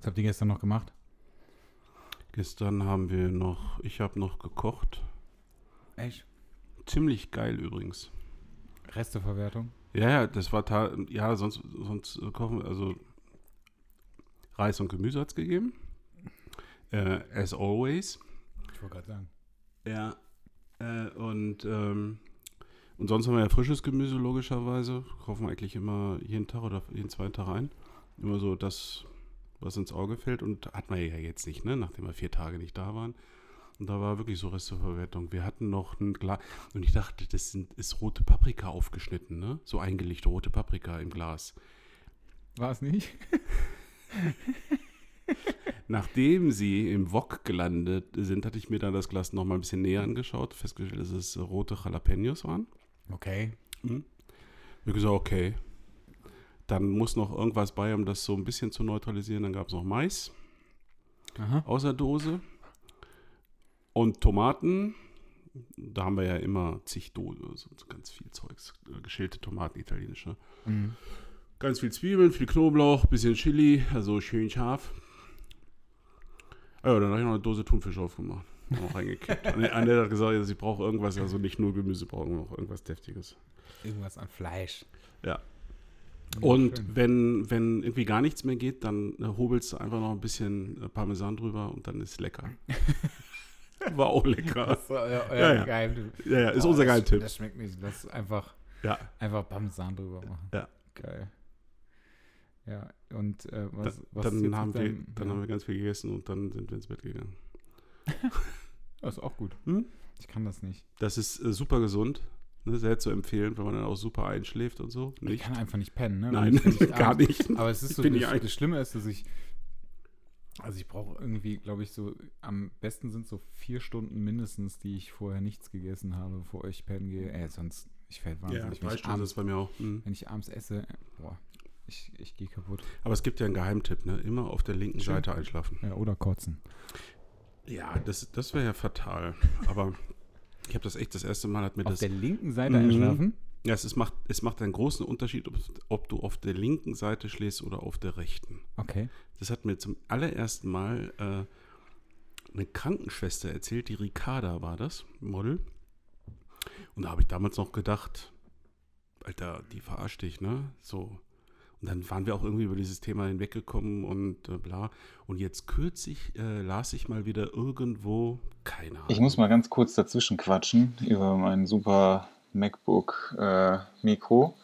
Was habt ihr gestern noch gemacht? Gestern haben wir noch, ich habe noch gekocht. Echt? Ziemlich geil übrigens. Resteverwertung? Ja, ja, das war, ja, sonst, sonst kochen wir, also Reis und Gemüse hat es gegeben. Äh, as always. Ich wollte gerade sagen. Ja. Äh, und, ähm, und sonst haben wir ja frisches Gemüse, logischerweise. Kaufen wir eigentlich immer jeden Tag oder jeden zweiten Tag ein. Immer so das, was ins Auge fällt. Und hatten wir ja jetzt nicht, ne? Nachdem wir vier Tage nicht da waren. Und da war wirklich so Resteverwertung. Wir hatten noch ein Glas. Und ich dachte, das sind, ist rote Paprika aufgeschnitten, ne? So eingelegte rote Paprika im Glas. War es nicht? Nachdem sie im Wok gelandet sind, hatte ich mir dann das Glas noch mal ein bisschen näher angeschaut, festgestellt, dass es rote Jalapenos waren. Okay. Mhm. Ich gesagt, okay. Dann muss noch irgendwas bei, um das so ein bisschen zu neutralisieren. Dann gab es noch Mais Aha. aus der Dose und Tomaten. Da haben wir ja immer zig Dosen, so ganz viel Zeugs. äh, Geschälte Tomaten, italienische. Mhm. Ganz viel Zwiebeln, viel Knoblauch, bisschen Chili, also schön scharf. Ja, dann habe ich noch eine Dose Thunfisch aufgemacht. Auch reingekippt. Anne- Annette hat gesagt, also ich brauche irgendwas, also nicht nur Gemüse, brauchen wir auch irgendwas Deftiges. Irgendwas an Fleisch. Ja. Und schön. wenn, wenn irgendwie gar nichts mehr geht, dann äh, hobelst du einfach noch ein bisschen äh, Parmesan drüber und dann ist lecker. War auch lecker. Das war ja, Ja, ja, ja. Geheim. Ja, ja, ist Oh, unser Geheimtipp. Das schmeckt nicht. Das ist einfach, Ja. einfach Parmesan drüber machen. Ja. Geil. Ja, und äh, was, Dann, was ist dann, haben wir, deinem- dann ja. haben wir ganz viel gegessen und dann sind wir ins Bett gegangen. Das ist auch gut. Hm? Ich kann das nicht. Das ist äh, super gesund. Ne, sehr zu empfehlen, wenn man dann auch super einschläft und so. Ich Nicht? kann einfach nicht pennen, ne? Nein, ich- ich gar nicht. Aber es ist Ich so, das, nicht das Schlimme ist, dass ich, also ich brauche irgendwie, glaube ich, so, am besten sind so vier Stunden mindestens, die ich vorher nichts gegessen habe, bevor ich pennen gehe. Ey, sonst, ich fällt Ja, wahnsinnig. wenn, drei ich Stunden abends, ist bei mir auch. hm. wenn ich abends esse, boah, ich, ich gehe kaputt. Aber es gibt ja einen Geheimtipp, ne? Immer auf der linken Schön. Seite einschlafen. Ja, oder kotzen. Ja, das, das wäre ja fatal. Aber ich habe das echt das erste Mal, hat mir Auf das. der linken Seite Mhm. einschlafen? Ja, es, ist, macht, es macht einen großen Unterschied, ob, ob du auf der linken Seite schläfst oder auf der rechten. Okay. Das hat mir zum allerersten Mal äh, eine Krankenschwester erzählt, die Ricarda war das, Model. Und da habe ich damals noch gedacht, Alter, die verarscht dich, ne? So. Und dann waren wir auch irgendwie über dieses Thema hinweggekommen und äh, bla. Und jetzt kürzlich äh, las ich mal wieder irgendwo, keine Ahnung. Ich muss mal ganz kurz dazwischen quatschen über mein super MacBook äh, Mikro.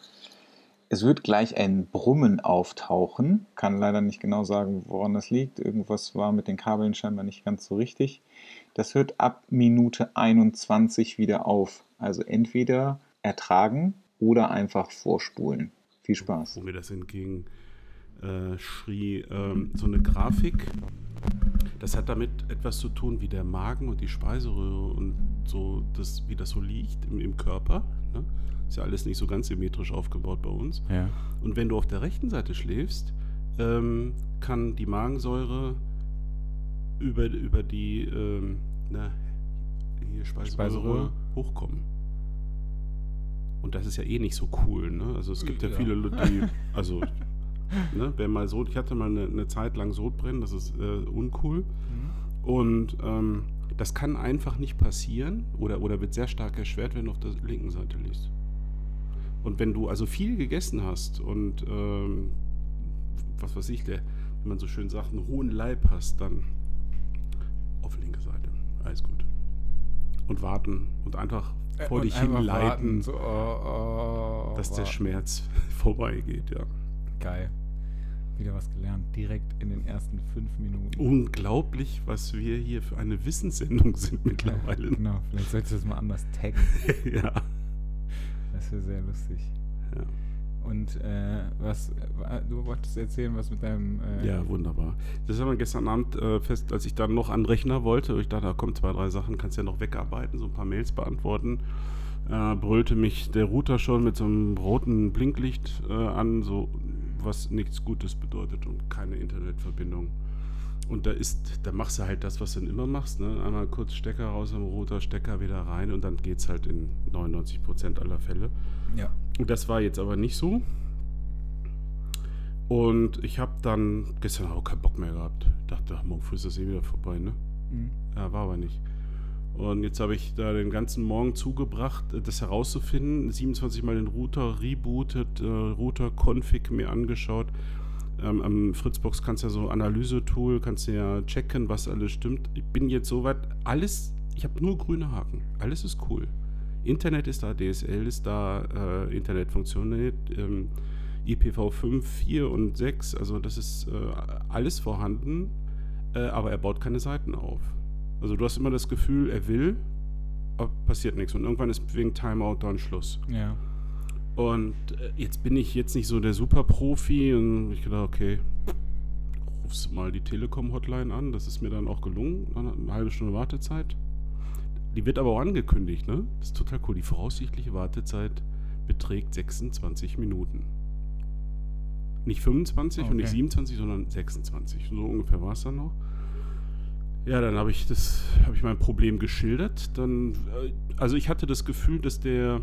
Es wird gleich ein Brummen auftauchen. Kann leider nicht genau sagen, woran das liegt. Irgendwas war mit den Kabeln scheinbar nicht ganz so richtig. Das hört ab Minute 21 wieder auf. Also entweder ertragen oder einfach vorspulen. Viel Spaß. wo mir das entgegen äh, schrie, ähm, so eine Grafik. Das hat damit etwas zu tun, wie der Magen und die Speiseröhre und so, das, wie das so liegt im, im Körper. Ne? Ist ja alles nicht so ganz symmetrisch aufgebaut bei uns. Ja. Und wenn du auf der rechten Seite schläfst, ähm, kann die Magensäure über, über die ähm, na, Speiseröhre, Speiseröhre. hochkommen. Und das ist ja eh nicht so cool, ne? Also es gibt ja, Ja. viele Leute, die, also, ne, wer mal so, ich hatte mal eine, eine Zeit lang Sodbrennen, das ist äh, uncool. Und ähm, das kann einfach nicht passieren oder, oder wird sehr stark erschwert, wenn du auf der linken Seite liegst. Und wenn du also viel gegessen hast und ähm, was weiß ich, der, wie man so schön sagt, einen hohen Leib hast, dann auf linke Seite. Alles gut. Und warten und einfach vor Äh, Und dich hinleiten, warten, So, oh, oh, dass der warten. Schmerz vorbeigeht, ja. Geil. Wieder was gelernt. Direkt in den ersten fünf Minuten. Unglaublich, was wir hier für eine Wissenssendung sind mittlerweile. Genau, vielleicht solltest du das mal anders taggen. ja. Das wäre sehr lustig. Ja. Und äh, was, du wolltest erzählen, was mit deinem. Äh, Ja, wunderbar. Das haben wir gestern Abend äh, fest, als ich dann noch an den Rechner wollte. Ich dachte, da kommen zwei, drei Sachen, kannst ja noch wegarbeiten, so ein paar Mails beantworten. Äh, brüllte mich der Router schon mit so einem roten Blinklicht äh, an, so was nichts Gutes bedeutet und keine Internetverbindung. Und da ist, da machst du halt das, was du dann immer machst, ne? Einmal kurz Stecker raus am Router, Stecker wieder rein und dann geht's halt in 99% aller Fälle. ja. Und das war jetzt aber nicht so. Und ich habe dann gestern auch keinen Bock mehr gehabt. Dachte, ach, morgen früh ist das eh wieder vorbei, ne? Mhm. Ja, war aber nicht. Und jetzt habe ich da den ganzen Morgen zugebracht, äh, das herauszufinden. 27 Mal den Router rebootet, äh, Router-Config mir angeschaut. Ähm, am Fritzbox kannst du ja so Analyse-Tool, kannst du ja checken, was alles stimmt. Ich bin jetzt soweit, alles, ich habe nur grüne Haken. Alles ist cool. Internet ist da, DSL ist da, äh, Internet funktioniert, ähm, IPv5, 4 und 6, also das ist äh, alles vorhanden, äh, aber er baut keine Seiten auf. Also du hast immer das Gefühl, er will, aber passiert nichts. Und irgendwann ist wegen Timeout dann Schluss. Ja. Und äh, jetzt bin ich jetzt nicht so der Superprofi und ich gedacht, okay, rufst du mal die Telekom-Hotline an. Das ist mir dann auch gelungen. Eine halbe Stunde Wartezeit. Die wird aber auch angekündigt, ne? Das ist total cool. Die voraussichtliche Wartezeit beträgt 26 Minuten. Nicht 25 und nicht Okay. 27, sondern 26. So ungefähr war es dann noch. Ja, dann habe ich das, habe ich mein Problem geschildert. Dann, äh, also ich hatte das Gefühl, dass der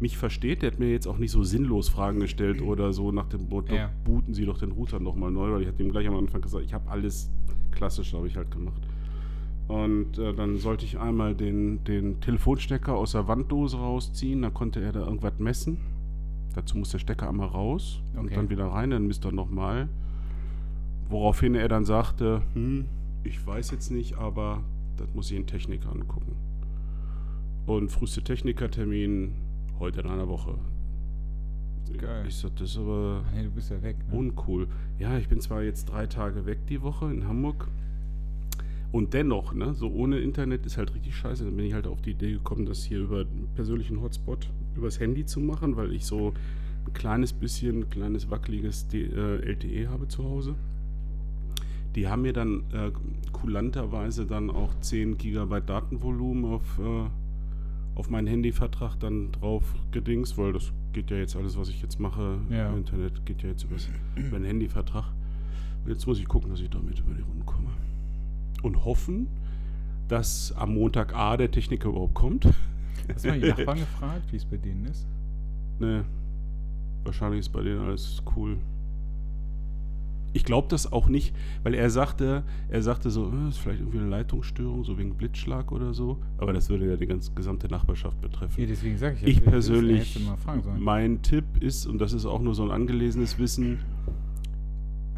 mich versteht. Der hat mir jetzt auch nicht so sinnlos Fragen gestellt oder so nach dem Motto, Ja. booten Sie doch den Router nochmal neu, weil ich hatte ihm gleich am Anfang gesagt, ich habe alles klassisch, habe ich halt gemacht. Und äh, dann sollte ich einmal den, den Telefonstecker aus der Wanddose rausziehen, dann konnte er da irgendwas messen. Dazu muss der Stecker einmal raus und Okay. dann wieder rein, dann misst er nochmal. Woraufhin er dann sagte, hm, ich weiß jetzt nicht, aber das muss ich einen Techniker angucken. Und früheste Technikertermin heute in einer Woche. Geil. Ich sagte, das ist aber nee, du bist ja weg. Ne? uncool. Ja, ich bin zwar jetzt drei Tage weg die Woche in Hamburg. Und dennoch, ne, so ohne Internet ist halt richtig scheiße. Dann bin ich halt auf die Idee gekommen, das hier über einen persönlichen Hotspot übers Handy zu machen, weil ich so ein kleines bisschen, ein kleines wackeliges äh, LTE habe zu Hause. Die haben mir dann äh, kulanterweise dann auch 10 Gigabyte Datenvolumen auf, äh, auf meinen Handyvertrag dann drauf gedings, weil das geht ja jetzt alles, was ich jetzt mache, Ja. im Internet geht ja jetzt über den Handyvertrag. Und jetzt muss ich gucken, dass ich damit über die Runden komme. Und hoffen, dass am Montag A der Techniker überhaupt kommt. Hast du mal die Nachbarn gefragt, wie es bei denen ist? Ne, wahrscheinlich ist bei denen alles cool. Ich glaube das auch nicht, weil er sagte, er sagte so, äh, ist vielleicht irgendwie eine Leitungsstörung, so wegen Blitzschlag oder so. Aber das würde ja die ganze gesamte Nachbarschaft betreffen. Ja, deswegen sage ich ja. Ich persönlich, fragen sollen. mein Tipp ist, und das ist auch nur so ein angelesenes Wissen,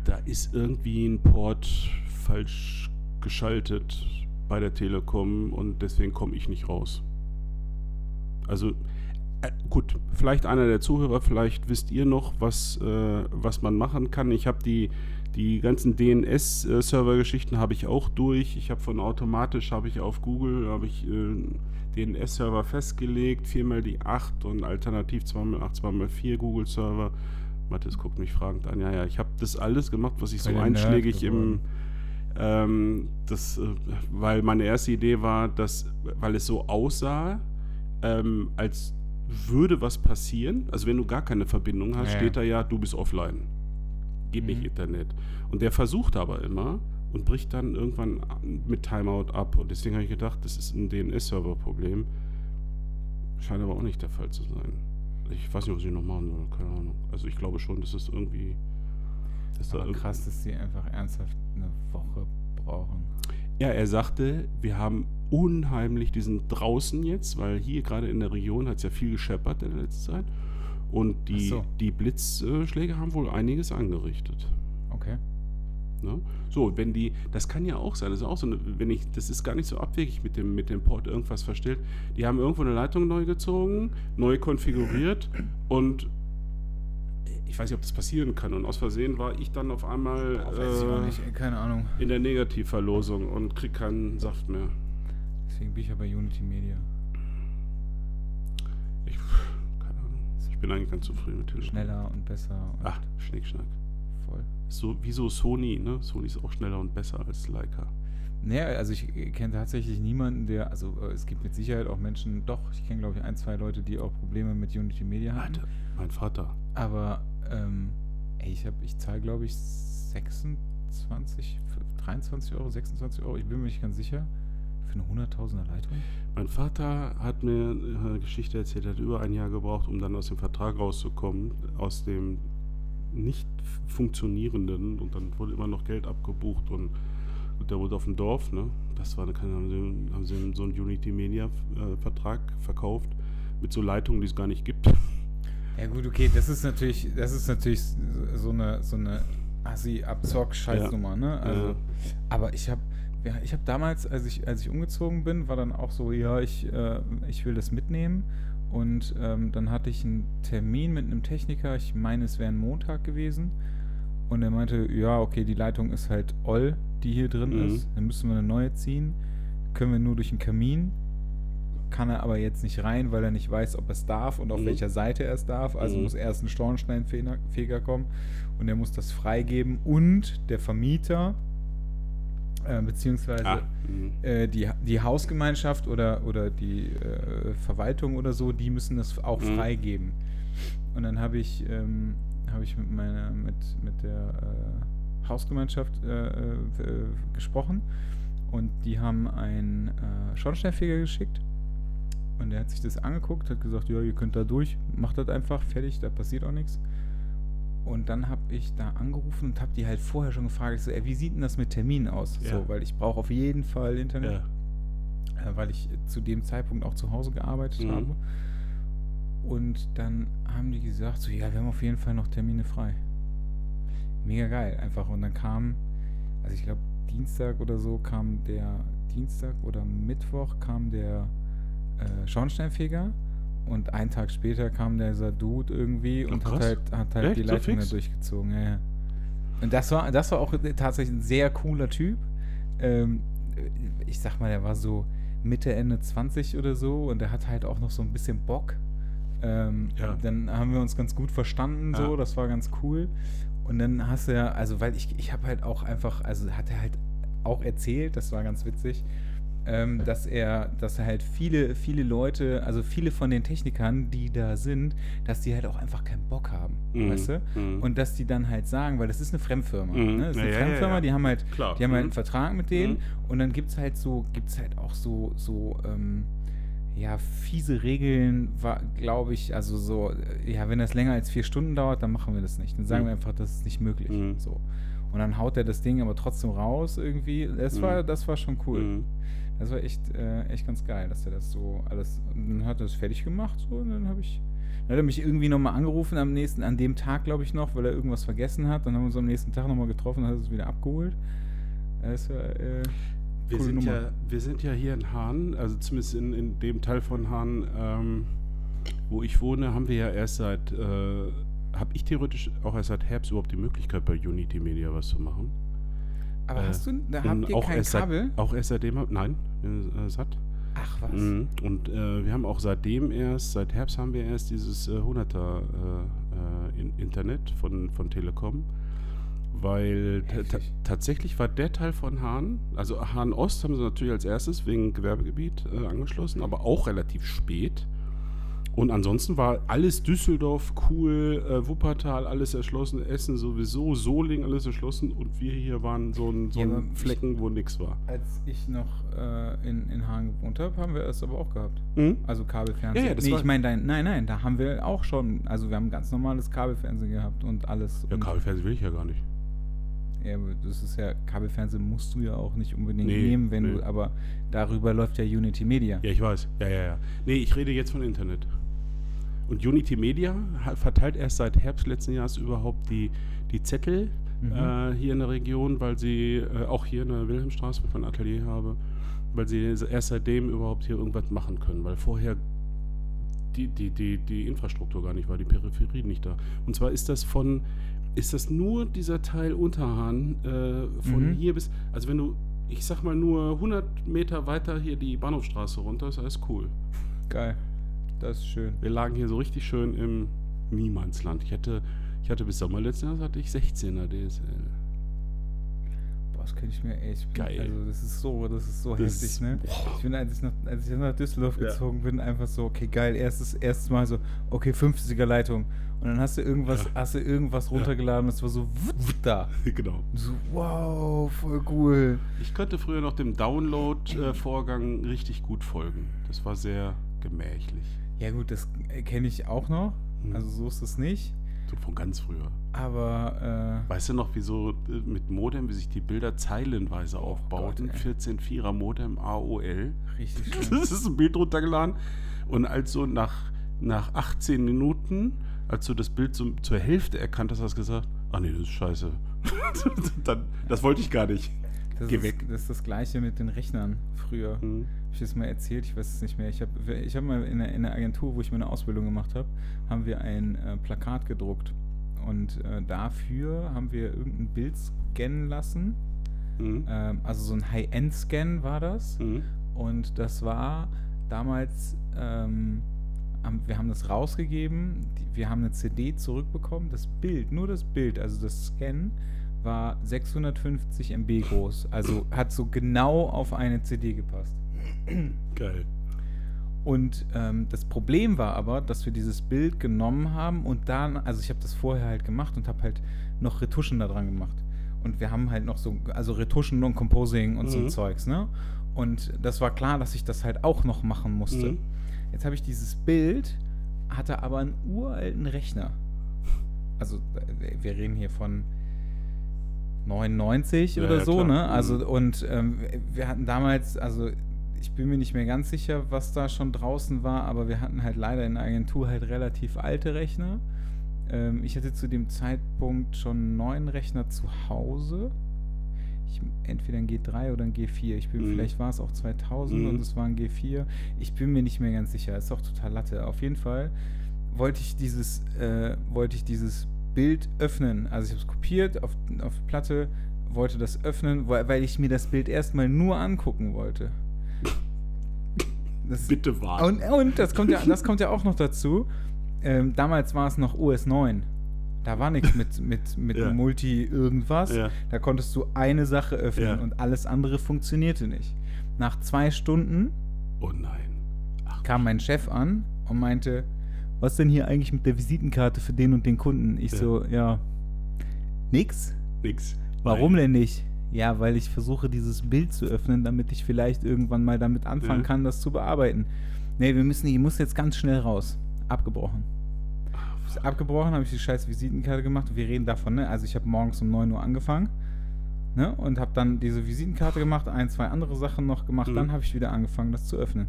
da ist irgendwie ein Port falsch geschaltet bei der Telekom und deswegen komme ich nicht raus. Also gut, vielleicht einer der Zuhörer, vielleicht wisst ihr noch, was, äh, was man machen kann. Ich habe die, die ganzen DNS-Server-Geschichten habe ich auch durch. Ich habe von automatisch, habe ich auf Google, habe ich äh, DNS-Server festgelegt, viermal die 8 und alternativ 2x8, 2x4 Google-Server. Mathis guckt mich fragend an. Ja, ja, ich habe das alles gemacht, was ich Bei so einschlägig im, ähm, das, äh, weil meine erste Idee war, dass, weil es so aussah, ähm, als würde was passieren. Also wenn du gar keine Verbindung hast, Ja, steht da ja, du bist offline. Geht nicht Mhm. Internet. Und der versucht aber immer und bricht dann irgendwann mit Timeout ab. Und deswegen habe ich gedacht, das ist ein DNS-Server-Problem. Scheint aber auch nicht der Fall zu sein. Ich weiß nicht, was ich noch machen soll, keine Ahnung. Also ich glaube schon, dass es irgendwie. Dass da Aber irgend- krass, dass sie einfach ernsthaft eine Woche brauchen. Ja, er sagte, wir haben unheimlich, die sind draußen jetzt, weil hier gerade in der Region hat es ja viel gescheppert in der letzten Zeit. Und die, so. die Blitzschläge haben wohl einiges angerichtet. Okay. Ne? So, wenn die, das kann ja auch sein, das ist auch so, eine, wenn ich, das ist gar nicht so abwegig mit dem, mit dem Port irgendwas verstellt. Die haben irgendwo eine Leitung neu gezogen, neu konfiguriert und ich weiß nicht, ob das passieren kann. Und aus Versehen war ich dann auf einmal äh, nicht, ey, keine Ahnung. in der Negativverlosung und krieg keinen Saft mehr. Deswegen bin ich ja bei Unity Media. Ich, keine Ahnung. Ich bin eigentlich ganz zufrieden mit Telekom. Schneller und besser. Und Ach, Schnickschnack. voll. So, wieso Sony, ne? Sony ist auch schneller und besser als Leica. Naja, also ich kenne tatsächlich niemanden, der, also äh, es gibt mit Sicherheit auch Menschen, doch, ich kenne glaube ich ein, zwei Leute, die auch Probleme mit Unity Media. Alter, mein Vater. Aber, ähm, ey, ich habe, ich zahle glaube ich 26, für 23 Euro, 26 Euro, ich bin mir nicht ganz sicher, für eine 100.000er Leitung. Mein Vater hat mir eine Geschichte erzählt, er hat über ein Jahr gebraucht, um dann aus dem Vertrag rauszukommen, aus dem nicht funktionierenden und dann wurde immer noch Geld abgebucht und, und der wurde auf dem Dorf, ne? Das war eine, keine Ahnung, haben sie, haben sie so einen Unity Media äh, Vertrag verkauft mit so Leitungen, die es gar nicht gibt. Ja gut, okay, das ist natürlich, das ist natürlich so eine, so eine Assi-Abzock-Scheißnummer, ne? Also, Ja. aber ich habe ja, ich habe damals, als ich, als ich umgezogen bin, war dann auch so, ja, ich, äh, ich will das mitnehmen. Und ähm, dann hatte ich einen Termin mit einem Techniker, ich meine, es wäre ein Montag gewesen. Und er meinte, ja, okay, die Leitung ist halt Oll, die hier drin Mhm. ist. Dann müssen wir eine neue ziehen. Können wir nur durch den Kamin. Kann er aber jetzt nicht rein, weil er nicht weiß, ob er es darf und auf Mhm. welcher Seite er es darf. Also Mhm. muss erst ein Schornsteinfeger kommen und er muss das freigeben. Und der Vermieter, äh, beziehungsweise Ah, äh, die, die Hausgemeinschaft oder, oder die äh, Verwaltung oder so, die müssen das auch Mhm. freigeben. Und dann habe ich, ähm, habe ich mit meiner, mit, mit der äh, Hausgemeinschaft äh, gesprochen und die haben einen Schornsteinfeger geschickt und der hat sich das angeguckt, hat gesagt, ja, ihr könnt da durch, macht das einfach, fertig, da passiert auch nichts. Und dann habe ich da angerufen und habe die halt vorher schon gefragt, ich so, ey, wie sieht denn das mit Terminen aus? Ja. So, weil ich brauche auf jeden Fall Internet Ja. äh, weil ich zu dem Zeitpunkt auch zu Hause gearbeitet Mhm. habe. Und dann haben die gesagt, so ja, wir haben auf jeden Fall noch Termine frei. Mega geil, einfach. Und dann kam, also ich glaube Dienstag oder so kam der, Dienstag oder Mittwoch kam der äh, Schornsteinfeger und einen Tag später kam dieser Dude irgendwie Ach, und hat krass. halt, hat halt Echt? die So Leitung fix? durchgezogen. Ja, ja. Und das war, das war auch tatsächlich ein sehr cooler Typ. Ähm, ich sag mal, der war so Mitte, Ende 20 oder so und der hat halt auch noch so ein bisschen Bock. Ähm, Ja. Dann haben wir uns ganz gut verstanden, so, Ja. das war ganz cool. Und dann hast du ja, also weil ich, ich habe halt auch einfach, also hat er halt auch erzählt, das war ganz witzig, ähm, dass er, dass er halt viele, viele Leute, also viele von den Technikern, die da sind, dass die halt auch einfach keinen Bock haben, Mhm. weißt du? Mhm. Und dass die dann halt sagen, weil das ist eine Fremdfirma, Mhm. ne? Das ist eine Ja, ja, ja, Fremdfirma, ja. die haben halt, Klar. die haben halt Mhm. einen Vertrag mit denen Mhm. und dann gibt es halt so, gibt es halt auch so, so, ähm, ja, fiese Regeln, glaube ich, also so, äh, ja, wenn das länger als vier Stunden dauert, dann machen wir das nicht. Dann sagen Mhm. wir einfach, das ist nicht möglich. Mhm. So. Und dann haut er das Ding aber trotzdem raus irgendwie. Das Mhm. war, das war schon cool. Das war echt, äh, echt ganz geil, dass er das so alles. Dann hat er das fertig gemacht, so, und dann habe ich. Dann hat er mich irgendwie nochmal angerufen am nächsten, an dem Tag, glaube ich, noch, weil er irgendwas vergessen hat. Dann haben wir uns am nächsten Tag nochmal getroffen und hat es wieder abgeholt. Das war, äh, Wir sind, Nummer. ja, wir sind ja hier in Hahn, also zumindest in, in dem Teil von Hahn, ähm, wo ich wohne, haben wir ja erst seit, äh, habe ich theoretisch auch erst seit Herbst überhaupt die Möglichkeit bei Unity Media was zu machen. Aber Äh, hast du, da Und habt ihr auch kein erst Kabel? Seit, auch erst seitdem, nein, äh, satt. Ach was. Mhm. Und äh, wir haben auch seitdem erst, seit Herbst haben wir erst dieses äh, 100er äh, äh, in Internet von, von Telekom. Weil tatsächlich war der Teil von Hahn, also Hahn Ost haben sie natürlich als erstes wegen Gewerbegebiet äh, angeschlossen, aber auch relativ spät. Und ansonsten war alles Düsseldorf cool, äh, Wuppertal alles erschlossen, Essen sowieso, Soling alles erschlossen und wir hier waren so ein, so Ja, ein Flecken, wo nichts war. Als ich noch äh, in, in Hagen gewohnt habe, haben wir es aber auch gehabt. Mhm. Also Kabelfernsehen. Ja, ja, das nee, war- ich meine, nein, nein, da haben wir auch schon, also wir haben ganz normales Kabelfernsehen gehabt und alles. Ja, und, Kabelfernsehen will ich ja gar nicht. Ja, aber das ist ja, Kabelfernsehen musst du ja auch nicht unbedingt Nee, nehmen, wenn nee. du, aber darüber läuft ja Unity Media. Ja, ich weiß. Ja, ja, ja. Nee, ich rede jetzt von Internet. Und Unity Media verteilt erst seit Herbst letzten Jahres überhaupt die, die Zettel Mhm. äh, hier in der Region, weil sie äh, auch hier in der Wilhelmstraße, wo ich mein Atelier habe, weil sie erst seitdem überhaupt hier irgendwas machen können, weil vorher die, die, die, die Infrastruktur gar nicht war, die Peripherie nicht da. Und zwar ist das von, ist das nur dieser Teil Unterhahn äh, von Mhm. hier bis, also wenn du, ich sag mal nur 100 Meter weiter hier die Bahnhofstraße runter, ist alles cool. Geil. Das ist schön. Wir lagen hier so richtig schön im Niemandsland. Ich hatte, ich hatte bis Sommer letzten Jahres hatte ich 16er DSL. Boah, das könnte ich mir echt. Geil. Also das ist so, das ist so Das heftig, ne? boah. Ich bin, als ich, nach, als ich nach Düsseldorf Ja. gezogen bin, einfach so, okay, geil, erstes, erstes Mal so, okay, 50er Leitung. Und dann hast du irgendwas, Ja. hast du irgendwas runtergeladen, das war so da. genau. So, wow, voll cool. Ich konnte früher noch dem Download-Vorgang richtig gut folgen. Das war sehr gemächlich. Ja gut, das kenne ich auch noch. Mhm. Also so ist es nicht. So von ganz früher. Aber äh, Weißt du noch, wie so äh, mit Modem, wie sich die Bilder zeilenweise aufbauten? Oh Gott, ey. 14 4er Modem AOL. richtig schön. Das ist ein Bild runtergeladen. Und als so nach, nach 18 Minuten, als du das Bild so zur Hälfte erkannt hast, hast du gesagt, ah nee, das ist scheiße. Dann, das wollte ich gar nicht. Das Geh ist, weg. Das ist das Gleiche mit den Rechnern früher. Hm. Hab ich das mal erzählt? Ich weiß es nicht mehr. Ich habe ich hab mal in der, in der Agentur, wo ich meine Ausbildung gemacht habe, haben wir ein äh, Plakat gedruckt. Und äh, dafür haben wir irgendein Bild scannen lassen. Hm. Ähm, also so ein High-End-Scan war das. Hm. Und das war damals, ähm, haben, wir haben das rausgegeben, die, wir haben eine CD zurückbekommen. Das Bild, nur das Bild, also das Scan, war 650 MB groß. Also hat so genau auf eine CD gepasst. Geil. Und ähm, das Problem war aber, dass wir dieses Bild genommen haben und dann, also ich habe das vorher halt gemacht und habe halt noch Retuschen da dran gemacht. Und wir haben halt noch so, also Retuschen und Composing und so Mhm. Zeugs, ne? Und das war klar, dass ich das halt auch noch machen musste. Mhm. Jetzt habe ich dieses Bild, hatte aber einen uralten Rechner. Also äh, wir reden hier von 99 Ja, oder ja, so, klar. ne? Also Mhm. und ähm, wir hatten damals, also ich bin mir nicht mehr ganz sicher, was da schon draußen war, aber wir hatten halt leider in der Agentur halt relativ alte Rechner. Ähm, ich hatte zu dem Zeitpunkt schon neuen Rechner zu Hause. Ich, entweder ein G3 oder ein G4. Ich bin, Mhm. vielleicht war es auch 2000 Mhm. und es war ein G4. Ich bin mir nicht mehr ganz sicher. Ist auch total Latte. Auf jeden Fall wollte ich dieses, äh, wollte ich dieses Bild öffnen. Also ich habe es kopiert auf, auf Platte, wollte das öffnen, weil, weil ich mir das Bild erstmal nur angucken wollte. Das, Bitte warten. und, und das kommt ja, das kommt ja auch noch dazu. Ähm, damals war es noch OS 9. Da war nichts mit, mit, mit Ja. Multi irgendwas. Ja. Da konntest du eine Sache öffnen Ja. und alles andere funktionierte nicht. Nach zwei Stunden Oh nein. Ach, kam mein Chef an und meinte, was denn hier eigentlich mit der Visitenkarte für den und den Kunden? Ich Ja. so, ja, nix. nix. Warum Nein. denn nicht? Ja, weil ich versuche, dieses Bild zu öffnen, damit ich vielleicht irgendwann mal damit anfangen Ja. kann, das zu bearbeiten. Nee, wir müssen, ich muss jetzt ganz schnell raus. Abgebrochen. Ist abgebrochen, habe ich die scheiß Visitenkarte gemacht. Wir reden davon, ne? Also ich habe morgens um 9 Uhr angefangen. Ne? Und habe dann diese Visitenkarte gemacht, ein, zwei andere Sachen noch gemacht. Mhm. Dann habe ich wieder angefangen, das zu öffnen.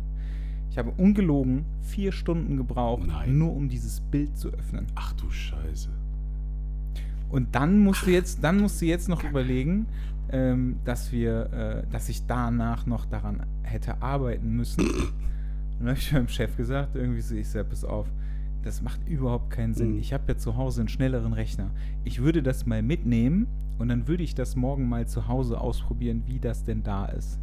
Ich habe ungelogen vier Stunden gebraucht, Nein. nur um dieses Bild zu öffnen. Ach du Scheiße. Und dann musst du jetzt, dann musst du jetzt noch überlegen, ähm, dass wir, äh, dass ich danach noch daran hätte arbeiten müssen. Und dann habe ich meinem Chef gesagt, irgendwie so, ich sag, pass auf, das macht überhaupt keinen Sinn. Mhm. Ich habe ja zu Hause einen schnelleren Rechner. Ich würde das mal mitnehmen und dann würde ich das morgen mal zu Hause ausprobieren, wie das denn da ist.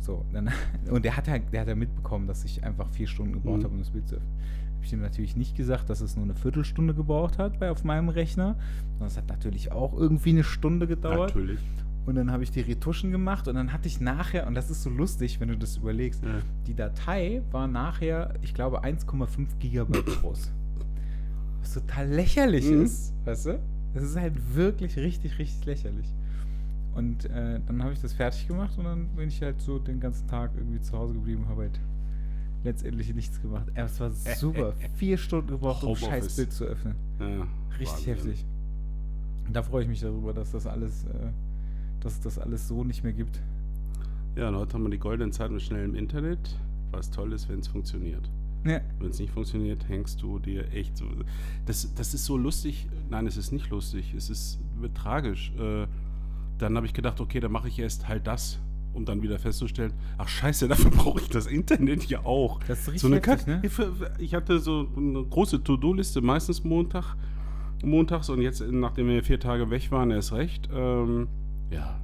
So, dann, und der hat ja, der hat ja mitbekommen, dass ich einfach vier Stunden gebraucht Mhm. habe, um das Bild zu öffnen. Habe ich ihm natürlich nicht gesagt, dass es nur eine Viertelstunde gebraucht hat bei auf meinem Rechner. sondern Es hat natürlich auch irgendwie eine Stunde gedauert. Natürlich. Und dann habe ich die Retuschen gemacht und dann hatte ich nachher, und das ist so lustig, wenn du das überlegst, Ja. die Datei war nachher, ich glaube, 1,5 Gigabyte groß. Was total lächerlich Mhm. ist, weißt du? Das ist halt wirklich richtig, richtig lächerlich. Und äh, dann habe ich das fertig gemacht und dann bin ich halt so den ganzen Tag irgendwie zu Hause geblieben und habe halt letztendlich nichts gemacht. Aber es war super. Vier Stunden gebraucht, um scheiß Bild zu öffnen. Ja, Richtig heftig. Und da freue ich mich darüber, dass das alles, äh, dass es das alles so nicht mehr gibt. Ja, und heute haben wir die goldene Zeit mit schnellem Internet, was toll ist, wenn es funktioniert. Ja, Wenn es nicht funktioniert, hängst du dir echt so. Das, das ist so lustig. Nein, es ist nicht lustig. Es ist wird tragisch. Äh, dann habe ich gedacht, okay, dann mache ich erst halt das, um dann wieder festzustellen, ach scheiße, dafür brauche ich das Internet ja auch. das ist richtig So eine heftig, ne? ich, hatte so eine große To-Do-Liste, meistens Montag, montags und jetzt, nachdem wir vier Tage weg waren, erst recht. Ähm, ja,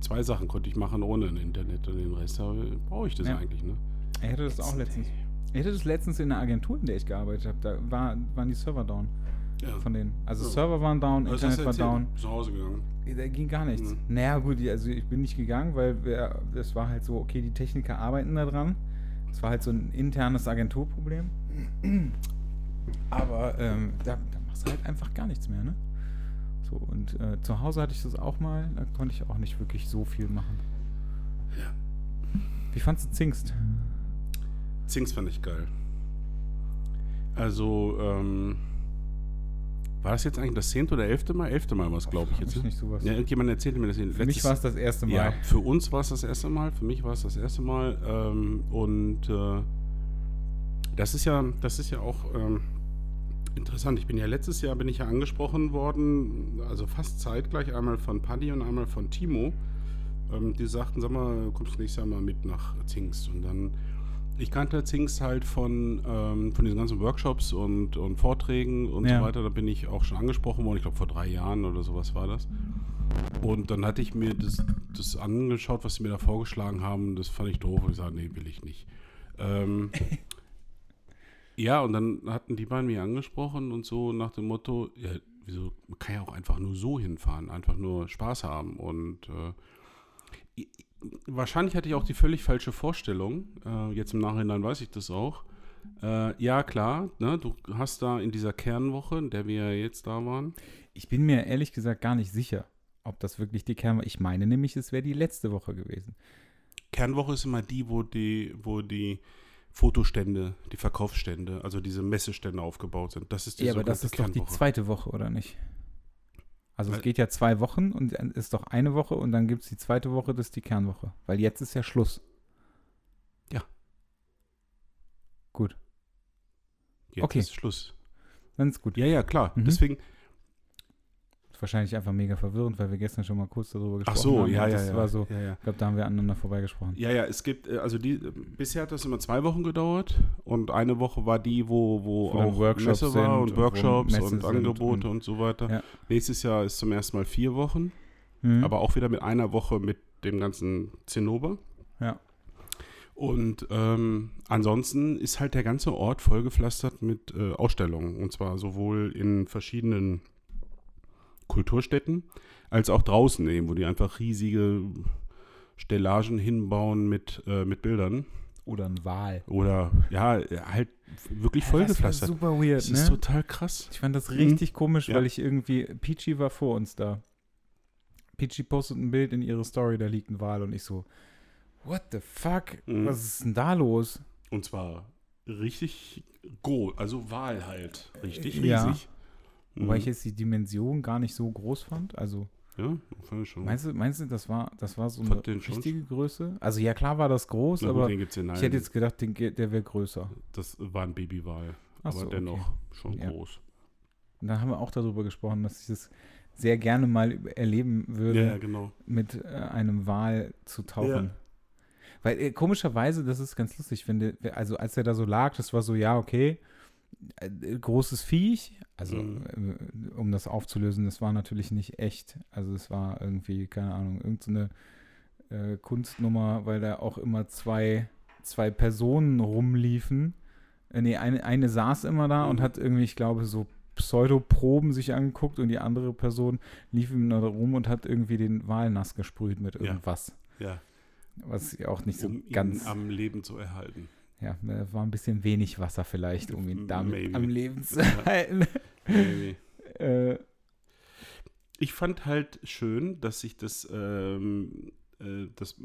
zwei Sachen konnte ich machen ohne ein Internet und den Rest brauche ich das Ja. eigentlich, ne? Ich hatte das auch letztens. Ich hatte das letztens in der Agentur, in der ich gearbeitet habe. Da war, waren die Server down Ja. von denen. Also Ja. Server waren down, hast Internet war down. Zu Hause gegangen. Da ging gar nichts. Mhm. Naja, gut, also ich bin nicht gegangen, weil wir, das war halt so, okay, die Techniker arbeiten da dran. Es war halt so ein internes Agenturproblem. Aber ähm, da, da machst du halt einfach gar nichts mehr, ne? So, und äh, zu Hause hatte ich das auch mal, da konnte ich auch nicht wirklich so viel machen. Ja. Wie fandst du Zingst? Zings fand ich geil. Also, ähm, War das jetzt eigentlich das zehnte oder elfte Mal? Elfte Mal war es, glaube ich jetzt. ich nicht sowas. Ja, irgendjemand erzählte mir das. Für mich war es das erste Mal. Ja, für uns war es das erste Mal, für mich war es das erste Mal. Ähm, und äh, das ist ja, das ist ja auch ähm, interessant. Ich bin ja letztes Jahr bin ich ja angesprochen worden, also fast zeitgleich, einmal von Paddy und einmal von Timo. Ähm, die sagten, sag mal, kommst du nächstes Jahr mal mit nach Zingst? Und dann, ich kannte Zingst halt von, ähm, von diesen ganzen Workshops und, und Vorträgen und Ja. so weiter. Da bin ich auch schon angesprochen worden, ich glaube vor drei Jahren oder sowas war das. Und dann hatte ich mir das, das angeschaut, was sie mir da vorgeschlagen haben. Das fand ich doof und ich sagte, nee, will ich nicht. Ähm, ja, und dann hatten die beiden mich angesprochen und so nach dem Motto, ja, wieso, man kann ja auch einfach nur so hinfahren, einfach nur Spaß haben. Und äh, wahrscheinlich hatte ich auch die völlig falsche Vorstellung. Äh, jetzt im Nachhinein weiß ich das auch. Äh, ja, klar, ne, du hast da in dieser Kernwoche, in der wir ja jetzt da waren, Ich bin mir ehrlich gesagt gar nicht sicher, ob das wirklich die Kern war. Ich meine nämlich, es wäre die letzte Woche gewesen. Kernwoche ist immer die, wo die, wo die Fotostände, die Verkaufsstände, also diese Messestände aufgebaut sind. Das ist die Ja, aber das ist doch die Kernwoche. zweite Woche, oder nicht? Also es geht ja zwei Wochen und ist doch eine Woche und dann gibt es die zweite Woche, das ist die Kernwoche. Weil jetzt ist ja Schluss. Ja. Gut, Jetzt okay. ist Schluss. dann ist gut. Ja, ja, klar. Mhm. Deswegen, wahrscheinlich einfach mega verwirrend, weil wir gestern schon mal kurz darüber gesprochen ach so, haben. ja, ja, das ja. war so, ja, ja. ich glaube, da haben wir aneinander vorbeigesprochen. Ja, ja, es gibt, äh, also die, bisher hat das immer zwei Wochen gedauert und eine Woche war die, wo, wo, Wo auch Workshops Messe war und und wo Workshops und Angebote und- und, so weiter. Ja. Nächstes Jahr ist zum ersten Mal vier Wochen, Mhm. aber auch wieder mit einer Woche mit dem ganzen Zinnober. Ja. Und ähm, ansonsten ist halt der ganze Ort vollgepflastert mit äh, Ausstellungen. Und zwar sowohl in verschiedenen Kulturstätten als auch draußen eben, wo die einfach riesige Stellagen hinbauen mit, äh, mit Bildern. Oder ein Wal. Oder ja, halt wirklich Ja, das war vollgepflastert. super weird, Das ne? ist total krass. Ich fand das Mhm. richtig komisch, Ja. weil ich irgendwie, Peachy war vor uns da. Peachy postet ein Bild in ihre Story, da liegt ein Wal und ich so, what the fuck? Mhm. Was ist denn da los? Und zwar richtig groß, also Wahl halt. Richtig Ja. Wobei Mhm. ich jetzt die Dimension gar nicht so groß fand. Also, Ja, fand ich schon. meinst du, meinst du das war, das war so eine Fand schon richtige Größe? Also ja, klar war das groß, Na aber ich hätte jetzt gedacht, den, der wäre größer. Das war ein Babywal. Ach Aber so, dennoch okay. schon Ja. groß. Und dann haben wir auch darüber gesprochen, dass ich das sehr gerne mal erleben würde. Ja, genau. mit äh, einem Wal zu tauchen. Ja. Weil äh, komischerweise, das ist ganz lustig, wenn der, also als er da so lag, das war so, ja, okay, großes Viech, also Mhm. äh, um das aufzulösen, das war natürlich nicht echt. Also es war irgendwie, keine Ahnung, irgendeine äh, Kunstnummer, weil da auch immer zwei, zwei Personen rumliefen. Äh, nee, eine, eine saß immer da und Mhm. hat irgendwie, ich glaube, so Pseudoproben sich angeguckt und die andere Person lief ihm da rum und hat irgendwie den Wal nass gesprüht mit irgendwas. Ja, Was ja auch nicht so um ganz. ihn am Leben zu erhalten. Ja, da war ein bisschen wenig Wasser vielleicht, um ihn damit Maybe. am Leben zu Ja. halten. Maybe. äh, Ich fand halt schön, dass sich das, ähm, äh, das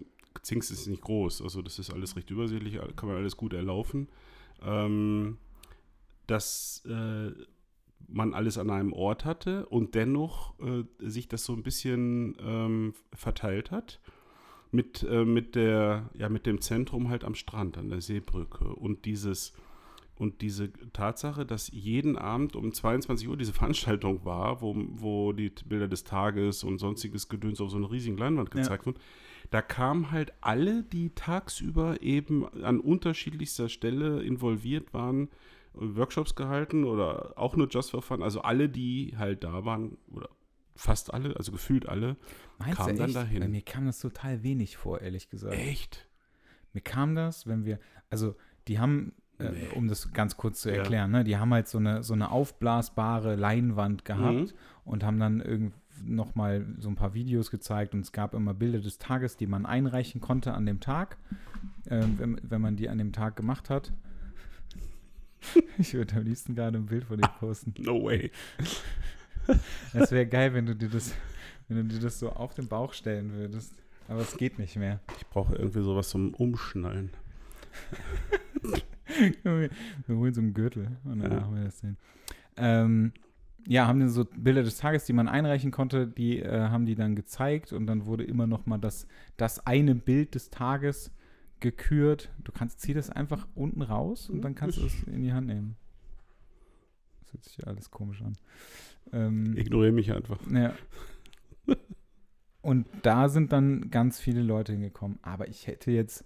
Zinks ist nicht groß, also das ist alles recht übersichtlich, kann man alles gut erlaufen. Ähm, dass äh, man alles an einem Ort hatte und dennoch äh, sich das so ein bisschen ähm, verteilt hat. Mit, äh, mit, der, ja, mit dem Zentrum halt am Strand, an der Seebrücke. Und dieses, und diese Tatsache, dass jeden Abend um 22 Uhr diese Veranstaltung war, wo, wo die Bilder des Tages und sonstiges Gedöns auf so einer riesigen Leinwand Ja. gezeigt wurden, da kamen halt alle, die tagsüber eben an unterschiedlichster Stelle involviert waren, Workshops gehalten oder auch nur Just for Fun. Also alle, die halt da waren, oder fast alle, also gefühlt alle. meinst Kam du dann echt? dahin. Bei mir kam das total wenig vor, ehrlich gesagt. Echt? Mir kam das, wenn wir, also die haben, äh, Nee. um das ganz kurz zu Ja. erklären, ne, die haben halt so eine, so eine aufblasbare Leinwand gehabt Mhm. und haben dann irgend noch mal so ein paar Videos gezeigt und es gab immer Bilder des Tages, die man einreichen konnte an dem Tag, ähm, wenn, wenn man die an dem Tag gemacht hat. Ich würde am liebsten gerade ein Bild von dir posten. No way. Es wäre geil, wenn du dir das, wenn du dir das so auf den Bauch stellen würdest. Aber es geht nicht mehr. Ich brauche irgendwie sowas zum Umschnallen. wir holen so einen Gürtel und dann Ja. machen wir das hin. Ähm, ja, haben dann so Bilder des Tages, die man einreichen konnte, die äh, haben die dann gezeigt und dann wurde immer noch mal das, das eine Bild des Tages gekürt. Du kannst, zieh das einfach unten raus und dann kannst du es in die Hand nehmen. Das hört sich ja alles komisch an. Ähm, Ignoriere mich einfach. ja. Und da sind dann ganz viele Leute hingekommen. Aber ich hätte jetzt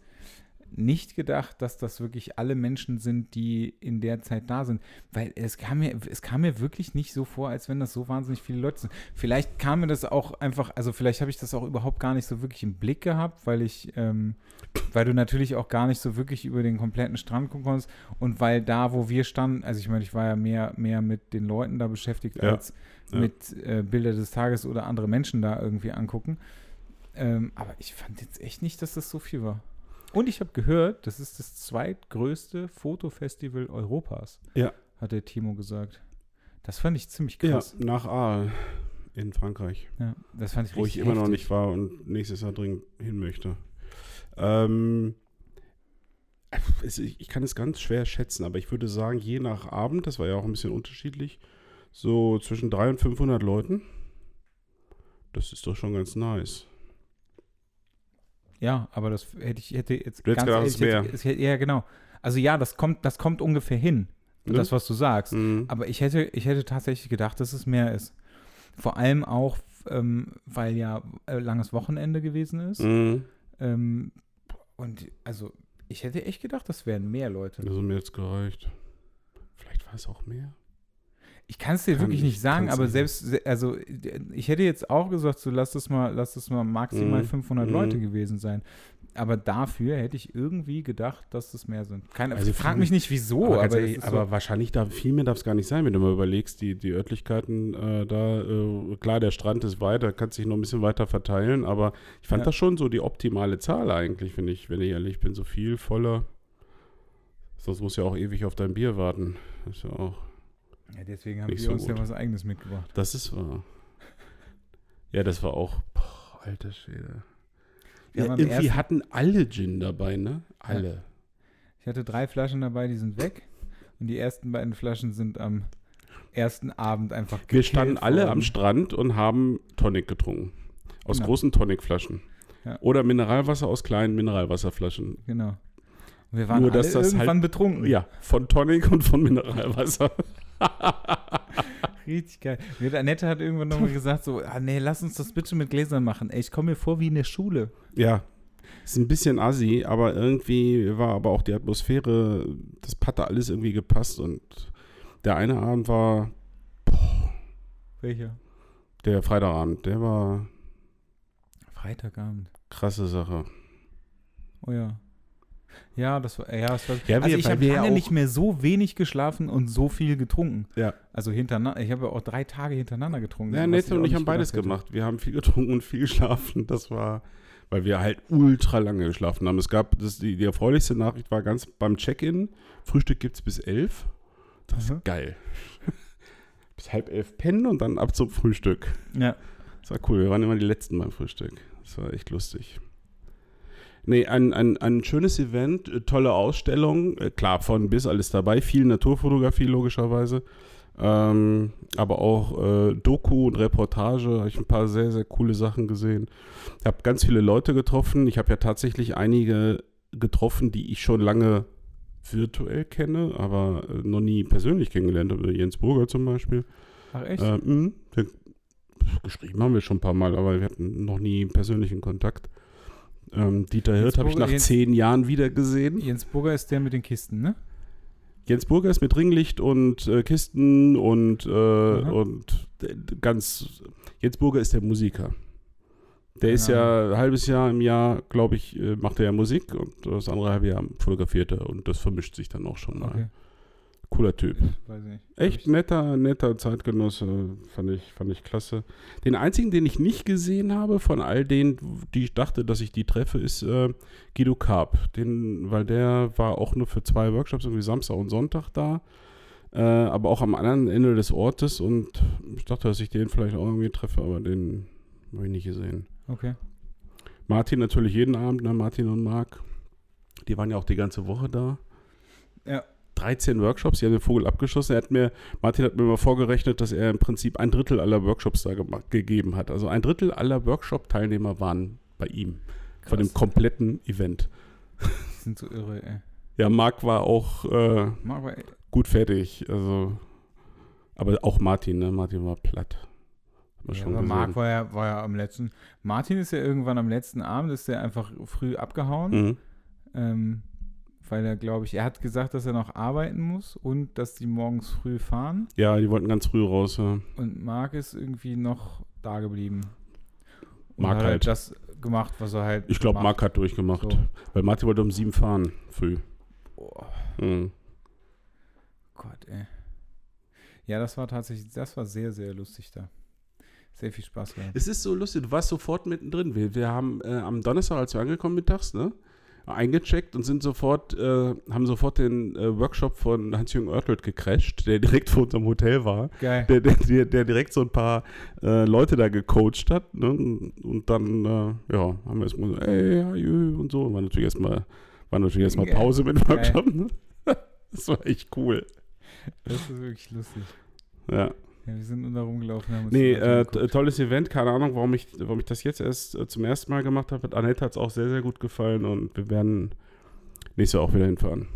nicht gedacht, dass das wirklich alle Menschen sind, die in der Zeit da sind. Weil es kam mir, es kam mir wirklich nicht so vor, als wenn das so wahnsinnig viele Leute sind. Vielleicht kam mir das auch einfach, also vielleicht habe ich das auch überhaupt gar nicht so wirklich im Blick gehabt, weil ich, ähm, weil du natürlich auch gar nicht so wirklich über den kompletten Strand gucken konntest und weil da, wo wir standen, also ich meine, ich war ja mehr, mehr mit den Leuten da beschäftigt, Ja, als ja. mit äh, Bilder des Tages oder andere Menschen da irgendwie angucken. Ähm, aber ich fand jetzt echt nicht, dass das so viel war. Und ich habe gehört, das ist das zweitgrößte Fotofestival Europas, Ja. hat der Timo gesagt. Das fand ich ziemlich Ja, krass. nach Aal in Frankreich, Ja, das fand ich wo ich richtig immer noch heftig. nicht war und nächstes Jahr dringend hin möchte. Ähm, ich kann es ganz schwer schätzen, aber ich würde sagen, je nach Abend, das war ja auch ein bisschen unterschiedlich, so zwischen 300 und 500 Leuten. Das ist doch schon ganz nice. Ja, aber das hätte ich hätte jetzt Du hättest gedacht, wär. es hätte, ja genau. Also ja, das kommt das kommt ungefähr hin. Ne? Das was du sagst. Mhm. Aber ich hätte, ich hätte tatsächlich gedacht, dass es mehr ist. Vor allem auch, ähm, weil ja äh, langes Wochenende gewesen ist. Mhm. Ähm, und also, ich hätte echt gedacht, das wären mehr Leute. Also mir jetzt gereicht. Vielleicht war es auch mehr. Ich kann es dir Kann wirklich ich- nicht sagen, aber selbst, se- also ich hätte jetzt auch gesagt, so lass es mal, lass es mal maximal Mhm. 500 Mhm. Leute gewesen sein. Aber dafür hätte ich irgendwie gedacht, dass es mehr sind. Keine, Also frag mich nicht wieso, aber aber, das ehrlich, aber so, wahrscheinlich da viel mehr darf es gar nicht sein, wenn du mal überlegst, die, die Örtlichkeiten äh, da, äh, klar, der Strand ist weiter, kann sich noch ein bisschen weiter verteilen, aber ich fand Ja. das schon so die optimale Zahl eigentlich, wenn ich, wenn ich ehrlich bin, so viel voller. Sonst muss ja auch ewig auf dein Bier warten. Das ist ja auch, ja, deswegen haben wir so uns ja gut. was eigenes mitgebracht. das ist wahr. Ja, das war auch, boah, alter Schwede. Wir Ja, am irgendwie hatten alle Gin dabei, ne? Alle. Ich hatte drei Flaschen dabei, die sind weg. Und die ersten beiden Flaschen sind am ersten Abend einfach Wir standen alle worden. am Strand und haben Tonic getrunken. Aus Genau. großen Tonicflaschen. Ja. Oder Mineralwasser aus kleinen Mineralwasserflaschen. Genau. Und wir waren Nur, dass alle das irgendwann halt- betrunken. Ja, von Tonic und von Mineralwasser. Richtig geil. Annette hat irgendwann nochmal gesagt, so, ah, nee, lass uns das bitte mit Gläsern machen. Ey, ich komme mir vor wie in der Schule. Ja, ist ein bisschen assi, aber irgendwie war aber auch die Atmosphäre, das hatte alles irgendwie gepasst und der eine Abend war, Welcher? der Freitagabend, der war Freitagabend. krasse Sache. Oh ja. Ja, das war, ja, das war, Ja, also wir- ich habe lange nicht mehr so wenig geschlafen und so viel getrunken. Ja. Also hintereinander, ich habe ja auch drei Tage hintereinander getrunken. Ja, Nette und ich haben beides hätte. gemacht. Wir haben viel getrunken und viel geschlafen. Das war, weil wir halt ultra lange geschlafen haben. Es gab, das, die, die erfreulichste Nachricht war ganz beim Check-in, Frühstück gibt es bis elf. Das ist Mhm. geil. bis halb elf pennen und dann ab zum Frühstück. Ja. Das war cool. Wir waren immer die Letzten beim Frühstück. Das war echt lustig. Nee, ein, ein, ein schönes Event, äh, tolle Ausstellung, äh, klar, von bis alles dabei, viel Naturfotografie logischerweise, ähm, aber auch äh, Doku und Reportage, habe ich ein paar sehr, sehr coole Sachen gesehen. Ich habe ganz viele Leute getroffen. Ich habe ja tatsächlich einige getroffen, die ich schon lange virtuell kenne, aber äh, noch nie persönlich kennengelernt habe. Jens Burger zum Beispiel. Ach echt? Äh, der, geschrieben haben wir schon ein paar Mal, aber wir hatten noch nie persönlichen Kontakt. Ähm, Dieter Jens Hirt habe ich nach Jens- zehn Jahren wieder gesehen. Jens Burger ist der mit den Kisten, ne? Jens Burger ist mit Ringlicht und äh, Kisten und, äh, und d- ganz. Jens Burger ist der Musiker. Der ist Keine ja ein halbes Jahr im Jahr, glaube ich, äh, macht er ja Musik und das andere halbe Jahr fotografiert er und das vermischt sich dann auch schon mal. Okay. Cooler Typ. Nicht. Echt netter, netter Zeitgenosse, fand ich, fand ich klasse. Den einzigen, den ich nicht gesehen habe, von all denen, die ich dachte, dass ich die treffe, ist äh, Guido Karp. Den, weil der war auch nur für zwei Workshops, irgendwie Samstag und Sonntag da, äh, aber auch am anderen Ende des Ortes und ich dachte, dass ich den vielleicht auch irgendwie treffe, aber den habe ich nicht gesehen. Okay. Martin natürlich jeden Abend, ne? Martin und Marc. Die waren ja auch die ganze Woche da. Ja. 13 Workshops, die haben den Vogel abgeschossen. Er hat mir, Martin hat mir mal vorgerechnet, dass er im Prinzip ein Drittel aller Workshops da gemacht, gegeben hat. Also ein Drittel aller Workshop-Teilnehmer waren bei ihm. Von dem Krass. kompletten Event. Die sind so irre, ey. Ja, Marc war auch äh, Marc war, gut fertig. Also, aber auch Martin, ne? Martin war platt. Ja, aber. Marc war ja, war ja am letzten. Martin ist ja irgendwann am letzten Abend, ist der einfach früh abgehauen. Mhm. Ähm, weil er, glaube ich, er hat gesagt, dass er noch arbeiten muss und dass die morgens früh fahren. Ja, die wollten ganz früh raus. Ja. Und Marc ist irgendwie noch da geblieben. Und Marc hat halt. das gemacht, was er halt. Ich glaube. Marc hat durchgemacht. So. Weil Martin wollte um sieben fahren, früh. Oh Mhm. Gott, ey. Ja, das war tatsächlich, das war sehr, sehr lustig da. Sehr viel Spaß gehabt. Es ist so lustig, du warst sofort mittendrin. Wir, wir haben äh, am Donnerstag, als wir angekommen mittags, ne, eingecheckt und sind sofort, äh, haben sofort den äh, Workshop von Hans-Jürgen Oertelt gecrashed, der direkt vor unserem Hotel war. Geil. Der, der, der, direkt so ein paar äh, Leute da gecoacht hat. Ne? Und dann, äh, ja, haben wir erstmal so, ey, ajö und so. War natürlich erstmal, war natürlich erstmal. Pause mit dem Workshop. Ne? Das war echt cool. Das ist wirklich lustig. Ja. Ja, wir sind nur da rumgelaufen. Haben Nee, äh, tolles Event. Keine Ahnung, warum ich, warum ich das jetzt erst äh, zum ersten Mal gemacht habe. Annette hat es auch sehr, sehr gut gefallen und wir werden nächstes Jahr auch wieder hinfahren.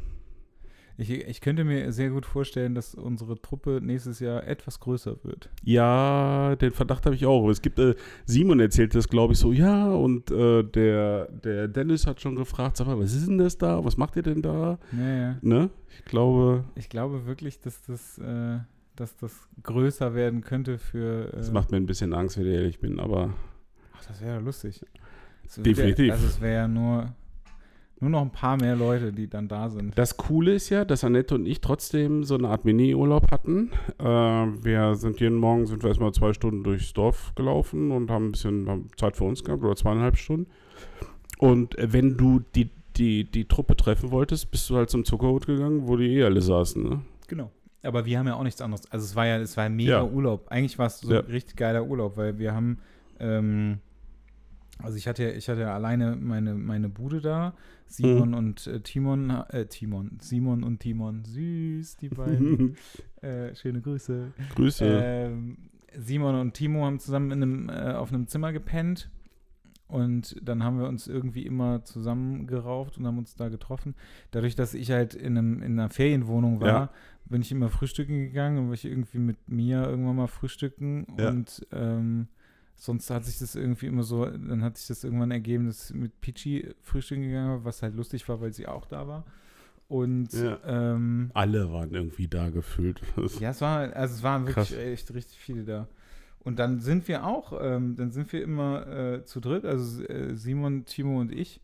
ich, ich könnte mir sehr gut vorstellen, dass unsere Truppe nächstes Jahr etwas größer wird. Ja, den Verdacht habe ich auch. Es gibt, äh, Simon erzählt das, glaube ich, so, ja, und äh, der, der Dennis hat schon gefragt, sag mal, was ist denn das da? Was macht ihr denn da? Naja. Ne? Ich glaube, Ich glaube wirklich, dass das, äh, dass das größer werden könnte für. Äh, das macht mir ein bisschen Angst, wenn ich ehrlich bin, aber Ach, das wäre ja lustig. Das wär- Definitiv. Also es wäre ja nur, nur noch ein paar mehr Leute, die dann da sind. Das Coole ist ja, dass Annette und ich trotzdem so eine Art Mini-Urlaub hatten. Äh, wir sind jeden Morgen sind wir erstmal zwei Stunden durchs Dorf gelaufen und haben ein bisschen haben Zeit für uns gehabt oder zweieinhalb Stunden. Und wenn du die, die, die Truppe treffen wolltest, bist du halt zum Zuckerhut gegangen, wo die eh alle saßen. Ne? Genau. Aber wir haben ja auch nichts anderes. Also es war ja, es war ein mega Ja. Urlaub. Eigentlich war es so Ja. ein richtig geiler Urlaub, weil wir haben, ähm, also ich hatte, ich hatte alleine meine, meine Bude da. Simon Mhm. und äh, Timon, äh, Timon, Simon und Timon, süß, die beiden. äh, schöne Grüße. Grüße. Ähm, Simon und Timo haben zusammen in einem, äh, auf einem Zimmer gepennt. Und dann haben wir uns irgendwie immer zusammengerauft und haben uns da getroffen. Dadurch, dass ich halt in, einem, in einer Ferienwohnung war, Ja. bin ich immer frühstücken gegangen und war ich irgendwie mit Mia irgendwann mal frühstücken. Ja. Und ähm, sonst hat sich das irgendwie immer so, dann hat sich das irgendwann ergeben, dass ich mit Pichi frühstücken gegangen war, was halt lustig war, weil sie auch da war. Und Ja. ähm, alle waren irgendwie da gefühlt. ja, es war, also es waren wirklich Krass. echt richtig viele da. Und dann sind wir auch, ähm, dann sind wir immer äh, zu dritt, also äh, Simon, Timo und ich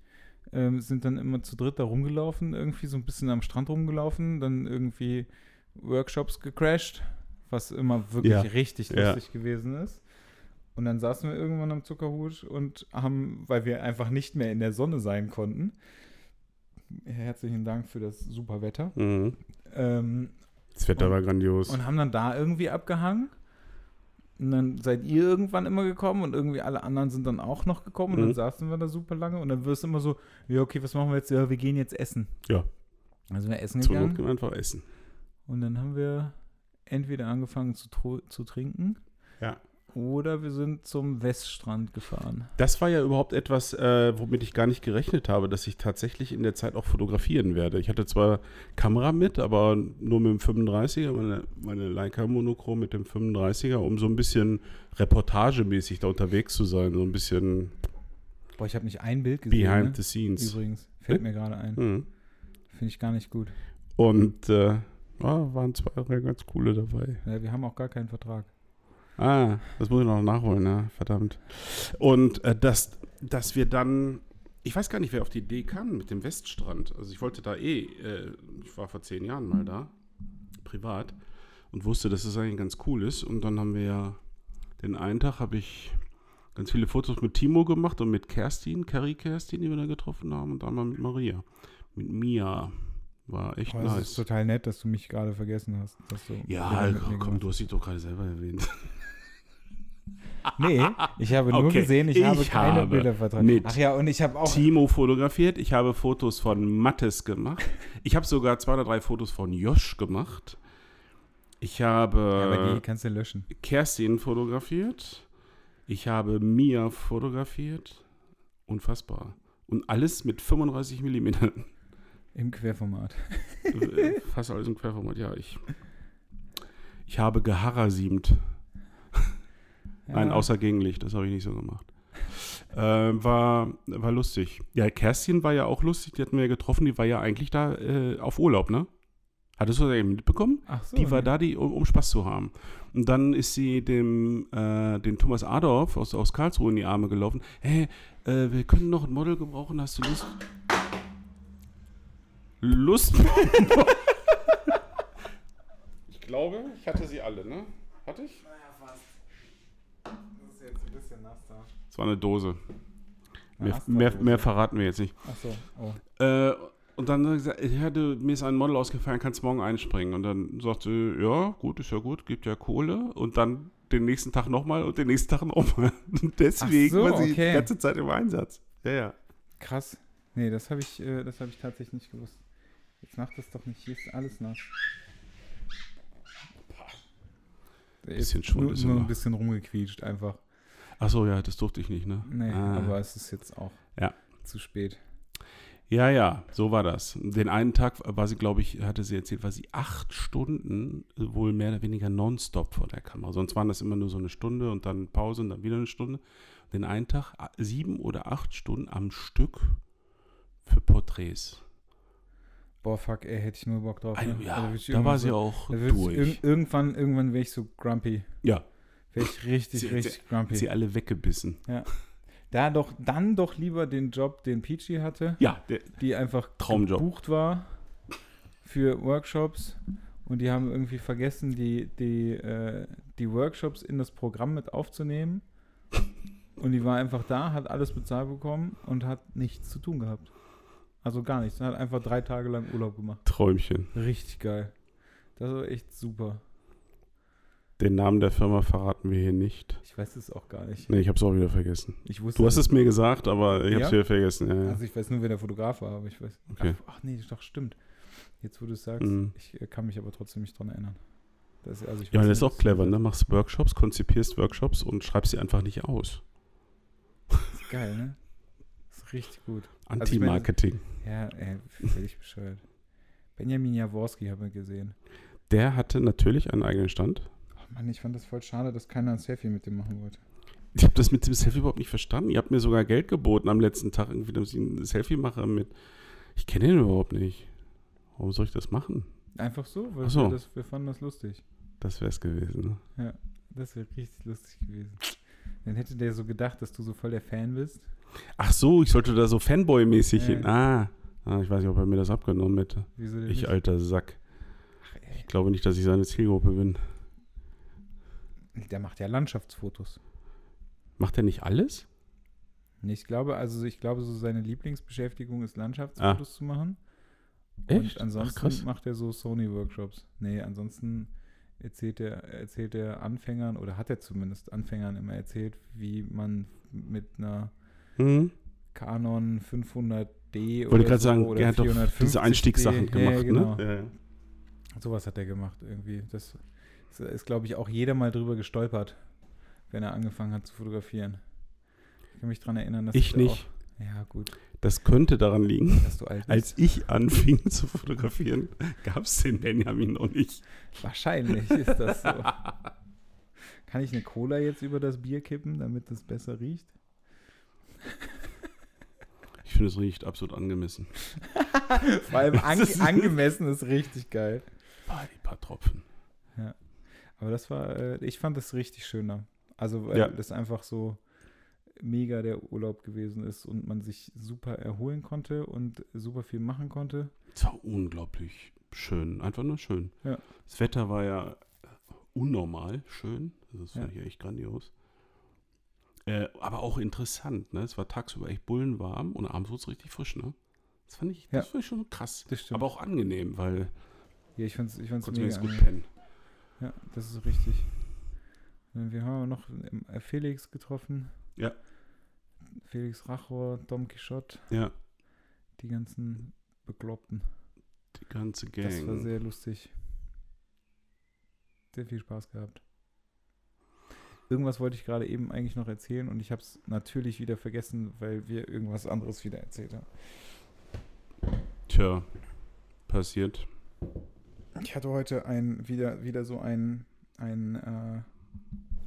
ähm, sind dann immer zu dritt da rumgelaufen, irgendwie so ein bisschen am Strand rumgelaufen, dann irgendwie Workshops gecrashed, was immer wirklich Ja. richtig Ja. lustig gewesen ist. Und dann saßen wir irgendwann am Zuckerhut und haben, weil wir einfach nicht mehr in der Sonne sein konnten, herzlichen Dank für das super Wetter, Mhm. ähm, Das Wetter Und- war grandios. und haben dann da irgendwie abgehangen. Und dann seid ihr irgendwann immer gekommen und irgendwie alle anderen sind dann auch noch gekommen und Mhm. dann saßen wir da super lange und dann wirst du immer so, ja, okay, was machen wir jetzt? Ja, wir gehen jetzt essen. Ja. Also wir essen Zur Not gegangen können wir einfach essen. und dann haben wir entweder angefangen zu, zu trinken Ja. Oder wir sind zum Weststrand gefahren. Das war ja überhaupt etwas, äh, womit ich gar nicht gerechnet habe, dass ich tatsächlich in der Zeit auch fotografieren werde. Ich hatte zwar Kamera mit, aber nur mit dem 35er, meine, meine Leica Monochrom mit dem 35er, um so ein bisschen reportagemäßig da unterwegs zu sein, so ein bisschen Boah, ich habe nicht ein Bild gesehen. behind ne? the scenes. Übrigens, fällt mir gerade ein. Mhm. Finde ich gar nicht gut. Und äh, ja, waren zwei, drei ganz coole dabei. Ja, wir haben auch gar keinen Vertrag. Ah, das muss ich noch nachholen, ja, verdammt. Und äh, dass, dass wir dann, ich weiß gar nicht, wer auf die Idee kam mit dem Weststrand. Also ich wollte da eh, äh, ich war vor zehn Jahren mal da, privat, und wusste, dass das eigentlich ganz cool ist. Und dann haben wir ja, den einen Tag habe ich ganz viele Fotos mit Timo gemacht und mit Kerstin, Carrie Kerstin, die wir da getroffen haben, und einmal mit Maria, mit Mia. War echt Es ist nice. total nett, dass du mich gerade vergessen hast. Dass du Ja, komm, du hast dich doch gerade selber erwähnt. Nee, ich habe nur Okay, gesehen, ich, ich habe keine habe Bilder vertragen. Ach ja, und ich habe auch. Timo fotografiert. Ich habe Fotos von Mattes gemacht. Ich habe sogar zwei oder drei Fotos von Josh gemacht. Ich habe Ja, die kannst du löschen. Kerstin fotografiert. Ich habe Mia fotografiert. Unfassbar. Und alles mit 35 Millimetern. Im Querformat. Äh, Fast alles im Querformat, ja. Ich, ich habe geharasiemt. Nein, außer Gegenlicht, das habe ich nicht so gemacht. Äh, war, war lustig. Ja, Kerstin war ja auch lustig, die hatten wir ja getroffen, die war ja eigentlich da äh, auf Urlaub, ne? Hattest du das eben mitbekommen? Ach so. Die war da, die, um, um Spaß zu haben. Und dann ist sie dem, äh, den Thomas Adorf aus, aus Karlsruhe in die Arme gelaufen. Hey, äh, wir können noch ein Model gebrauchen, hast du Lust? Lust? ich glaube, ich hatte sie alle, ne? Hatte ich? Naja. Das ist jetzt ein bisschen nass da. Es war eine Dose. Mehr, mehr, mehr verraten wir jetzt nicht. Ach so. Oh. Äh, und dann hat er gesagt, ich hatte, mir ist ein Model ausgefallen, kannst morgen einspringen. Und dann sagte ja, gut, ist ja gut, gibt ja Kohle. Und dann den nächsten Tag nochmal und den nächsten Tag nochmal. Und deswegen so, war sie okay. die ganze Zeit im Einsatz. Ja, ja. Krass. Nee, das habe ich, äh, das habe ich tatsächlich nicht gewusst. Jetzt macht das doch nicht. Hier ist alles nass. Bisschen Schwund nur, ist nur ein bisschen rumgequietscht einfach. Achso, ja, das durfte ich nicht, ne? Nee, Ah. aber es ist jetzt auch Ja. zu spät. Ja, ja, so war das. Den einen Tag war sie, glaube ich, hatte sie erzählt, war sie acht Stunden wohl mehr oder weniger nonstop vor der Kamera. Sonst waren das immer nur so eine Stunde und dann Pause und dann wieder eine Stunde. Den einen Tag sieben oder acht Stunden am Stück für Porträts. Boah, fuck, ey, hätte ich nur Bock drauf. Also, ne? ja, Also da war sie so, auch durch. irg irgendwann, irgendwann wäre ich so grumpy. Ja, Wäre ich richtig, Sie- richtig hat grumpy. sie alle weggebissen. Da doch, dann doch lieber den Job, den Peachy hatte, Ja, der, die einfach Traumjob. gebucht war für Workshops und die haben irgendwie vergessen, die, die, äh, die Workshops in das Programm mit aufzunehmen. Und die war einfach da, hat alles bezahlt bekommen und hat nichts zu tun gehabt. Also gar nichts. Hat einfach drei Tage lang Urlaub gemacht. Träumchen. Richtig geil. Das war echt super. Den Namen der Firma verraten wir hier nicht. Ich weiß es auch gar nicht. Nee, ich habe es auch wieder vergessen. Ich wusste Du hast es mir gesagt, aber ich habe es Ja? wieder vergessen. Ja, ja. Also ich weiß nur, wer der Fotograf war, aber ich weiß. Okay. Ach, ach nee, doch stimmt. Jetzt, wo du es sagst, Mhm. ich äh, kann mich aber trotzdem nicht dran erinnern. Das, also Ja, das ist auch clever, ne? Machst Workshops, konzipierst Workshops und schreibst sie einfach nicht aus. Das ist geil, ne? Richtig gut. Also ich meine, Anti-Marketing. Ja, ey, völlig bescheuert. Benjamin Jaworski haben wir gesehen. Der hatte natürlich einen eigenen Stand. Ach Mann, ich fand das voll schade, dass keiner ein Selfie mit dem machen wollte. Ich habe das mit dem Selfie überhaupt nicht verstanden. Ihr habt mir sogar Geld geboten am letzten Tag, irgendwie, dass ich ein Selfie mache mit. Ich kenne ihn überhaupt nicht. Warum soll ich das machen? Einfach so, weil so. wir, das, wir fanden das lustig. Das wäre es gewesen. Ne? Das wäre richtig lustig gewesen. Dann hätte der so gedacht, dass du so voll der Fan bist. Ach so, ich sollte da so Fanboy-mäßig hin. Ah. ah, ich weiß nicht, ob er mir das abgenommen hätte. Wieso denn Ich, nicht? alter Sack. Ach, Ich glaube nicht, dass ich seine Zielgruppe bin. der macht ja Landschaftsfotos. Macht er nicht alles? Ich glaube, also ich glaube, so seine Lieblingsbeschäftigung ist Landschaftsfotos zu machen. Und Echt? Ach, ansonsten krass. macht er so Sony-Workshops. Nee, ansonsten erzählt er, erzählt er Anfängern, oder hat er zumindest Anfängern immer erzählt, wie man mit einer Hm? Canon 500D Wollte oder gerade so, sagen, oder er hat doch 450D. diese Einstiegssachen Ja, gemacht, genau. ne? Ja, ja. Sowas hat er gemacht irgendwie. Das ist, glaube ich, auch jeder mal drüber gestolpert, wenn er angefangen hat zu fotografieren. Ich kann mich daran erinnern, dass Ich nicht. Auch, ja, gut, Das könnte daran liegen, dass du alt bist. als ich anfing zu fotografieren, gab es den Benjamin noch nicht. Wahrscheinlich ist das so. Kann ich eine Cola jetzt über das Bier kippen, damit es besser riecht? Ich finde, es riecht absolut angemessen. Vor allem ist- angemessen ist richtig geil. Ah, die paar Tropfen. Aber das war, äh, ich fand das richtig schöner. Also, weil Ja. das einfach so mega der Urlaub gewesen ist und man sich super erholen konnte und super viel machen konnte. Es war unglaublich schön. Einfach nur schön. Ja. Das Wetter war ja unnormal schön. Das Ja. fand ich echt grandios. Äh, aber auch interessant, ne? Es war tagsüber echt bullenwarm und abends wurde es richtig frisch, ne? Das fand ich, Ja. das fand ich schon krass. Aber auch angenehm, weil ja, ich fand's, ich fand's mir mega jetzt gut pennen. Ja, das ist richtig. Wir haben noch äh, Felix getroffen. Ja. Felix Rachor, Dom Quixote, Ja, die ganzen Bekloppten. die ganze Gang. Das war sehr lustig. Sehr viel Spaß gehabt. Irgendwas wollte ich gerade eben eigentlich noch erzählen und ich habe es natürlich wieder vergessen, weil wir irgendwas anderes wieder erzählt haben. Tja, passiert. Ich hatte heute ein, wieder, wieder so ein, ein, äh,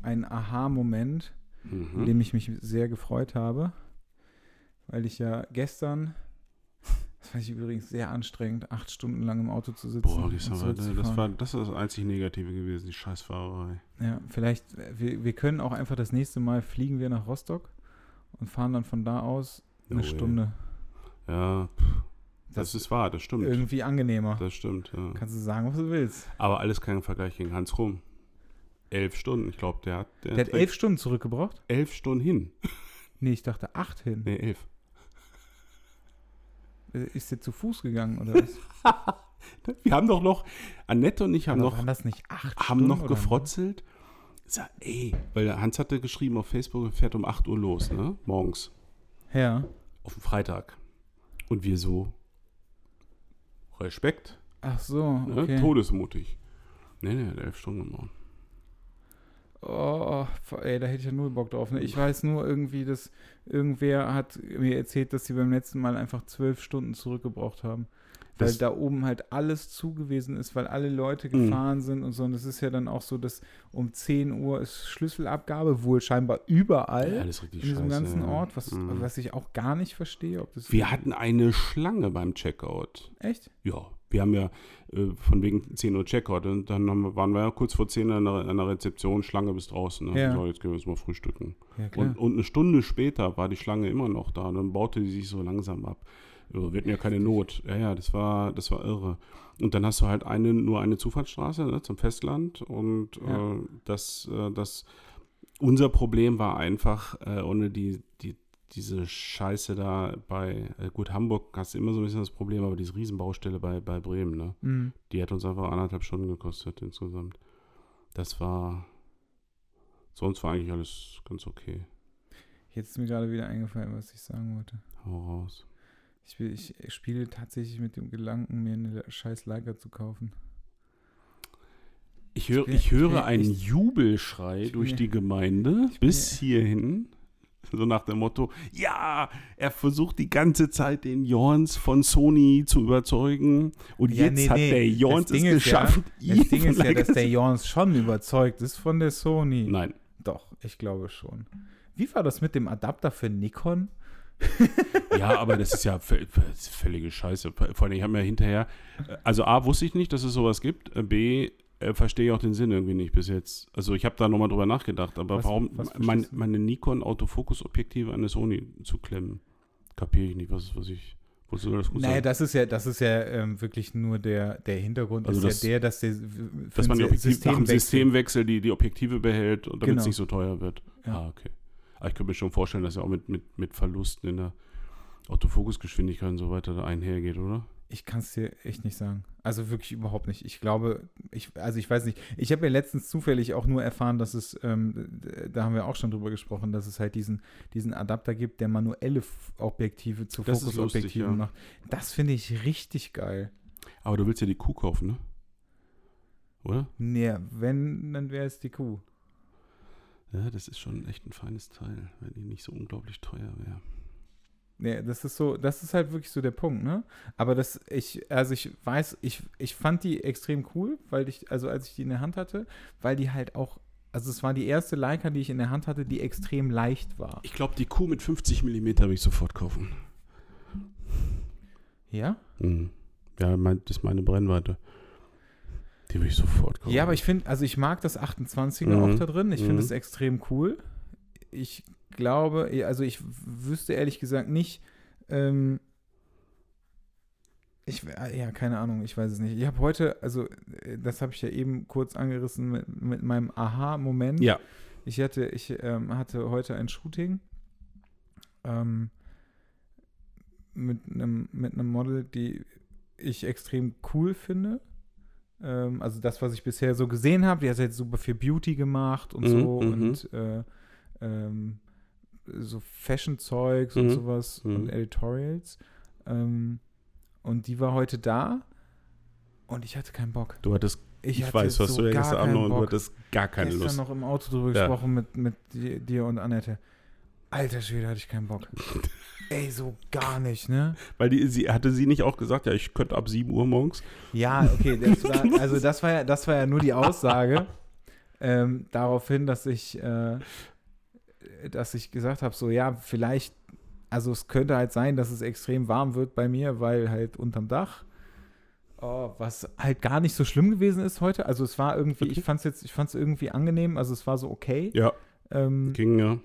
ein Aha-Moment, in Mhm. dem ich mich sehr gefreut habe, weil ich ja gestern, fand ich übrigens sehr anstrengend, acht Stunden lang im Auto zu sitzen. Boah, war, das, war, das ist das einzig Negative gewesen, die Scheißfahrerei. Ja, vielleicht, wir, wir können auch einfach das nächste Mal fliegen wir nach Rostock und fahren dann von da aus eine Oh, ey. Stunde. Ja, das, ist wahr, das stimmt. irgendwie angenehmer. Das stimmt, ja. Kannst du sagen, was du willst. Aber alles kein Vergleich gegen Hans Rum. Elf Stunden, ich glaube, der hat, der Der hat elf Stunden zurückgebracht? elf Stunden hin. Nee, ich dachte acht hin. Nee, elf. Äh, Ist der zu Fuß gegangen oder was? Wir haben doch noch, Annette und ich haben Aber noch, das nicht acht haben Stunden? noch gefrotzelt. Sag, ey, weil Hans hatte geschrieben auf Facebook, er fährt um 8 Uhr los, ne? Morgens. Ja. Auf dem Freitag. Und wir so, Respekt, Ach so, ne? okay. todesmutig. Nee, nee, hat elf Stunden gemacht. Oh, ey, da hätte ich ja null Bock drauf. Ne? Ich weiß nur irgendwie, dass irgendwer hat mir erzählt, dass sie beim letzten Mal einfach zwölf Stunden zurückgebraucht haben. Weil Das- da oben halt alles zu gewesen ist, weil alle Leute Mhm. gefahren sind und so. Und es ist ja dann auch so, dass um 10 Uhr ist Schlüsselabgabe, wohl scheinbar überall Ja, in diesem scheiße, ganzen ja. Ort, was, Mhm. was ich auch gar nicht verstehe. Wir hatten eine Schlange beim Checkout. Echt? Ja, wir haben ja äh, von wegen 10 Uhr Checkout und dann wir, waren wir ja kurz vor 10 Uhr an der, an der Rezeption, Schlange bis draußen. Ne? Ja. So, jetzt gehen wir uns mal frühstücken. Ja. Und, und eine Stunde später war die Schlange immer noch da. Dann baute die sich so langsam ab. Ja, Wir hatten ja keine Not. Ja, ja, das war, das war irre. Und dann hast du halt eine, nur eine Zufahrtsstraße ne, zum Festland. Und Ja. äh, das, äh, das, unser Problem war einfach, äh, ohne die, die, diese Scheiße da bei, äh, gut, Hamburg hast du immer so ein bisschen das Problem, aber diese Riesenbaustelle bei, bei Bremen, ne? Mhm. Die hat uns einfach anderthalb Stunden gekostet insgesamt. Das war, sonst war eigentlich alles ganz okay. Jetzt ist mir gerade wieder eingefallen, was ich sagen wollte. Hau raus. Ich, will, ich spiele tatsächlich mit dem Gedanken, mir eine scheiß Leica zu kaufen. Ich, hör, bin- ich ich bin höre ja einen Jubelschrei ich durch die Gemeinde ich bis hierhin. So nach dem Motto, ja, er versucht die ganze Zeit den Jorns von Sony zu überzeugen. Und Ja, jetzt nee, hat nee. der Jorns es ist ja- geschafft. Das Ding ist ja, dass der Jorns schon überzeugt ist von der Sony. Nein, Doch, ich glaube schon. Wie war das mit dem Adapter für Nikon? ja, aber das ist ja völlige Scheiße. Vor allem, ich habe mir hinterher, also A, wusste ich nicht, dass es sowas gibt. Äh, B, äh, verstehe ich auch den Sinn irgendwie nicht bis jetzt. Also ich habe da nochmal drüber nachgedacht, aber Was- warum was mein, meine Nikon Autofokus-Objektive an eine Sony zu klemmen, kapiere ich nicht, was, was ich, das gut Naja, sein? das ist ja, das ist ja ähm, wirklich nur der, der Hintergrund, Also ist das- ja der, dass der Dass man die Objektive, nach dem Systemwechsel- Systemwechsel die, die Objektive behält und damit es Genau. nicht so teuer wird. Ja. Ah, okay. Aber ich könnte mir schon vorstellen, dass er auch mit, mit, mit Verlusten in der Autofokusgeschwindigkeit und so weiter da einhergeht, oder? Ich kann es dir echt nicht sagen. Also wirklich überhaupt nicht. Ich glaube, ich, also ich weiß nicht. Ich habe ja letztens zufällig auch nur erfahren, dass es, ähm, da haben wir auch schon drüber gesprochen, dass es halt diesen, diesen Adapter gibt, der manuelle Objektive zu Das ist lustig, Fokusobjektiven ja. macht. Das finde ich richtig geil. Aber du willst ja die Kuh kaufen, ne? Oder? Nee, wenn, dann wäre es die Kuh. Ja, das ist schon echt ein feines Teil, wenn die nicht so unglaublich teuer wäre. Nee, das ist so, das ist halt wirklich so der Punkt, ne? Aber das, ich, also ich weiß, ich, ich fand die extrem cool, weil ich, also als ich die in der Hand hatte, weil die halt auch, also es war die erste Leica, die ich in der Hand hatte, die extrem leicht war. Ich glaube, die Kuh mit 50 mm will ich sofort kaufen. Ja? Mhm. Ja, mein, das ist meine Brennweite. Die will ich sofort kaufen. Ja, aber ich finde, also ich mag das 28er Mhm. auch da drin. Ich Mhm. finde es extrem cool. Ich glaube, also ich wüsste ehrlich gesagt nicht, ähm, ich, ja, keine Ahnung, ich weiß es nicht. Ich habe heute, also äh, das habe ich ja eben kurz angerissen mit, mit meinem Aha-Moment. Ja. Ich hatte, ich ähm, hatte heute ein Shooting ähm, mit einem mit einem Model, die ich extrem cool finde. Ähm, also das, was ich bisher so gesehen habe. Die hat jetzt super viel Beauty gemacht und Mhm, so mhm. und äh, ähm, so Fashion-Zeugs und Mhm, sowas mhm. und Editorials. Ähm, und die war heute da und ich hatte keinen Bock. Du hattest, ich, hatte weiß, was so du gar gestern Abend noch und du hattest gar keine Gestern Lust. noch im Auto drüber Ja. gesprochen mit, mit di- dir und Annette. Alter Schwede, hatte ich keinen Bock. Ey, so gar nicht, ne? Weil die, sie hatte sie nicht auch gesagt, ja, ich könnte ab 7 Uhr morgens. Ja, okay, das war, also das war ja, das war ja nur die Aussage ähm, darauf hin, dass ich, äh, dass ich gesagt habe, so ja, vielleicht, also es könnte halt sein, dass es extrem warm wird bei mir, weil halt unterm Dach. Oh, was halt gar nicht so schlimm gewesen ist heute. Also es war irgendwie, Okay. ich fand es jetzt, ich fand es irgendwie angenehm, also es war so okay. Ja, Ähm, ging ja.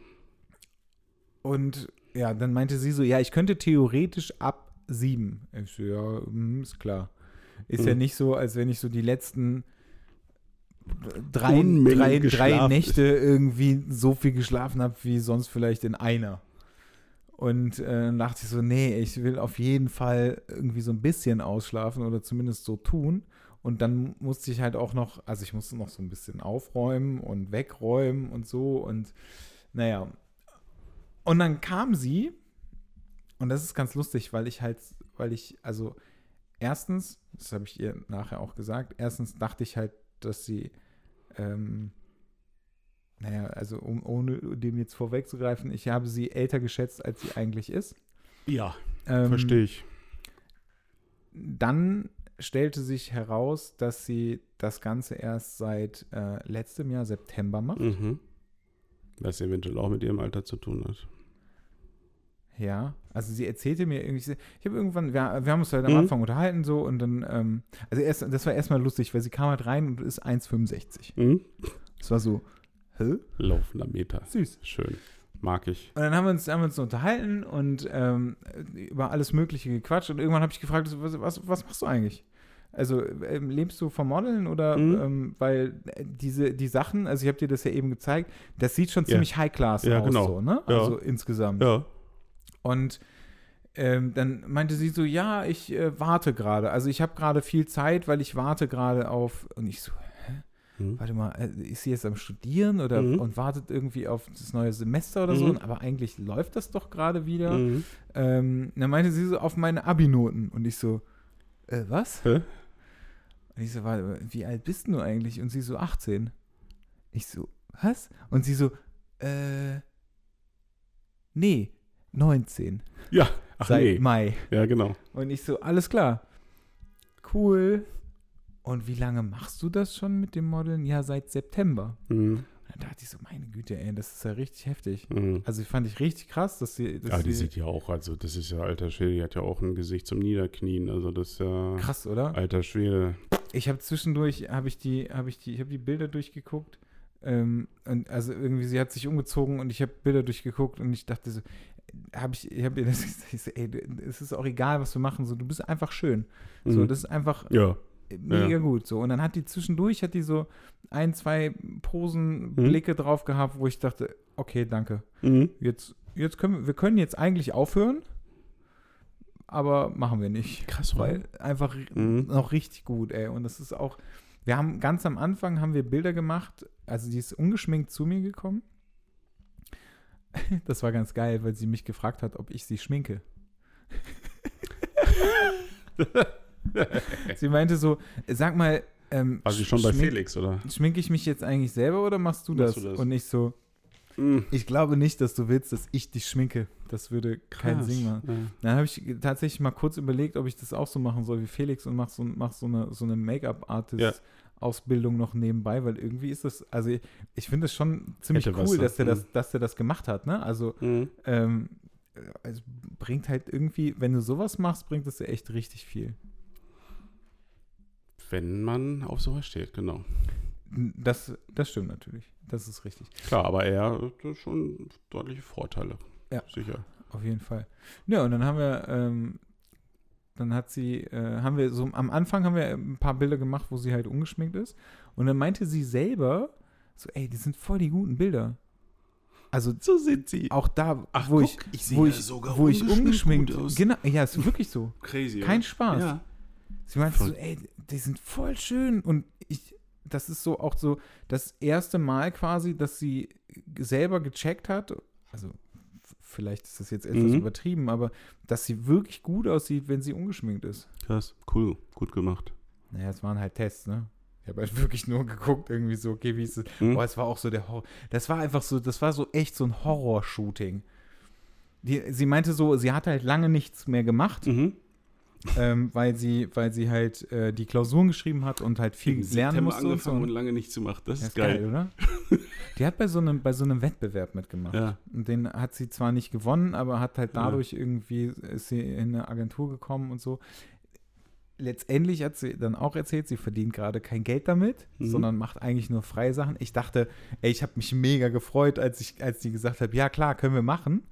Und ja, dann meinte sie so, ja, ich könnte theoretisch ab sieben. Ich so, ja, hm, ist klar. Ist ja Mhm. nicht so, als wenn ich so die letzten drei, drei, drei. Nächte irgendwie so viel geschlafen habe, wie sonst vielleicht in einer. Und äh, dann dachte ich so, nee, ich will auf jeden Fall irgendwie so ein bisschen ausschlafen oder zumindest so tun. Und dann musste ich halt auch noch, also ich musste noch so ein bisschen aufräumen und wegräumen und so. Und naja. Und dann kam sie, und das ist ganz lustig, weil ich halt, weil ich, also erstens, das habe ich ihr nachher auch gesagt, erstens dachte ich halt, dass sie, ähm, naja, also um, ohne dem jetzt vorwegzugreifen, ich habe sie älter geschätzt, als sie eigentlich ist. Ja, Ähm, verstehe ich. Dann stellte sich heraus, dass sie das Ganze erst seit äh, letztem Jahr September macht. Mhm. Was eventuell auch mit ihrem Alter zu tun hat. Ja, also sie erzählte mir irgendwie, ich habe irgendwann, wir, wir haben uns halt am Mhm. Anfang unterhalten so und dann, ähm, also erst, das war erstmal lustig, weil sie kam halt rein und ist 1,65. Mhm. Das war so, hä? Laufender Meter. Süß. Schön. Mag ich. Und dann haben wir uns, haben wir uns unterhalten und ähm, über alles Mögliche gequatscht und irgendwann habe ich gefragt, was, was, was machst du eigentlich? Also ähm, lebst du vom Modeln oder Mhm. ähm, weil äh, diese die Sachen, also ich habe dir das ja eben gezeigt, das sieht schon Ja. ziemlich High Class Ja, aus genau. so, ne? Ja. Also insgesamt. Ja. Und ähm, dann meinte sie so, ja, ich äh, warte gerade. Also ich habe gerade viel Zeit, weil ich warte gerade auf. Und ich so, hä? Mhm. Warte mal, äh, ist sie jetzt am Studieren oder Mhm. und wartet irgendwie auf das neue Semester oder so? Mhm. Aber eigentlich läuft das doch gerade wieder. Mhm. Ähm, dann meinte sie so auf meine Abi-Noten. Und ich so, äh, was? Hä? Und ich so, warte, wie alt bist du eigentlich? Und sie so, 18. Ich so, was? Und sie so, äh, nee, 19. Ja. Ach seit nee. Mai. Ja, genau. Und ich so, alles klar. Cool. Und wie lange machst du das schon mit dem Modeln? Ja, seit September. Mhm. Und dann dachte ich so, meine Güte, ey, das ist ja richtig heftig. Mhm. Also fand ich richtig krass, dass sie, dass Ja, die sie sieht ja auch, also das ist ja alter Schwede, die hat ja auch ein Gesicht zum Niederknien, also das ist ja krass, oder? alter Schwede. Ich habe zwischendurch, habe ich die, habe ich die, ich habe die Bilder durchgeguckt. Ähm, und also irgendwie, sie hat sich umgezogen und ich habe Bilder durchgeguckt und ich dachte so, habe ich, ich habe ihr das gesagt, ich so, ey, es ist auch egal, was wir machen, so, du bist einfach schön. So, Mhm. das ist einfach, Ja, mega Ja. gut. So. Und dann hat die zwischendurch, hat die so ein, zwei Posen, Mhm. Blicke drauf gehabt, wo ich dachte, okay, danke. mhm. Jetzt, jetzt können wir, wir können jetzt eigentlich aufhören, aber machen wir nicht. krass, Weil einfach Mhm. noch richtig gut, ey. Und das ist auch, wir haben ganz am Anfang haben wir Bilder gemacht, also die ist ungeschminkt zu mir gekommen. Das war ganz geil, weil sie mich gefragt hat, ob ich sie schminke. sie meinte so, sag mal, ähm, War sie schon bei Felix, oder? Schminke ich mich jetzt eigentlich selber oder machst du, Machst das? du das? Und ich so, Mhm. ich glaube nicht, dass du willst, dass ich dich schminke. Das würde keinen Krass. Sinn machen. Ja. Dann habe ich tatsächlich mal kurz überlegt, ob ich das auch so machen soll wie Felix und mach so, mach so eine, so eine Make-up-Artist-Ausbildung noch nebenbei, weil irgendwie ist das, also ich, ich finde es schon ziemlich Hätte cool, was, ne? dass der, das, Mhm. dass der das gemacht hat, ne? Also, Mhm. ähm, es bringt halt irgendwie, wenn du sowas machst, bringt das ja echt richtig viel. Wenn man auf sowas steht, genau. Das, das stimmt natürlich. Das ist richtig. Klar, aber er hat schon deutliche Vorteile. Ja. Sicher. Auf jeden Fall. Ja, und dann haben wir, ähm, dann hat sie, äh, haben wir so, am Anfang haben wir ein paar Bilder gemacht, wo sie halt ungeschminkt ist. Und dann meinte sie selber, so, ey, die sind voll die guten Bilder. Also So sind sie. auch da, Ach, wo guck, ich, ich sehe wo ja ich, sogar wo ich ungeschminkt aus. genau, ja, ist wirklich so. Crazy. Kein oder? Spaß. Ja. Sie meinte so, Voll. ey, die sind voll schön und ich, das ist so auch so das erste Mal quasi, dass sie selber gecheckt hat, also vielleicht ist das jetzt etwas Mhm. übertrieben, aber dass sie wirklich gut aussieht, wenn sie ungeschminkt ist. Krass, cool, gut gemacht. Naja, es waren halt Tests, ne? Ich habe halt wirklich nur geguckt, irgendwie so, okay, wie ist es? Hm? Boah, es war auch so der Horror. Das war einfach so, das war so echt so ein Horror-Shooting. Die, sie meinte so, sie hat halt lange nichts mehr gemacht, Mhm. Ähm, weil sie, weil sie halt äh, die Klausuren geschrieben hat und halt viel Im lernen musste. Und angefangen und lange nichts gemacht. Das Ja, ist geil. oder? Die hat bei so einem, bei so einem Wettbewerb mitgemacht. Ja. Und den hat sie zwar nicht gewonnen, aber hat halt Ja. dadurch irgendwie, ist sie in eine Agentur gekommen und so. Letztendlich hat sie dann auch erzählt, sie verdient gerade kein Geld damit, Mhm. sondern macht eigentlich nur freie Sachen. Ich dachte, ey, ich habe mich mega gefreut, als ich, als die gesagt hat, ja klar, können wir machen.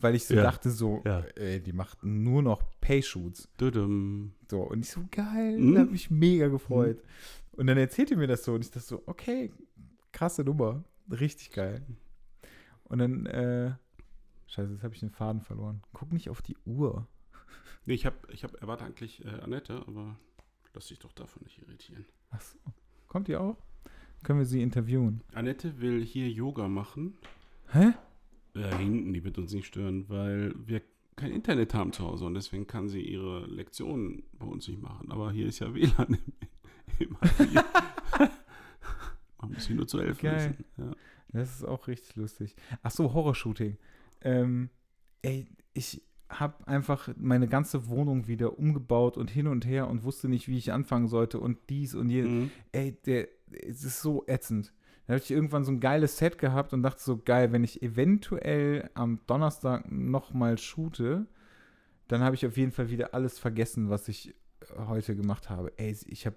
Weil ich so Ja. dachte, so, Ja. ey, die macht nur noch Pay-Shoots. So, und ich so, geil, Mhm. da habe mich mega gefreut. Und dann erzählte mir das so und ich dachte so, okay, krasse Nummer, richtig geil. Und dann, äh, scheiße, jetzt habe ich den Faden verloren. Guck nicht auf die Uhr. Nee, ich habe ich hab erwartet eigentlich äh, Annette, aber lass dich doch davon nicht irritieren. Ach so, kommt die auch? Können wir sie interviewen? Annette will hier Yoga machen. Hä? Äh, hinten, die wird uns nicht stören, weil wir kein Internet haben zu Hause und deswegen kann sie ihre Lektionen bei uns nicht machen. Aber hier ist ja WLAN im, im. Man muss sie nur zu elf Geil. wissen. Ja. Das ist auch richtig lustig. Ach so, Horrorshooting. Ähm, ey, ich habe einfach meine ganze Wohnung wieder umgebaut und hin und her und wusste nicht, wie ich anfangen sollte und dies und jenes. Mhm. ey, der, es ist so ätzend. Da habe ich irgendwann so ein geiles Set gehabt und dachte so, geil, wenn ich eventuell am Donnerstag nochmal shoote, dann habe ich auf jeden Fall wieder alles vergessen, was ich heute gemacht habe. Ey, ich habe,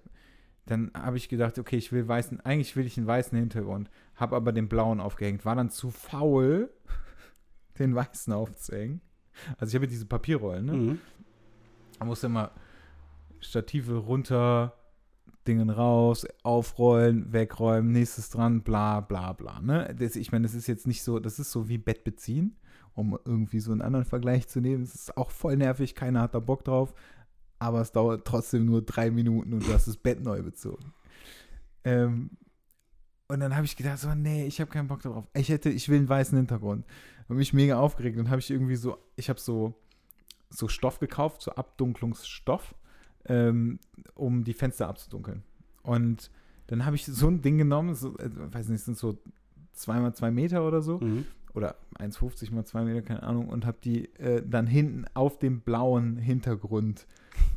dann habe ich gedacht, okay, ich will weißen, eigentlich will ich einen weißen Hintergrund, habe aber den blauen aufgehängt, war dann zu faul, den weißen aufzuhängen. Also ich habe diese Papierrollen, ne? Mhm. Man muss immer Stative runter, Dingen raus, aufrollen, wegräumen, nächstes dran, bla bla bla. Ne? Das, ich meine, das ist jetzt nicht so, das ist so wie Bett beziehen, um irgendwie so einen anderen Vergleich zu nehmen. Es ist auch voll nervig, keiner hat da Bock drauf, aber es dauert trotzdem nur drei Minuten und du hast das Bett neu bezogen. Ähm, und dann habe ich gedacht, so, nee, ich habe keinen Bock darauf. Ich hätte, ich will einen weißen Hintergrund. Habe mich mega aufgeregt und habe ich irgendwie so, ich habe so, so Stoff gekauft, so Abdunklungsstoff, ähm, um die Fenster abzudunkeln. Und dann habe ich so ein Ding genommen, so, äh, weiß nicht, sind so zwei mal zwei Meter oder so, Mhm. oder 1,50 mal zwei Meter, keine Ahnung, und habe die äh, dann hinten auf dem blauen Hintergrund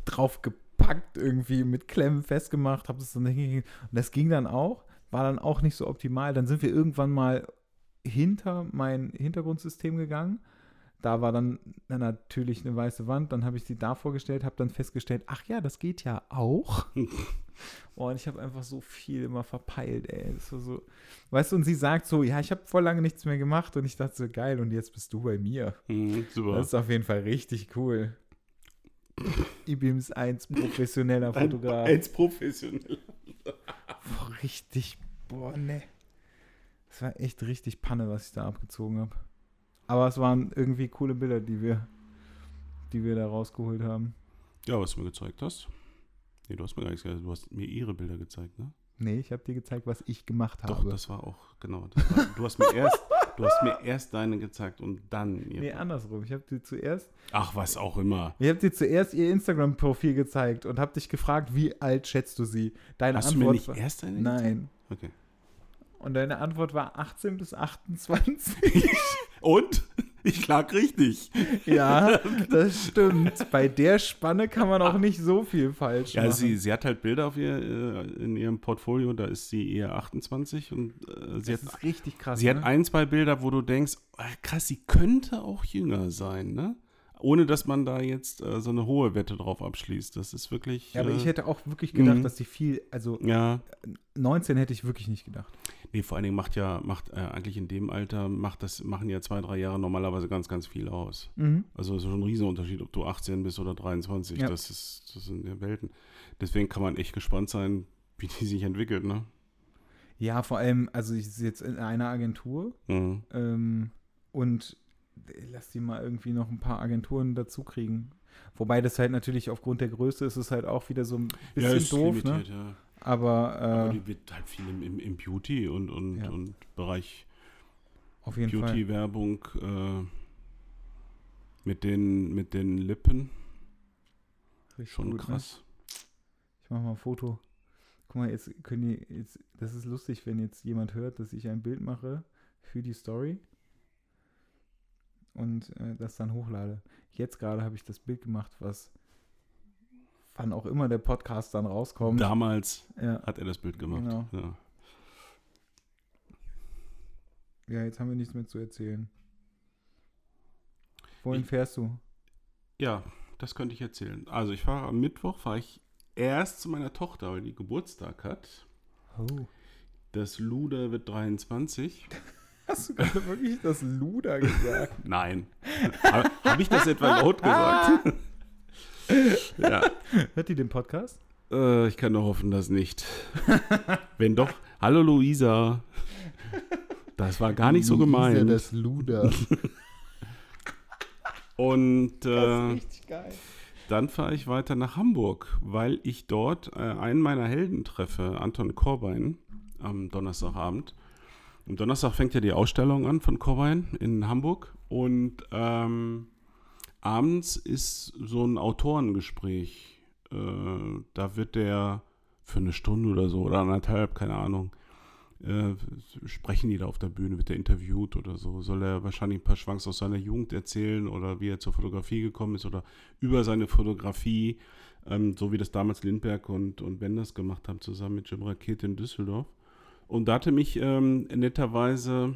draufgepackt, irgendwie mit Klemmen festgemacht, habe das dann hingekriegt. Und das ging dann auch, war dann auch nicht so optimal. Dann sind wir irgendwann mal hinter mein Hintergrundsystem gegangen. Da war dann, natürlich eine weiße Wand. Dann habe ich sie da vorgestellt, habe dann festgestellt, ach ja, das geht ja auch. oh, und ich habe einfach so viel immer verpeilt, ey. So, weißt du, und sie sagt so, ja, ich habe voll lange nichts mehr gemacht. Und ich dachte so, geil, und jetzt bist du bei mir. Mhm. Super. Das ist auf jeden Fall richtig cool. IBIMS 1 professioneller Fotograf. Als professionell. Boah, richtig, boah, ne. Das war echt richtig Panne, was ich da abgezogen habe. Aber es waren irgendwie coole Bilder, die wir, die wir da rausgeholt haben. Ja, was du mir gezeigt hast. Nee, du hast mir gar nichts gesagt. Du hast mir ihre Bilder gezeigt, ne? Nee, ich habe dir gezeigt, was ich gemacht Doch, habe. das war auch, genau. Das war, du, hast mir erst, du hast mir erst deine gezeigt und dann ihre. nee, andersrum. Ich habe dir zuerst, Ach, was auch immer. ich habe dir zuerst ihr Instagram-Profil gezeigt und habe dich gefragt, wie alt schätzt du sie? Deine Hast du mir Antwort nicht war, erst deine Nein. Okay. Und deine Antwort war 18 bis 28. Und? Ich lag richtig. ja, das stimmt. Bei der Spanne kann man auch nicht so viel falsch Ja, machen. sie, sie hat halt Bilder auf ihr, äh, in ihrem Portfolio, da ist sie eher 28 und äh, sie, das hat, ist richtig krass. sie hat ne? ein, zwei Bilder, wo du denkst, ah, krass, sie könnte auch jünger sein, ne? Ohne dass man da jetzt äh, so eine hohe Wette drauf abschließt. Das ist wirklich. Ja, aber äh, ich hätte auch wirklich gedacht, Mhm. dass die viel, also Ja, 19 hätte ich wirklich nicht gedacht. nee, vor allen Dingen macht ja, macht äh, eigentlich in dem Alter, macht das, machen ja zwei, drei Jahre normalerweise ganz, ganz viel aus. Mhm. Also es ist schon ein Riesenunterschied, ob du 18 bist oder 23. Ja. Das ist, das sind ja Welten. Deswegen kann man echt gespannt sein, wie die sich entwickelt, ne? Ja, vor allem, also ich sitze jetzt in einer Agentur Mhm. ähm, und lass die mal irgendwie noch ein paar Agenturen dazu kriegen. Wobei das halt natürlich aufgrund der Größe ist es halt auch wieder so ein bisschen ist doof, limitiert, ne? ja. Aber, äh, Aber die wird halt viel im, im, Beauty und, und, Ja. und Bereich. Beauty-Werbung äh, mit, den, mit den Lippen. Richtig Schon gut, ne? krass. Ich mache mal ein Foto. Guck mal, jetzt können die, jetzt, das ist lustig, wenn jetzt jemand hört, dass ich ein Bild mache für die Story und äh, das dann hochlade. Jetzt gerade habe ich das Bild gemacht, was wann auch immer der Podcast dann rauskommt. Damals Ja, hat er das Bild gemacht. Genau. Ja. ja, jetzt haben wir nichts mehr zu erzählen. Wohin Ich- fährst du? ja, das könnte ich erzählen. Also ich fahre am Mittwoch, fahre ich erst zu meiner Tochter, weil die Geburtstag hat. Oh. Das Luder wird 23. Hast du gerade wirklich das Luder gesagt? Nein. Habe hab ich das etwa laut gesagt? ja. Hört die den Podcast? Äh, ich kann nur hoffen, dass nicht. Wenn doch, hallo Luisa. Das war gar nicht so gemeint. Das Luder. Und Das äh, ist richtig geil. dann fahre ich weiter nach Hamburg, weil ich dort äh, einen meiner Helden treffe, Anton Korbein, am Donnerstagabend. Am Donnerstag fängt ja die Ausstellung an von Korbein in Hamburg und ähm, abends ist so ein Autorengespräch. Äh, da wird der für eine Stunde oder so oder anderthalb, keine Ahnung, äh, sprechen die da auf der Bühne, wird er interviewt oder so. Soll er wahrscheinlich ein paar Schwanks aus seiner Jugend erzählen oder wie er zur Fotografie gekommen ist oder über seine Fotografie, ähm, so wie das damals Lindberg und, und Wenders gemacht haben, zusammen mit Jim Rakete in Düsseldorf. Und da hatte mich ähm, netterweise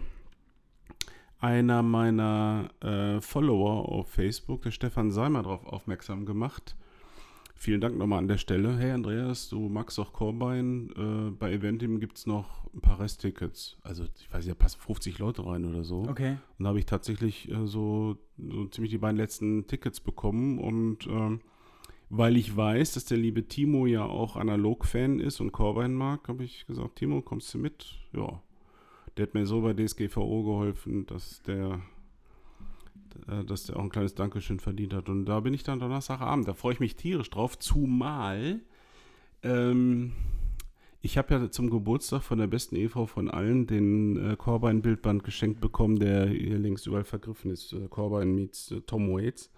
einer meiner äh, Follower auf Facebook, der Stefan Seimer, darauf aufmerksam gemacht. Vielen Dank nochmal an der Stelle. Hey Andreas, du magst auch Corbein. Äh, bei Eventim gibt es noch ein paar Resttickets. Also ich weiß nicht, da passen 50 Leute rein oder so. Okay. Und da habe ich tatsächlich äh, so, so ziemlich die beiden letzten Tickets bekommen. Und ähm, weil ich weiß, dass der liebe Timo ja auch Analog-Fan ist und Corbein mag, habe ich gesagt, Timo, kommst du mit? Ja. Der hat mir so bei DSGVO geholfen, dass der, äh, dass der auch ein kleines Dankeschön verdient hat. Und da bin ich dann Donnerstagabend. Da freue ich mich tierisch drauf, zumal ähm, ich habe ja zum Geburtstag von der besten Ehefrau von allen den äh, Corbein-Bildband geschenkt bekommen, der hier längst überall vergriffen ist. Äh, Corbein meets äh, Tom Waits.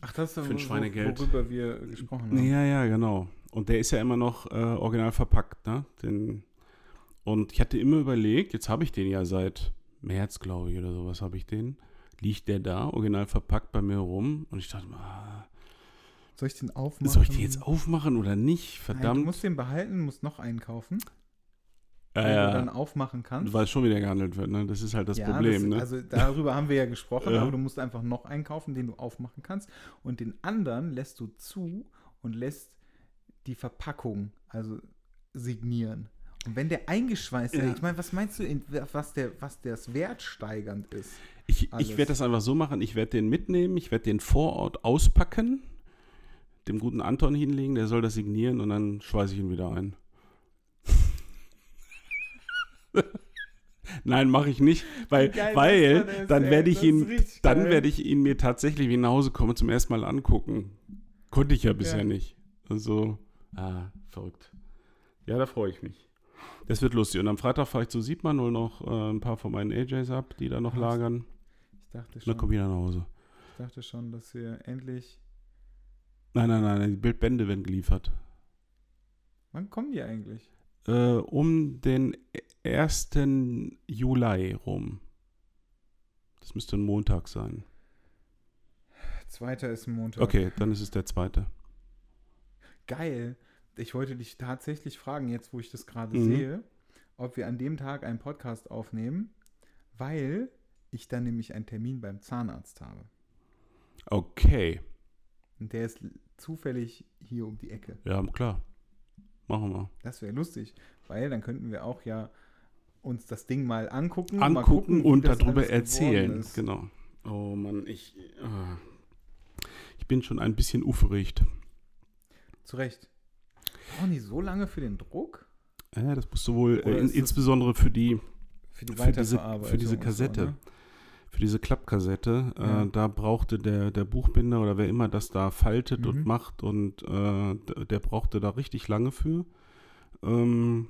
Ach, das ist Für ein Schweinegeld. worüber wir gesprochen haben. Ja, ja, genau. Und der ist ja immer noch äh, original verpackt, ne? Den, und ich hatte immer überlegt, jetzt habe ich den ja seit März, glaube ich, oder sowas habe ich den. Liegt der da, original verpackt bei mir rum? Und ich dachte, ah, Soll ich den aufmachen? soll ich den jetzt aufmachen oder nicht? Nein, du Verdammt. musst den behalten, musst noch einen kaufen, ja, den du dann aufmachen kannst. Weil es schon wieder gehandelt wird, ne? Das ist halt das Problem, ne? Also darüber haben wir ja gesprochen, aber du musst einfach noch einen kaufen, den du aufmachen kannst. Und den anderen lässt du zu und lässt die Verpackung, also signieren. Und wenn der eingeschweißt ist, Ja. ich meine, was meinst du, was, der, was das wertsteigernd ist? Ich, ich werde das einfach so machen, ich werde den mitnehmen, ich werde den vor Ort auspacken, dem guten Anton hinlegen, der soll das signieren und dann schweiße ich ihn wieder ein. Nein, mache ich nicht, weil, geil weil dann werde ich ihn, dann werde ich ihn mir tatsächlich, wie ich nach Hause komme, zum ersten Mal angucken. Konnte ich ja bisher Ja. nicht. Also, ah, verrückt. Ja, da freue ich mich. Das wird lustig. Und am Freitag fahre ich zu Siebmann, noch äh, ein paar von meinen AJs ab, die da noch Was? lagern. Ich dachte Und schon, dann komme ich wieder nach Hause. ich dachte schon, dass wir endlich. Nein, nein, nein, die Bildbände werden geliefert. Wann kommen die eigentlich? Äh, um den 1. Juli rum. Das müsste ein Montag sein. Zweiter ist ein Montag. Okay, dann ist es der zweite. Geil. Ich wollte dich tatsächlich fragen, jetzt wo ich das gerade Mhm. sehe, ob wir an dem Tag einen Podcast aufnehmen, weil ich dann nämlich einen Termin beim Zahnarzt habe. Okay, Und der ist zufällig hier um die Ecke. ja, klar. Machen wir. Das wäre lustig, weil dann könnten wir auch ja uns das Ding mal angucken, mal Angucken gucken, wie und darüber erzählen. Genau. Oh Mann, ich, ah. ich bin schon ein bisschen aufgeregt. Zu Recht. Brauchen die so lange für den Druck? Ja, das musst du wohl, äh, insbesondere für die, Für die Für diese- für diese Kassette. So, ne? Für diese Klappkassette. Ja. Äh, da brauchte der, der Buchbinder oder wer immer das da faltet Mhm. und macht und äh, der brauchte da richtig lange für. Ähm,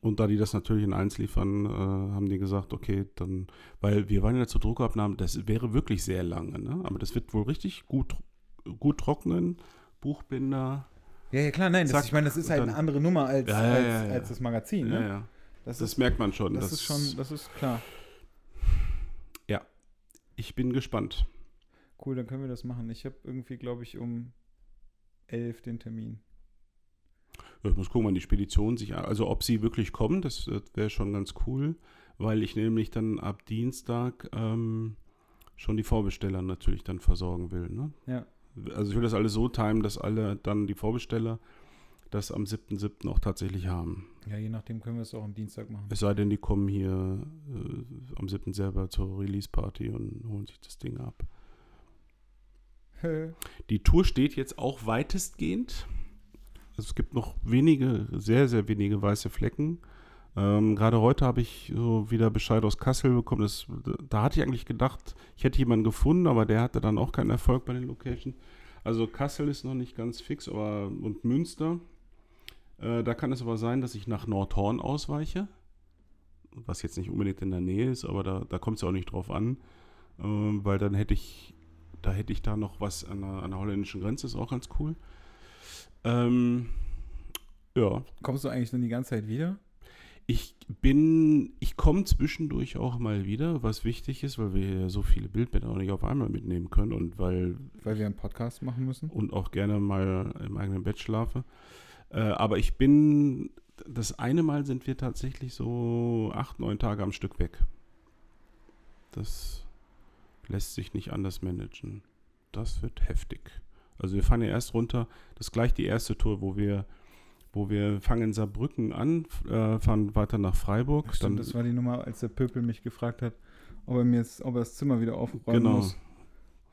und da die das natürlich in eins liefern, äh, haben die gesagt, okay, dann, weil wir waren ja zur Druckabnahme, das wäre wirklich sehr lange, ne? Aber das wird wohl richtig gut, gut trocknen. Buchbinder. Ja, ja, klar, nein, das, Zack, ich meine, das ist halt dann- eine andere Nummer als, Ja, ja, als, als das Magazin. Ne? Das, Das ist, merkt man schon. das ist schon, das ist klar. Ich bin gespannt. Cool, dann können wir das machen. Ich habe irgendwie, glaube ich, um elf den Termin. Ich muss gucken, wann die Spedition sich, also ob sie wirklich kommen, das, das wäre schon ganz cool, weil ich nämlich dann ab Dienstag ähm, schon die Vorbesteller natürlich dann versorgen will. Ne? Ja. Also ich will das alles so timen, dass alle dann die Vorbesteller das am 7.7. auch tatsächlich haben. Ja, je nachdem können wir es auch am Dienstag machen. Es sei denn, die kommen hier äh, am 7. selber zur Release-Party und holen sich das Ding ab. Die Tour steht jetzt auch weitestgehend. Also es gibt noch wenige, sehr, sehr wenige weiße Flecken. Ähm, Gerade heute habe ich so wieder Bescheid aus Kassel bekommen. Das, da hatte ich eigentlich gedacht, ich hätte jemanden gefunden, aber der hatte dann auch keinen Erfolg bei den Locations. Also Kassel ist noch nicht ganz fix, aber und Münster. Äh, da kann es aber sein, dass ich nach Nordhorn ausweiche. Was jetzt nicht unbedingt in der Nähe ist, aber da, da kommt es ja auch nicht drauf an. Ähm, weil dann hätte ich da hätte ich da noch was an der, an der holländischen Grenze, ist auch ganz cool. Ähm, ja, Kommst du eigentlich dann die ganze Zeit wieder? ich bin, ich komme zwischendurch auch mal wieder, was wichtig ist, weil wir ja so viele Bildbänder auch nicht auf einmal mitnehmen können und weil Weil wir einen Podcast machen müssen? und auch gerne mal im eigenen Bett schlafe. Äh, aber ich bin, das eine Mal sind wir tatsächlich so acht, neun Tage am Stück weg. Das lässt sich nicht anders managen. Das wird heftig. Also wir fahren ja erst runter, das ist gleich die erste Tour, wo wir, wo wir fangen in Saarbrücken an, äh, fahren weiter nach Freiburg. Ach, stimmt, das war die Nummer, als der Pöpel mich gefragt hat, ob er mir jetzt, ob er das Zimmer wieder aufräumen Genau. muss.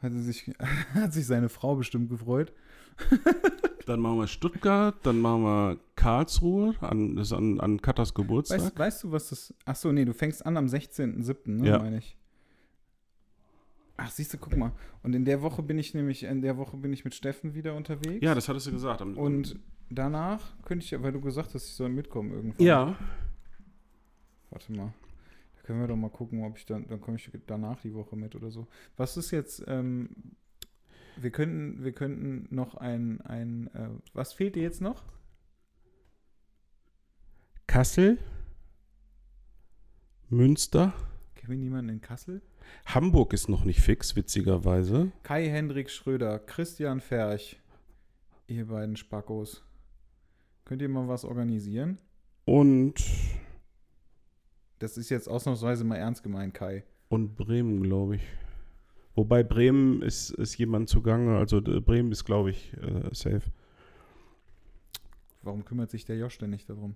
Hat, sich, hat sich seine Frau bestimmt gefreut. Dann machen wir Stuttgart, dann machen wir Karlsruhe, an, das ist an, an Katas Geburtstag. Weißt, weißt du, was das. Ach so, nee, du fängst an am 16.07., ne, Ja. meine ich. Ach, siehst du, guck mal. Und in der Woche bin ich nämlich, in der Woche bin ich mit Steffen wieder unterwegs. ja, das hattest du gesagt. Und danach könnte ich, ja, weil du gesagt hast, ich soll mitkommen irgendwann. ja, Warte mal. Da können wir doch mal gucken, ob ich dann, dann komme ich danach die Woche mit oder so. Was ist jetzt, ähm, wir könnten, wir könnten noch ein, ein, äh, was fehlt dir jetzt noch? Kassel, Münster, Kennen wir niemanden in Kassel? Hamburg ist noch nicht fix, witzigerweise. Kai Hendrik Schröder, Christian Ferch, ihr beiden Spackos. Könnt ihr mal was organisieren? Und, Das ist jetzt ausnahmsweise mal ernst gemeint, Kai. und Bremen, glaube ich. Wobei Bremen ist, ist jemand zugange, also äh, Bremen ist, glaube ich, äh, safe. Warum kümmert sich der Josh denn nicht darum?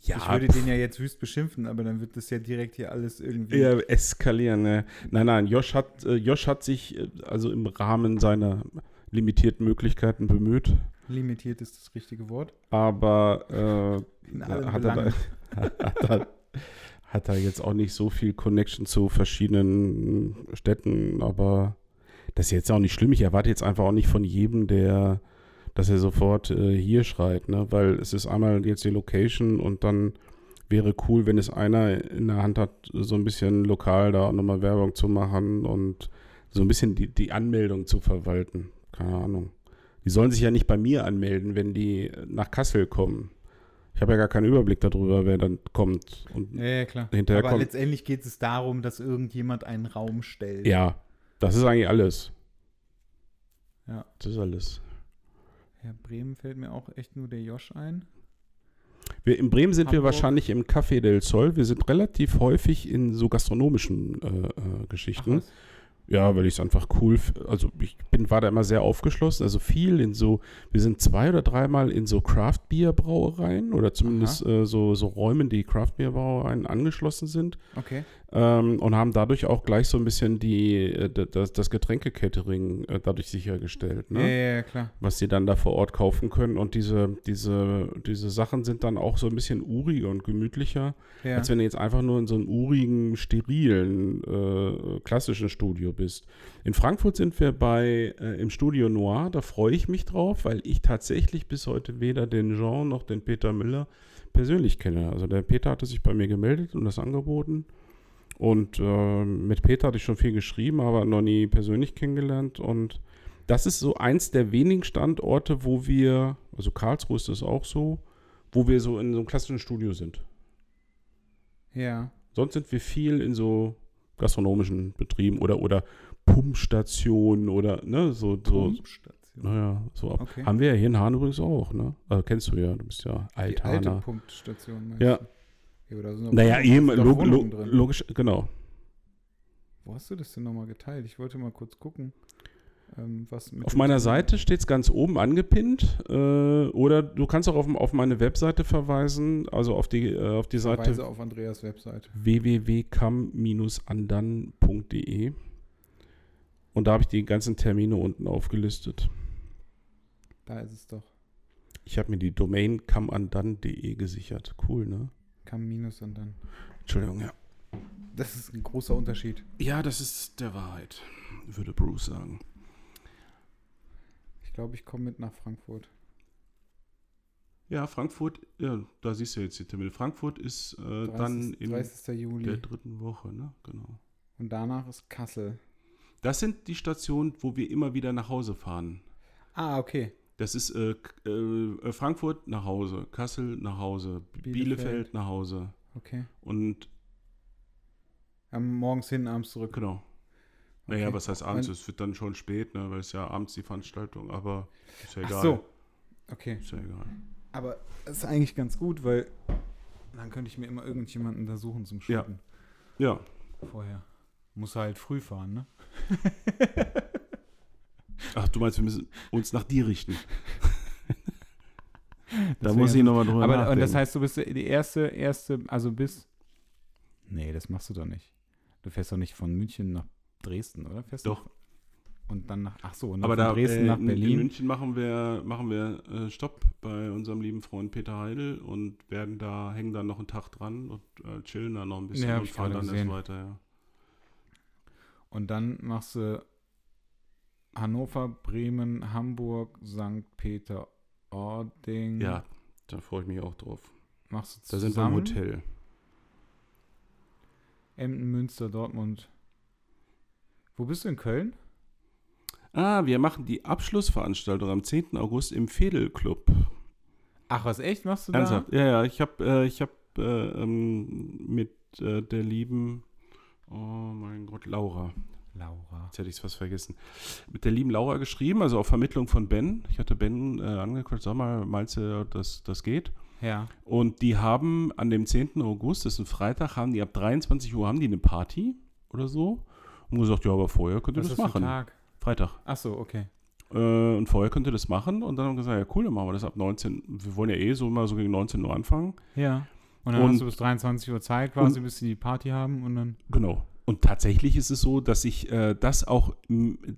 Ja, ich würde den ja jetzt wüst beschimpfen, aber dann wird das ja direkt hier alles irgendwie. eher eskalieren. Ne? Nein, nein, Josh hat, äh, Josh hat sich äh, also im Rahmen seiner limitierten Möglichkeiten bemüht, Limitiert ist das richtige Wort. aber äh, Ja, hat, er da, hat, er, hat er jetzt auch nicht so viel Connection zu verschiedenen Städten, aber das ist jetzt auch nicht schlimm. Ich erwarte jetzt einfach auch nicht von jedem, der, dass er sofort äh, hier schreit, ne? weil es ist einmal jetzt die Location und dann wäre cool, wenn es einer in der Hand hat, so ein bisschen lokal da nochmal Werbung zu machen und so ein bisschen die, die Anmeldung zu verwalten. Keine Ahnung. Die sollen sich ja nicht bei mir anmelden, wenn die nach Kassel kommen. Ich habe ja gar keinen Überblick darüber, wer dann kommt. Und Ja, ja, klar. Hinterher aber kommt- letztendlich geht es darum, dass irgendjemand einen Raum stellt. ja, das ist eigentlich alles. Ja. Das ist alles. Ja, Bremen fällt mir auch echt nur der Josh ein. Wir, in Bremen sind wir Hamburg. wahrscheinlich im Café del Sol. Wir sind relativ häufig in so gastronomischen äh, äh, Ach, Geschichten. was? Ja, weil ich es einfach cool, also ich bin, war da immer sehr aufgeschlossen, also viel in so, wir sind zwei oder dreimal in so Craft-Bier-Brauereien oder zumindest äh, so, so Räumen, die Craft-Bier-Brauereien angeschlossen sind. Okay. Ähm, und haben dadurch auch gleich so ein bisschen die, äh, das, das Getränke-Catering äh, dadurch sichergestellt, ne? ja, ja, klar. was sie dann da vor Ort kaufen können und diese, diese, diese Sachen sind dann auch so ein bisschen uriger und gemütlicher, Ja. als wenn du jetzt einfach nur in so einem urigen, sterilen, äh, klassischen Studio bist. In Frankfurt sind wir bei äh, im Studio Noir, da freue ich mich drauf, weil ich tatsächlich bis heute weder den Jean noch den Peter Müller persönlich kenne. Also der Peter hatte sich bei mir gemeldet und das angeboten. Und äh, mit Peter hatte ich schon viel geschrieben, aber noch nie persönlich kennengelernt. Und das ist so eins der wenigen Standorte, wo wir, also Karlsruhe ist das auch so, wo wir so in so einem klassischen Studio sind. ja. Sonst sind wir viel in so gastronomischen Betrieben oder, oder Pumpstationen oder ne, so, so Pumpstation. naja, so ab. Okay. Haben wir ja hier in Hahn übrigens auch, ne? Also kennst du ja, du bist ja Die alte. Pumpstation. meinst Ja. du? Ja da sind Naja, eben, log, log, drin. logisch, genau. Wo hast du das denn nochmal geteilt? Ich wollte mal kurz gucken, ähm, was Auf meiner Seite steht es ganz oben angepinnt. Äh, oder du kannst auch auf, auf meine Webseite verweisen, also auf die, äh, auf die Seite Verweise auf Andreas Webseite. www.cam-andan.de. Und da habe ich die ganzen Termine unten aufgelistet. Da ist es doch. Ich habe mir die Domain camandan.de gesichert. Cool, ne? Kam Minus und dann. Entschuldigung, ja. Das ist ein großer Unterschied. Ja, das ist der Wahrheit, würde Bruce sagen. Ich glaube, ich komme mit nach Frankfurt. Ja, Frankfurt, ja, da siehst du jetzt die Termine. Frankfurt ist äh, 30, dann in 30. Juli. der dritten Woche, ne? Genau. Und danach ist Kassel. Das sind die Stationen, wo wir immer wieder nach Hause fahren. Ah, okay. Das ist äh, K- äh, Frankfurt nach Hause, Kassel nach Hause, Bielefeld, Bielefeld. nach Hause. Okay. Und Am morgens hin, abends zurück. genau. Naja, Okay. was heißt abends? Es wird dann schon spät, ne? weil es ja abends die Veranstaltung, aber ist ja egal. Ach so. Okay. Ist ja egal. Aber es ist eigentlich ganz gut, weil dann könnte ich mir immer irgendjemanden da suchen zum Ja. Shooten Ja, vorher. Muss halt früh fahren, ne? ach, du meinst, wir müssen uns nach dir richten. da muss ich nochmal drüber Aber nachdenken. und das heißt, du bist die erste, erste, also bis. Nee, das machst du doch nicht. Du fährst doch nicht von München nach Dresden, oder? Fährst Doch. Und dann nach, ach so, und Aber von da Dresden äh, nach in- In Berlin. München machen wir, machen wir äh, Stopp bei unserem lieben Freund Peter Heidel und werden da, hängen dann noch einen Tag dran und äh, chillen da noch ein bisschen Ja, und fahren dann gesehen. erst weiter, ja. Und dann machst du Hannover, Bremen, Hamburg, St. Peter-Ording. Ja, da freue ich mich auch drauf. Machst du Da sind wir im zusammen. Hotel. Emden, Münster, Dortmund. Wo bist du in Köln? Ah, wir machen die Abschlussveranstaltung am 10. August im Fädelclub. Ach, was echt machst du Ernsthaft? Ja, ja, ich habe äh, ich hab, äh, ähm, mit äh, der lieben, oh mein Gott, Laura, da? Laura. Jetzt hätte ich es fast vergessen. Mit der lieben Laura geschrieben, also auf Vermittlung von Ben. Ich hatte Ben äh, angequatscht, sag mal, meinst du, dass das geht? Ja. Und die haben an dem 10. August, das ist ein Freitag, haben die ab 23 Uhr haben die eine Party oder so. Und gesagt, ja, aber vorher könnt ihr Was das ist machen. Tag? Freitag. Ach so, okay. Äh, und vorher könnt ihr das machen. Und dann haben wir gesagt, ja cool, dann machen wir das ab 19. Wir wollen ja eh so mal so gegen 19 Uhr anfangen. Ja. Und dann Und- hast du bis 23 Uhr Zeit quasi, bis sie die Party haben und dann. Genau. Und tatsächlich ist es so, dass ich äh, das auch,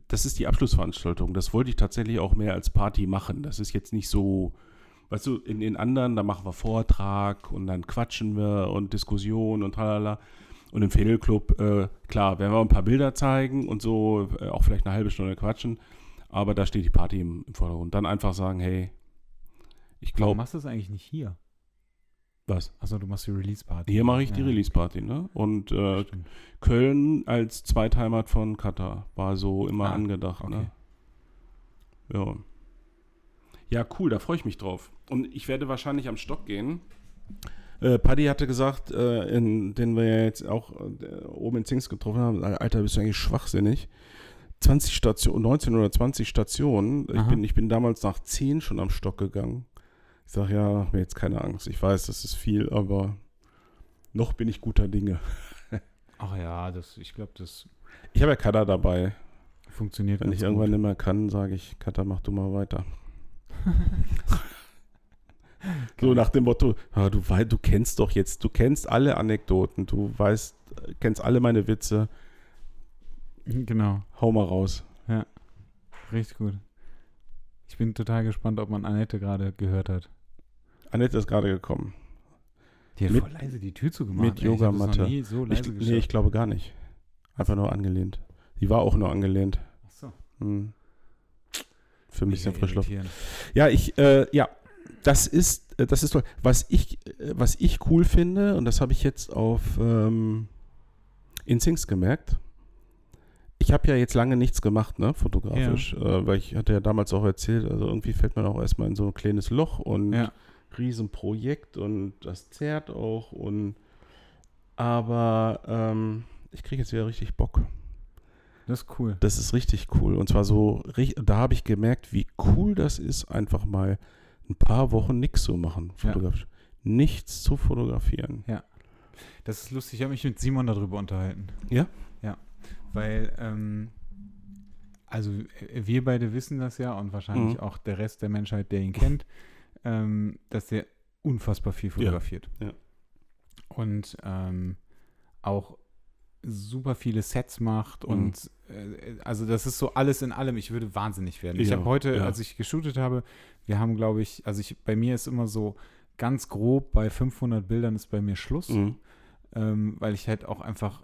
das ist die Abschlussveranstaltung. Das wollte ich tatsächlich auch mehr als Party machen. Das ist jetzt nicht so, weißt du, in den anderen, da machen wir Vortrag und dann quatschen wir und Diskussion und tralala. Und im Fädelclub, äh, klar, werden wir ein paar Bilder zeigen und so, äh, auch vielleicht eine halbe Stunde quatschen. Aber da steht die Party im, im Vordergrund. Dann einfach sagen, hey, ich Warum glaube, machst du das eigentlich nicht hier? Was? Achso, du machst die Release-Party. Hier mache ich die Ja, Release-Party, ne? Und äh. Köln als Zweitheimat von Katar war so immer Ah, angedacht. okay. Ne? Ja. Ja, cool, da freue ich mich drauf. Und ich werde wahrscheinlich am Stock gehen. Äh, Paddy hatte gesagt, äh, in, den wir ja jetzt auch äh, oben in Zings getroffen haben, Alter, bist du eigentlich schwachsinnig. 20 Stationen, 19 oder 20 Stationen. Ich bin, ich bin damals nach 10 schon am Stock gegangen. Ich sage, ja, mach mir jetzt keine Angst. Ich weiß, das ist viel, aber noch bin ich guter Dinge. Ach ja, das, ich glaube, das. Ich habe ja Cutter dabei. Funktioniert Wenn ich irgendwann gut. nicht mehr kann, sage ich, Cutter, mach du mal weiter. so nach dem Motto, ah, du, du kennst doch jetzt, du kennst alle Anekdoten, du weißt, kennst alle meine Witze, Genau, hau mal raus. richtig gut. Ich bin total gespannt, ob man Annette gerade gehört hat. Annette ist gerade gekommen. Die hat Mit- voll leise die Tür zugemacht. mit Yogamatte. so Ich, nee, ich glaube gar nicht. Einfach nur angelehnt. Die war auch nur angelehnt. Ach so. Hm. Für ein bisschen Frischluft. Ja, ich, äh, ja, das ist, äh, das ist toll. Was ich, äh, was ich cool finde, und das habe ich jetzt auf ähm, Instincts gemerkt, ich habe ja jetzt lange nichts gemacht, ne, fotografisch, äh, weil ich hatte ja damals auch erzählt, also irgendwie fällt man auch erstmal in so ein kleines Loch und Ja. Riesenprojekt und das zerrt auch und aber ähm, ich kriege jetzt wieder richtig Bock. Das ist cool. Das ist richtig cool. Und zwar so, da habe ich gemerkt, wie cool das ist, einfach mal ein paar Wochen nichts zu machen, Ja. Nichts zu fotografieren. Das ist lustig. Ich habe mich mit Simon darüber unterhalten. Ja? Ja. Weil, ähm, also wir beide wissen das ja und wahrscheinlich Mhm. auch der Rest der Menschheit, der ihn kennt, ähm, dass der unfassbar viel fotografiert. ja. Und ähm, auch super viele Sets macht Mhm. und äh, also das ist so alles in allem. Ich würde wahnsinnig werden. Ich Ja, habe heute, ja. als ich geshootet habe, wir haben, glaube ich, also ich, bei mir ist immer so ganz grob bei 500 Bildern ist bei mir Schluss Mhm. ähm, weil ich halt auch einfach,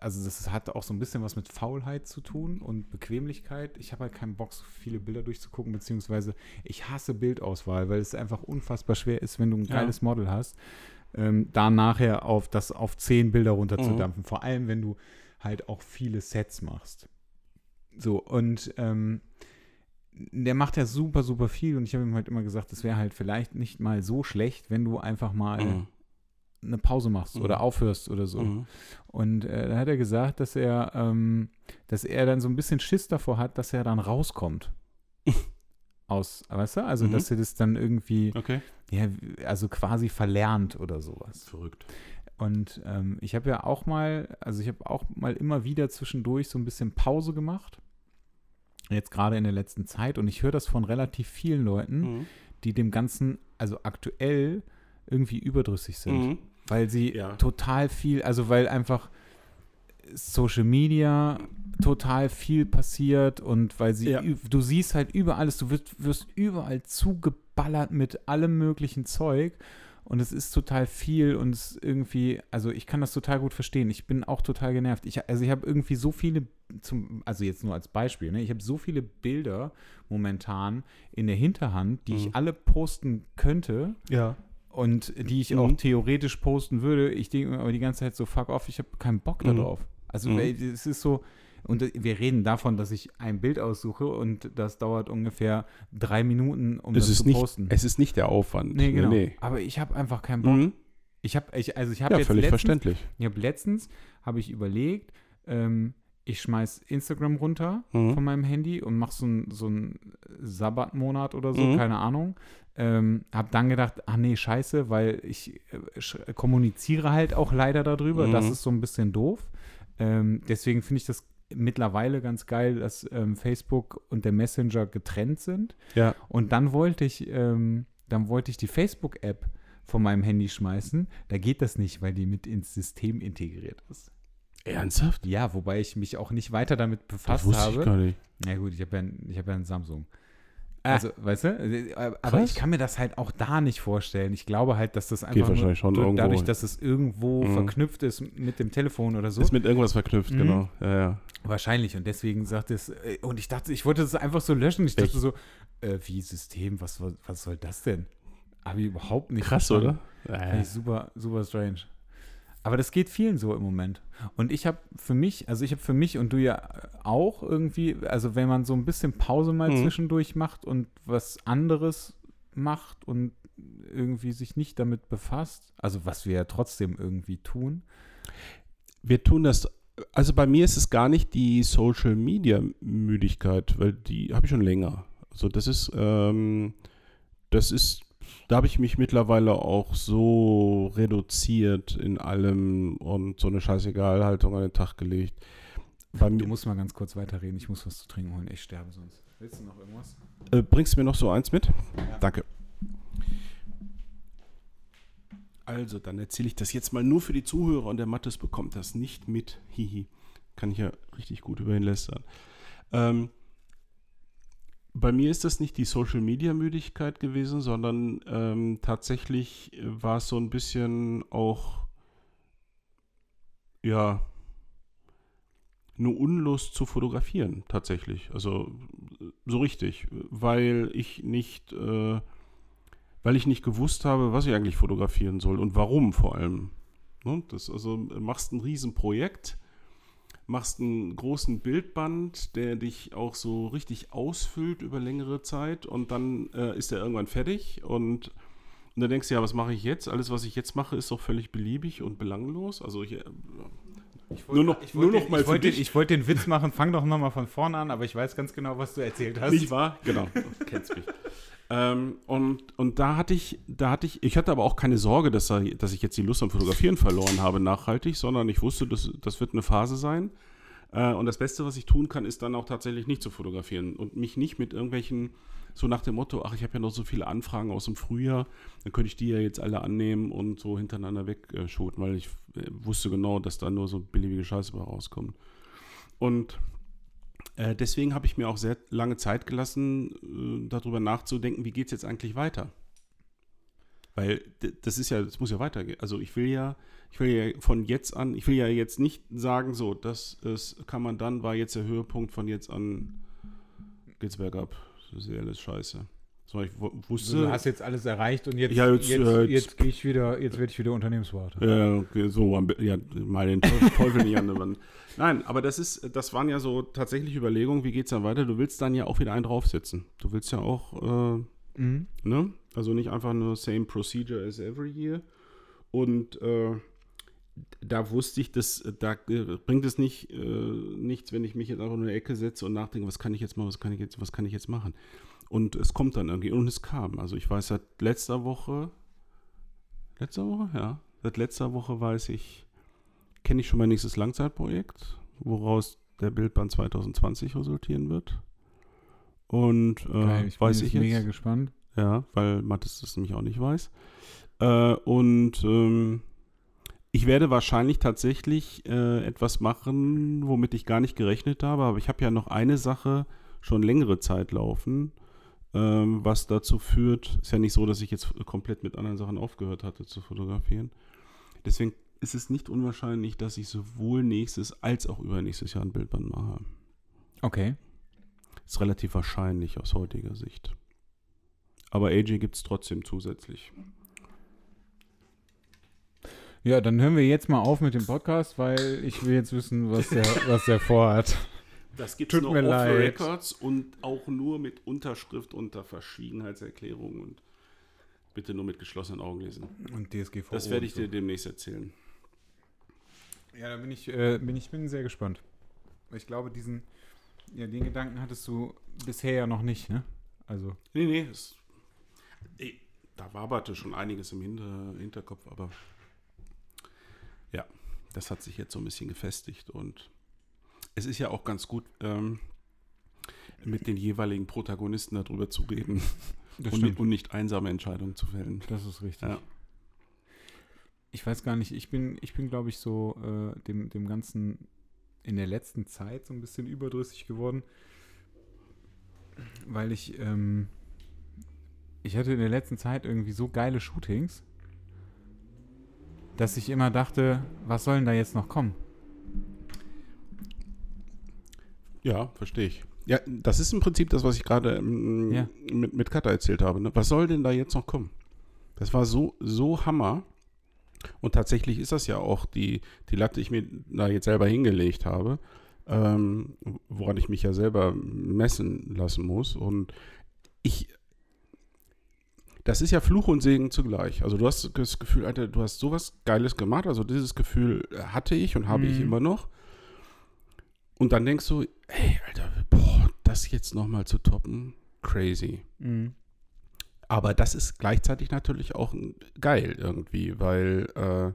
also das hat auch so ein bisschen was mit Faulheit zu tun und Bequemlichkeit. Ich habe halt keinen Bock, so viele Bilder durchzugucken, beziehungsweise ich hasse Bildauswahl, weil es einfach unfassbar schwer ist, wenn du ein Ja. geiles Model hast, ähm, da nachher auf das auf zehn Bilder runterzudampfen. Vor allem, wenn du halt auch viele Sets machst. So, und ähm, der macht ja super, super viel und ich habe ihm halt immer gesagt, es wäre halt vielleicht nicht mal so schlecht, wenn du einfach mal Mhm. Eine Pause machst Mhm. oder aufhörst oder so. Mhm. Und äh, da hat er gesagt, dass er, ähm, dass er dann so ein bisschen Schiss davor hat, dass er dann rauskommt. Aus, weißt du? Also, Mhm. dass er das dann irgendwie, Okay. ja, also quasi verlernt oder sowas. Verrückt. Und ähm, ich habe ja auch mal, also ich habe auch mal immer wieder zwischendurch so ein bisschen Pause gemacht. Jetzt gerade in der letzten Zeit. Und ich höre das von relativ vielen Leuten, Mhm. die dem Ganzen, also aktuell, irgendwie überdrüssig sind Mhm. Weil sie Ja. total viel, also weil einfach Social Media total viel passiert und weil sie, Ja. du siehst halt überall alles, du wirst, wirst überall zugeballert mit allem möglichen Zeug und es ist total viel und es ist irgendwie, also ich kann das total gut verstehen. Ich bin auch total genervt. Ich, also ich habe irgendwie so viele, zum, also jetzt nur als Beispiel, ne, ich habe so viele Bilder momentan in der Hinterhand, die Mhm. ich alle posten könnte Ja. Und die ich Mhm. auch theoretisch posten würde. Ich denke mir aber die ganze Zeit so, fuck off, ich habe keinen Bock Mhm. darauf. Also Mhm. es ist so, und wir reden davon, dass ich ein Bild aussuche und das dauert ungefähr drei Minuten, um Es das ist, zu nicht, posten. es ist nicht der Aufwand. nee, genau. Nee, Aber ich habe einfach keinen Bock. Mhm. Ich habe, ich, also ich habe Ja, jetzt völlig letztens, verständlich. ich habe letztens, habe ich überlegt, ähm, ich schmeiß Instagram runter Mhm. von meinem Handy und mache so einen so Sabbatmonat oder so, Mhm. keine Ahnung. Ähm, hab dann gedacht, ach nee, scheiße, weil ich äh, kommuniziere halt auch leider darüber. Mhm. Das ist so ein bisschen doof. Ähm, deswegen finde ich das mittlerweile ganz geil, dass ähm, Facebook und der Messenger getrennt sind. Ja. Und dann wollte ich, ähm, dann wollte ich die Facebook-App von meinem Handy schmeißen. Da geht das nicht, weil die mit ins System integriert ist. Ernsthaft? Ja, wobei ich mich auch nicht weiter damit Das befasst wusste habe. ich gar nicht. Na gut, ich habe ja, ich hab ja einen Samsung. Ah. Also, weißt du? äh, Aber Krass. ich kann mir das halt auch da nicht vorstellen. Ich glaube halt, dass das einfach nur, irgendwo. dadurch, dass es irgendwo Mhm. verknüpft ist mit dem Telefon oder so. Ist mit irgendwas verknüpft, Mhm. genau. Ja, ja. Wahrscheinlich. Und deswegen sagt es, äh, und ich dachte, ich wollte das einfach so löschen. Ich dachte Echt? so, äh, wie System, was, was, soll das denn? Habe ich überhaupt nicht Krass, verstanden. oder? Finde ich super, super strange. Aber das geht vielen so im Moment. Und ich habe für mich, also ich habe für mich und du ja auch irgendwie, also wenn man so ein bisschen Pause mal Mhm. zwischendurch macht und was anderes macht und irgendwie sich nicht damit befasst, also was wir ja trotzdem irgendwie tun. Wir tun das, also bei mir ist es gar nicht die Social Media Müdigkeit, weil die habe ich schon länger. Also das ist, ähm, das ist, da habe ich mich mittlerweile auch so reduziert in allem und so eine Scheißegal-Haltung an den Tag gelegt. bei Du musst mal ganz kurz weiterreden. Ich muss was zu trinken holen. Ich sterbe sonst. Willst du noch irgendwas? äh, bringst du mir noch so eins mit? Ja. Danke. Also, dann erzähle ich das jetzt mal nur für die Zuhörer und der Mattes bekommt das nicht mit. Hihi. Kann ich ja richtig gut über ihn lästern. Ähm, bei mir ist das nicht die Social Media Müdigkeit gewesen, sondern ähm, tatsächlich war es so ein bisschen auch, ja, eine Unlust zu fotografieren, tatsächlich. Also so richtig, weil ich nicht, äh, weil ich nicht gewusst habe, was ich eigentlich fotografieren soll und warum vor allem. Ne? Das, also machst ein Riesenprojekt, machst einen großen Bildband, der dich auch so richtig ausfüllt über längere Zeit und dann äh, ist er irgendwann fertig und, und dann denkst du, ja, was mache ich jetzt? Alles, was ich jetzt mache, ist doch völlig beliebig und belanglos. Also ich, äh, Nur noch- ich nur wollte- noch mal ich wollte, ich wollte den Witz machen. Fang doch nochmal von vorne an, aber ich weiß ganz genau, was du erzählt hast. Nicht wahr? Genau. Du kennst mich. ähm, und, und da hatte ich, da hatte ich, ich hatte aber auch keine Sorge, dass, er, dass ich jetzt die Lust am Fotografieren verloren habe nachhaltig, sondern ich wusste, das, das wird eine Phase sein. Äh, und das Beste, was ich tun kann, ist dann auch tatsächlich nicht zu fotografieren und mich nicht mit irgendwelchen, so nach dem Motto, ach, ich habe ja noch so viele Anfragen aus dem Frühjahr, dann könnte ich die ja jetzt alle annehmen und so hintereinander wegshooten, weil ich äh, wusste genau, dass da nur so beliebige Scheiße bei rauskommt. Und äh, deswegen habe ich mir auch sehr lange Zeit gelassen, äh, darüber nachzudenken, wie geht es jetzt eigentlich weiter. Weil das ist ja, das muss ja weitergehen. Also ich will ja, ich will ja von jetzt an, ich will ja jetzt nicht sagen, so, das ist, kann man dann, war jetzt der Höhepunkt von jetzt an geht's bergab. Das ist ja alles scheiße. So, ich wu- wusste. Du hast jetzt alles erreicht und jetzt, Ja, jetzt, jetzt, äh, jetzt, gehe ich wieder, jetzt werde ich wieder Unternehmensberater. Ja, okay, so, ja, mal den Teufel Teufel nicht an der Wand. Nein, aber das ist, das waren ja so tatsächlich Überlegungen, wie geht's dann weiter? Du willst dann ja auch wieder einen draufsetzen. Du willst ja auch, äh, Mhm. ne? Also nicht einfach nur same procedure as every year. Und äh, da wusste ich, dass da äh, bringt es nicht äh, nichts, wenn ich mich jetzt einfach in eine Ecke setze und nachdenke, was kann ich jetzt machen, was kann ich jetzt, was kann ich jetzt machen? Und es kommt dann irgendwie und es kam. Also ich weiß seit letzter Woche, letzter Woche, ja, seit letzter Woche weiß ich, kenne ich schon mein nächstes Langzeitprojekt, woraus der Bildband 2020 resultieren wird. Und äh, Geil, ich bin weiß jetzt ich jetzt. mega gespannt. Ja, weil Mathis das nämlich auch nicht weiß. Äh, und ähm, ich werde wahrscheinlich tatsächlich äh, etwas machen, womit ich gar nicht gerechnet habe. Aber ich habe ja noch eine Sache schon längere Zeit laufen, ähm, was dazu führt, ist ja nicht so, dass ich jetzt komplett mit anderen Sachen aufgehört hatte zu fotografieren. Deswegen ist es nicht unwahrscheinlich, dass ich sowohl nächstes als auch übernächstes Jahr ein Bildband mache. Okay. Ist relativ wahrscheinlich aus heutiger Sicht. Aber AJ gibt es trotzdem zusätzlich. Ja, dann hören wir jetzt mal auf mit dem Podcast, weil ich will jetzt wissen, was der, was der vorhat. Das gibt Tut nur off. Records und auch nur mit Unterschrift unter Verschwiegenheitserklärung und bitte nur mit geschlossenen Augen lesen. Und DSGVO. Das werde ich und so. dir demnächst erzählen. Ja, da bin ich, äh, bin ich bin sehr gespannt. Ich glaube, diesen, ja, den Gedanken hattest du bisher ja noch nicht, ne? Also, Nee, nee, es, ey, da waberte schon einiges im Hinter, Hinterkopf, aber ja, das hat sich jetzt so ein bisschen gefestigt und es ist ja auch ganz gut, ähm, mit den jeweiligen Protagonisten darüber zu reden und, stimmt. und nicht einsame Entscheidungen zu fällen. Das ist richtig. Ja. Ich weiß gar nicht, ich bin, ich bin, glaube ich, so äh, dem, dem Ganzen in der letzten Zeit so ein bisschen überdrüssig geworden, weil ich, ähm, ich hatte in der letzten Zeit irgendwie so geile Shootings, dass ich immer dachte, was soll denn da jetzt noch kommen? Ja, verstehe ich. Ja, das ist im Prinzip das, was ich gerade ähm, Ja. mit, mit Kata erzählt habe. Ne? Was soll denn da jetzt noch kommen? Das war so, so Hammer. Und tatsächlich ist das ja auch die, die Latte, die ich mir da jetzt selber hingelegt habe, ähm, woran ich mich ja selber messen lassen muss. Und ich, das ist ja Fluch und Segen zugleich. Also du hast das Gefühl, Alter, du hast sowas Geiles gemacht. Also dieses Gefühl hatte ich und habe ich Mhm. immer noch. Und dann denkst du, ey, Alter, boah, das jetzt nochmal zu toppen, crazy. Aber das ist gleichzeitig natürlich auch geil irgendwie, weil äh,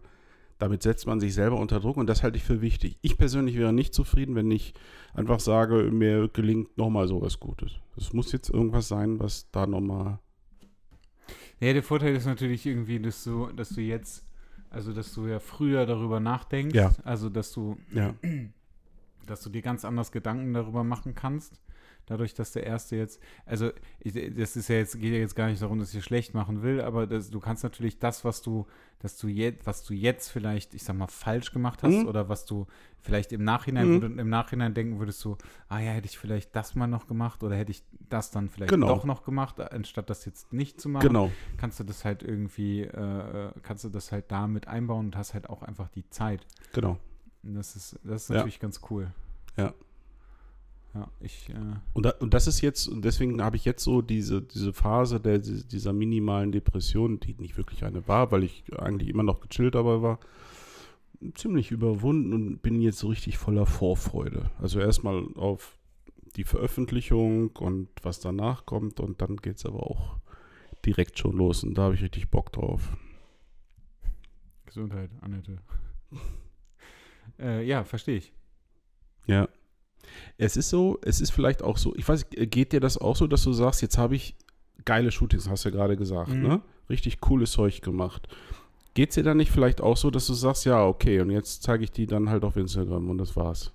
damit setzt man sich selber unter Druck und das halte ich für wichtig. Ich persönlich wäre nicht zufrieden, wenn ich einfach sage, mir gelingt nochmal sowas Gutes. Es muss jetzt irgendwas sein, was da nochmal. Ja, der Vorteil ist natürlich irgendwie, dass du, dass du jetzt, also dass du ja früher darüber nachdenkst, Ja. also dass du, Ja. dass du dir ganz anders Gedanken darüber machen kannst. Dadurch, dass der erste jetzt, also ich, das ist ja jetzt, geht ja jetzt gar nicht darum, dass ich es schlecht machen will, aber das, du kannst natürlich das, was du, dass du jetzt, was du jetzt vielleicht, ich sag mal, falsch gemacht hast Mhm. oder was du vielleicht im Nachhinein, Mhm. im Nachhinein denken würdest du, ah ja, hätte ich vielleicht das mal noch gemacht oder hätte ich das dann vielleicht Genau. doch noch gemacht, anstatt das jetzt nicht zu machen Genau. kannst du das halt irgendwie, äh, kannst du das halt da mit einbauen und hast halt auch einfach die Zeit. Genau. Und das ist, das ist Ja. natürlich ganz cool. Ja. Ja, ich, äh, Und, da, und das ist jetzt, und deswegen habe ich jetzt so diese, diese Phase der, dieser minimalen Depression, die nicht wirklich eine war, weil ich eigentlich immer noch gechillt dabei war, ziemlich überwunden und bin jetzt so richtig voller Vorfreude. Also erstmal auf die Veröffentlichung und was danach kommt und dann geht es aber auch direkt schon los und da habe ich richtig Bock drauf. Gesundheit, Annette. äh, ja, verstehe ich. Ja. Es ist so, es ist vielleicht auch so, ich weiß, geht dir das auch so, dass du sagst, jetzt habe ich geile Shootings, hast du ja gerade gesagt, Mhm. ne? Richtig cooles Zeug gemacht. Geht es dir dann nicht vielleicht auch so, dass du sagst, ja, okay, und jetzt zeige ich die dann halt auf Instagram und das war's?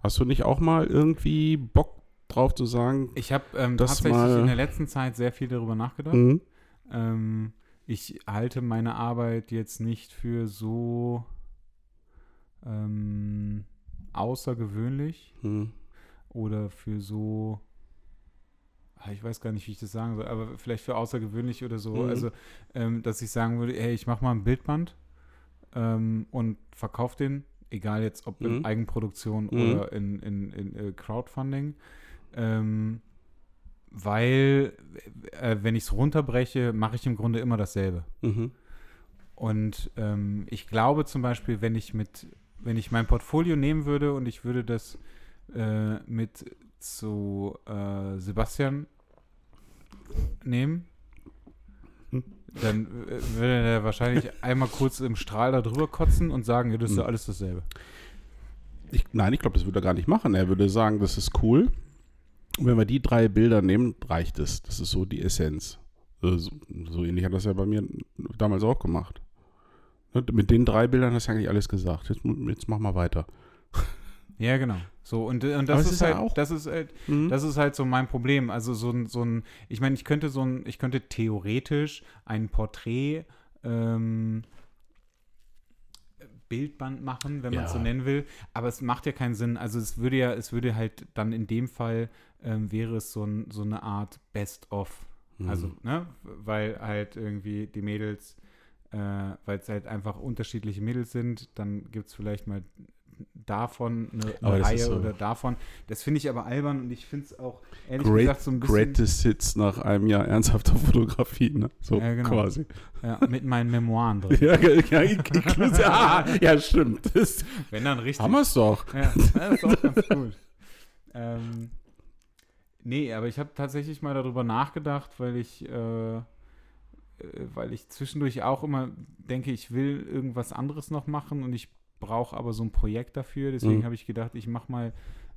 Hast du nicht auch mal irgendwie Bock drauf zu sagen? Ich habe ähm, tatsächlich mal- in der letzten Zeit sehr viel darüber nachgedacht. Mhm. Ähm, ich halte meine Arbeit jetzt nicht für so ähm, außergewöhnlich Mhm. oder für so, ah, ich weiß gar nicht, wie ich das sagen soll, aber vielleicht für außergewöhnlich oder so. Mhm. Also, ähm, dass ich sagen würde, hey, ich mache mal ein Bildband ähm, und verkaufe den, egal jetzt ob in Mhm. Eigenproduktion Mhm. oder in, in, in äh, Crowdfunding. Ähm, weil, äh, wenn ich es runterbreche, mache ich im Grunde immer dasselbe. Mhm. Und ähm, ich glaube zum Beispiel, wenn ich mit, wenn ich mein Portfolio nehmen würde und ich würde das äh, mit zu äh, Sebastian nehmen, Hm. dann äh, würde er wahrscheinlich einmal kurz im Strahl da drüber kotzen und sagen, ja, das ist ja Hm. alles dasselbe. Ich, nein, ich glaube, das würde er gar nicht machen. Er würde sagen, das ist cool. Und wenn wir die drei Bilder nehmen, reicht es. Das ist so die Essenz. Äh, So, so ähnlich hat das ja bei mir damals auch gemacht. Ne, Mit den drei Bildern hast du eigentlich alles gesagt. Jetzt, jetzt mach mal weiter. Ja, genau. So, und, und Aber das ist, ist halt, das ist halt, Mhm. Das ist halt so mein Problem. Also so ein, so ein, ich meine, ich könnte so ein, ich könnte theoretisch ein Porträt ähm, Bildband machen, wenn man es so nennen will, aber es macht ja keinen Sinn. Also es würde ja, es würde halt dann in dem Fall ähm, wäre es so, ein, so eine Art Best-of. Mhm. Also, ne, weil halt irgendwie die Mädels, äh, weil es halt einfach unterschiedliche Mädels sind, dann gibt es vielleicht mal davon eine, eine Reihe so- oder davon. Das finde ich aber albern und ich finde es auch ehrlich Great, gesagt so ein bisschen greatest Hits nach einem Jahr ernsthafter Fotografie. Ne? So Ja, genau. quasi. ja, mit meinen Memoiren drin. Ja, ja, inklusive- ah, ja stimmt. Das Wenn dann richtig. haben wir es doch. Ja, das ist auch ganz gut. Ähm, nee, aber ich habe tatsächlich mal darüber nachgedacht, weil ich, äh, weil ich zwischendurch auch immer denke, ich will irgendwas anderes noch machen und ich brauche aber so ein Projekt dafür. Deswegen Mhm. habe ich gedacht, ich mache mal,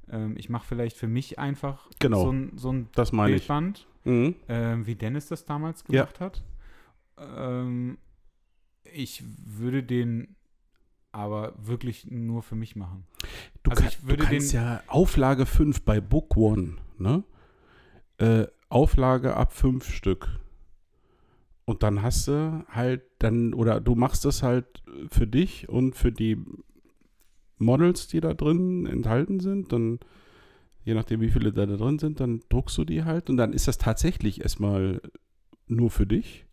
ähm, ich mache vielleicht für mich einfach Genau. so ein, so ein Das meine ich. Bildband, Mhm. ähm, wie Dennis das damals Ja. gemacht hat. Ähm, ich würde den aber wirklich nur für mich machen. Du, Also kann, du kannst den- ja Auflage 5 bei Book One, ne? Äh, Auflage ab 5 Stück. Und dann hast du halt dann, oder du machst das halt für dich und für die Models, die da drin enthalten sind, dann, je nachdem wie viele da, da drin sind, dann druckst du die halt und dann ist das tatsächlich erstmal nur für dich.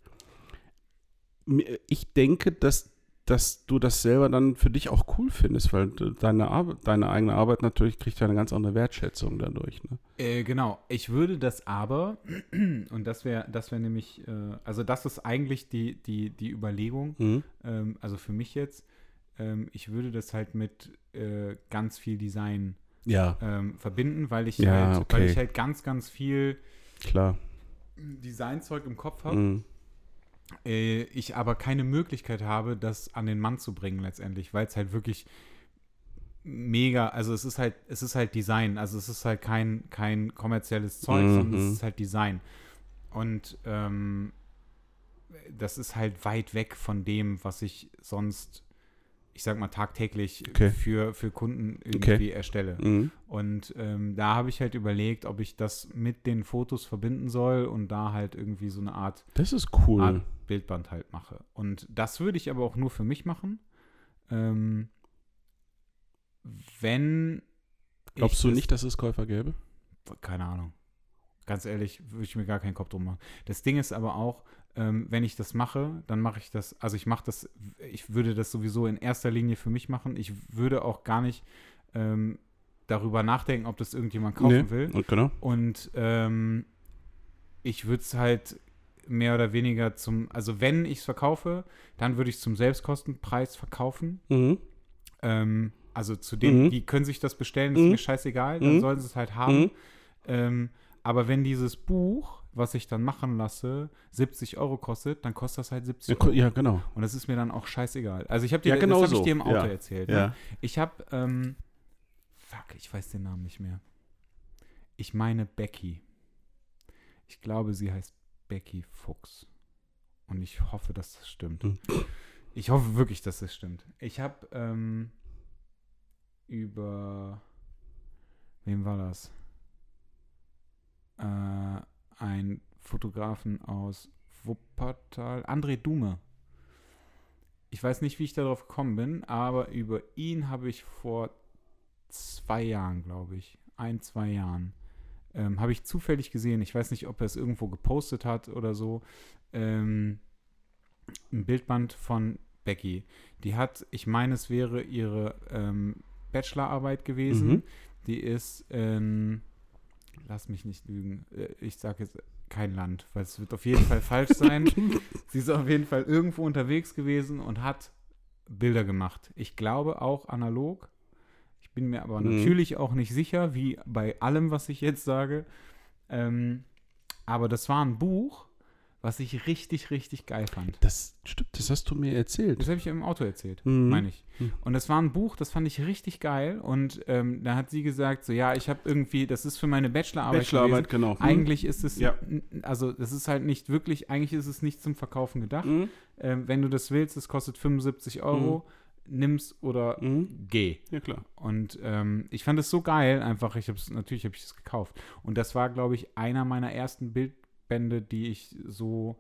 Ich denke, dass dass du das selber dann für dich auch cool findest, weil de- deine, Arbeit, deine eigene Arbeit natürlich kriegt ja eine ganz andere Wertschätzung dadurch. Ne? Äh, genau. Ich würde das aber, und das wäre das wäre nämlich, äh, also das ist eigentlich die, die, die Überlegung, Mhm. ähm, also für mich jetzt, ähm, ich würde das halt mit äh, ganz viel Design Ja, ähm, verbinden, weil ich, Ja, halt, weil okay. ich halt ganz, ganz viel klar. Designzeug im Kopf habe. Mhm. Äh, ich aber keine Möglichkeit habe, das an den Mann zu bringen letztendlich, weil es halt wirklich mega, also es ist halt, es ist halt Design, also es ist halt kein, kein kommerzielles Zeug, Mhm. sondern es ist halt Design. Und ähm, das ist halt weit weg von dem, was ich sonst, ich sag mal, tagtäglich Okay. für, für Kunden irgendwie erstelle. Mhm. Und ähm, da habe ich halt überlegt, ob ich das mit den Fotos verbinden soll und da halt irgendwie so eine Art, Das ist cool. Art Bildband halt mache. Und das würde ich aber auch nur für mich machen. Ähm, wenn. Glaubst du das- nicht, dass es Käufer gäbe? Keine Ahnung. Ganz ehrlich, würde ich mir gar keinen Kopf drum machen. Das Ding ist aber auch, ähm, wenn ich das mache, dann mache ich das, also ich mache das, ich würde das sowieso in erster Linie für mich machen. Ich würde auch gar nicht ähm, darüber nachdenken, ob das irgendjemand kaufen Nee. will. Und genau. Und ähm, ich würde es halt mehr oder weniger zum, also wenn ich es verkaufe, dann würde ich es zum Selbstkostenpreis verkaufen. Mhm. Ähm, also zu denen, Mhm. die können sich das bestellen, ist Mhm. mir scheißegal, dann Mhm. sollen sie es halt haben. Mhm. Ähm, aber wenn dieses Buch, was ich dann machen lasse, 70 Euro kostet, dann kostet das halt 70 Ja, ko- Euro. ja, genau. Und das ist mir dann auch scheißegal. Also ich habe dir, Ja, genau das habe ich dir im Auto Ja. erzählt. Ne? Ja. Ich habe, ähm, fuck, ich weiß den Namen nicht mehr. Ich meine Becky. Ich glaube, sie heißt Becky Fuchs. Und ich hoffe, dass das stimmt. Hm. Ich hoffe wirklich, dass das stimmt. Ich habe ähm, über, wem war das? Äh, ein Fotografen aus Wuppertal, André Dume. Ich weiß nicht, wie ich darauf gekommen bin, aber über ihn habe ich vor zwei Jahren, glaube ich, ein, zwei Jahren, ähm, habe ich zufällig gesehen. Ich weiß nicht, ob er es irgendwo gepostet hat oder so. Ähm, ein Bildband von Becky. Die hat, ich meine, es wäre ihre ähm, Bachelorarbeit gewesen. Mhm. Die ist in, lass mich nicht lügen, äh, ich sage jetzt kein Land, weil es wird auf jeden Fall falsch sein. Sie ist auf jeden Fall irgendwo unterwegs gewesen und hat Bilder gemacht. Ich glaube auch analog. Ich bin mir aber Mhm. natürlich auch nicht sicher, wie bei allem, was ich jetzt sage. Ähm, aber das war ein Buch, was ich richtig, richtig geil fand. Das stimmt, das hast du mir erzählt. Das habe ich im Auto erzählt, Mhm. meine ich. Mhm. Und das war ein Buch, das fand ich richtig geil. Und ähm, da hat sie gesagt, so ja, ich habe irgendwie, das ist für meine Bachelorarbeit. Bachelorarbeit, gewesen. genau. Hm. Eigentlich ist es, Ja. also das ist halt nicht wirklich, eigentlich ist es nicht zum Verkaufen gedacht. Mhm. Ähm, wenn du das willst, es kostet 75 Euro, nimm's oder Mhm. geh. Ja, klar. Und ähm, ich fand es so geil, einfach, ich habe es, natürlich habe ich es gekauft. Und das war, glaube ich, einer meiner ersten Bildbände, die ich so,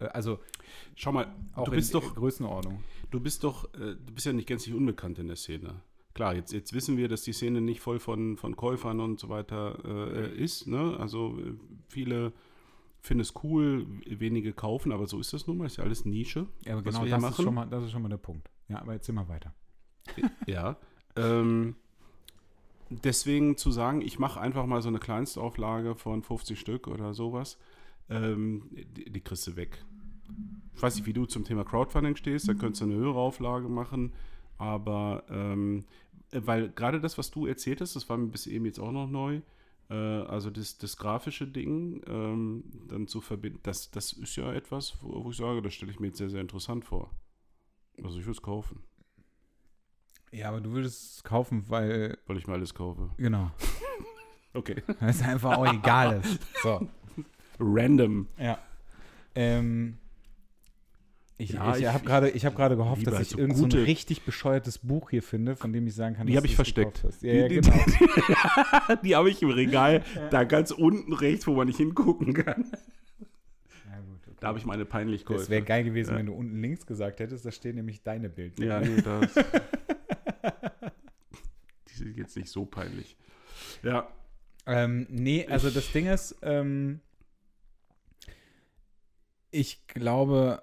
äh, also Schau mal, auch du bist in doch, Größenordnung. du bist doch, äh, du bist ja nicht gänzlich unbekannt in der Szene. Klar, jetzt, jetzt wissen wir, dass die Szene nicht voll von, von Käufern und so weiter äh, ist. Ne? Also äh, viele finden es cool, wenige kaufen, aber so ist das nun mal, ist ja alles Nische. Ja, aber genau das ist, schon mal, das ist schon mal der Punkt. Ja, aber erzähl mal weiter. Ja. ähm, deswegen zu sagen, ich mache einfach mal so eine Kleinstauflage von 50 Stück oder sowas, ähm, die, die kriegst du weg. Ich weiß nicht, wie du zum Thema Crowdfunding stehst, da könntest du eine höhere Auflage machen, aber ähm, äh, weil gerade das, was du erzählt hast, das war mir bis eben jetzt auch noch neu, äh, also das, das grafische Ding ähm, dann zu verbinden, das, das ist ja etwas, wo, wo ich sage, das stelle ich mir jetzt sehr, sehr interessant vor. Also ich würde es kaufen, Ja, aber du würdest es kaufen, weil, weil ich mir alles kaufe. genau, Okay. weil es einfach auch egal ist. So. Random. Ja. Ähm, ich Ja, ich ich- habe gerade hab gehofft, dass ich so irgend so ein richtig bescheuertes Buch hier finde, von dem ich sagen kann, Die habe ich es versteckt. Ja, ja, Die- genau. Die habe ich im Regal, da ganz unten rechts, wo man nicht hingucken kann. Ja, gut, okay. Da habe ich meine Peinlichkeit. Das wäre geil gewesen, wenn du unten links gesagt hättest, da stehen nämlich deine Bilder. Ja, nee, das. Die sind jetzt nicht so peinlich. Ja. Ähm, nee, also das Ding ist, ähm, ich glaube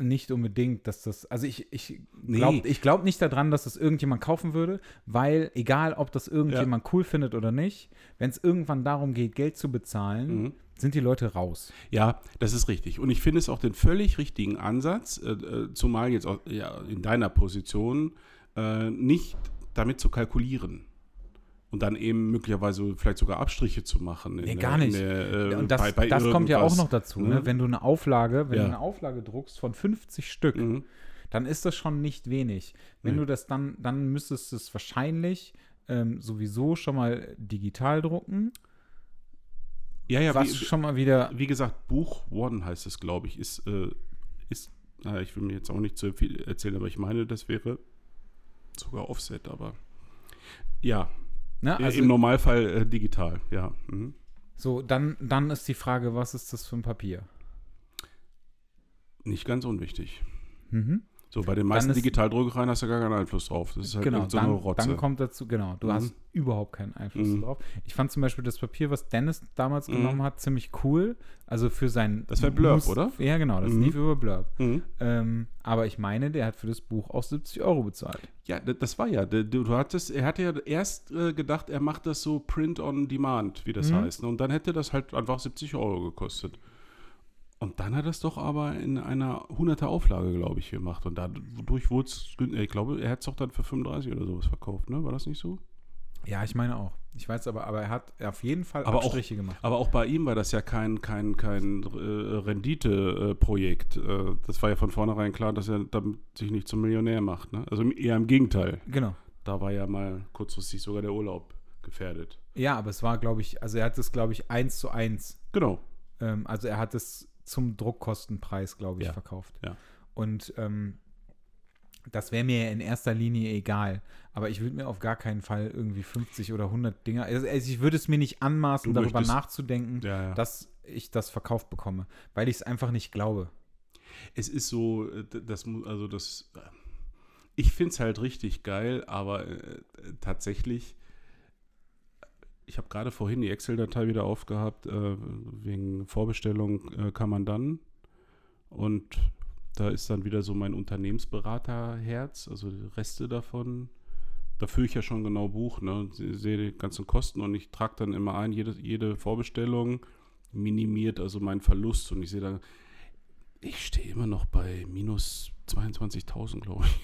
nicht unbedingt, dass das, also ich, ich glaube Nee. ich glaub nicht daran, dass das irgendjemand kaufen würde, weil egal, ob das irgendjemand cool findet oder nicht, wenn es irgendwann darum geht, Geld zu bezahlen, Mhm. sind die Leute raus. Ja, das ist richtig. Und ich finde es auch den völlig richtigen Ansatz, äh, äh, zumal jetzt auch ja, in deiner Position, äh, nicht damit zu kalkulieren. Und dann eben möglicherweise vielleicht sogar Abstriche zu machen. Nee, der- gar nicht. Der, äh, Und das, bei- bei das kommt ja auch noch dazu, ne? ne? Wenn du eine Auflage, wenn Ja. du eine Auflage druckst von 50 Stück, Mhm. dann ist das schon nicht wenig. Wenn Nee. du das dann, dann müsstest du es wahrscheinlich ähm, sowieso schon mal digital drucken, Ja, ja, was wie, schon mal wieder. wie gesagt, Buch One heißt es, glaube ich, ist, äh, ist, naja, ich will mir jetzt auch nicht zu viel erzählen, aber ich meine, das wäre sogar Offset, aber ja, Ne? Also, im Normalfall äh, digital, ja. Mhm. so, dann, dann ist die Frage, was ist das für ein Papier? Nicht ganz unwichtig. Mhm. So, bei den meisten ist- Digitaldruckereien hast du gar keinen Einfluss drauf. Das ist halt genau, so eine dann, Rotze. dann kommt dazu, genau, du Mhm. hast überhaupt keinen Einfluss Mhm. drauf. Ich fand zum Beispiel das Papier, was Dennis damals Mhm. genommen hat, ziemlich cool. Also für sein. Das wär Blurb, Mus- oder? Ja, genau, das Mhm. lief über Blurb. mhm. Ähm, aber ich meine, der hat für das Buch auch 70 Euro bezahlt. Ja, das war ja. Du, du hattest, er hatte ja erst äh, gedacht, er macht das so Print on Demand, wie das Mhm. heißt. Ne? Und dann hätte das halt einfach 70 Euro gekostet. Und dann hat er es doch aber in einer 100er Auflage, glaube ich, gemacht. Und dadurch wurde es, ich glaube, er hat es doch dann für 35 oder sowas verkauft, ne? War das nicht so? Ja, ich meine auch. Ich weiß aber, aber er hat auf jeden Fall Aber auch- Abstriche gemacht. Aber auch bei ihm war das ja kein, kein, kein äh, Rendite-Projekt. Äh, das war ja von vornherein klar, dass er damit sich nicht zum Millionär macht. Ne? Also eher im Gegenteil. Genau. Da war ja mal kurzfristig sogar der Urlaub gefährdet. Ja, aber es war, glaube ich, also er hat es, glaube ich, eins zu eins. Genau. Ähm, also er hat es zum Druckkostenpreis, glaube ich, Ja, verkauft. ja. Und ähm, das wäre mir in erster Linie egal. Aber ich würde mir auf gar keinen Fall irgendwie 50 oder 100 Dinger. Also also ich würde es mir nicht anmaßen, Du darüber möchtest- nachzudenken, Ja, ja. dass ich das verkauft bekomme, weil ich es einfach nicht glaube. Es ist so, äh, das, also das, äh, ich finde es halt richtig geil, aber äh, tatsächlich, ich habe gerade vorhin die Excel-Datei wieder aufgehabt, äh, wegen Vorbestellung äh, kann man dann und da ist dann wieder so mein Unternehmensberaterherz, also die Reste davon. Da führe ich ja schon genau Buch, ne? Sehe die ganzen Kosten und ich trage dann immer ein, jede, jede Vorbestellung minimiert also meinen Verlust und ich sehe dann, ich stehe immer noch bei minus 22.000, glaube ich.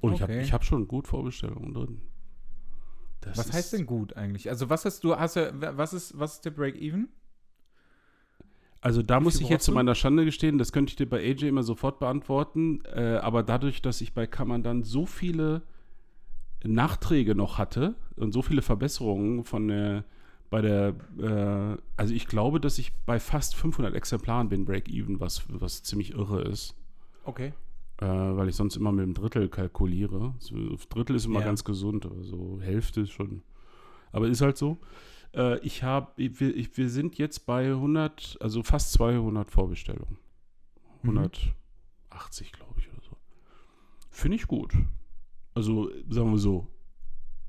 Und ich habe Okay. ich hab schon gut Vorbestellungen drin. Das Was heißt denn gut eigentlich? Also was hast du, hast du, was ist, was ist der Break-Even? Also da muss ich jetzt zu meiner Schande gestehen, das könnte ich dir bei AJ immer sofort beantworten, äh, aber dadurch, dass ich bei Kammern dann so viele Nachträge noch hatte und so viele Verbesserungen von der, bei der, äh, also ich glaube, dass ich bei fast 500 Exemplaren bin, Break-Even, was, was ziemlich irre ist. Okay. Äh, weil ich sonst immer mit dem Drittel kalkuliere. So, Drittel ist immer Ja. ganz gesund, aber so Hälfte ist schon. Aber ist halt so. Äh, ich habe, wir, wir sind jetzt bei 100, also fast 200 Vorbestellungen. Mhm. 180, glaube ich, oder so. Finde ich gut. Also, sagen wir so,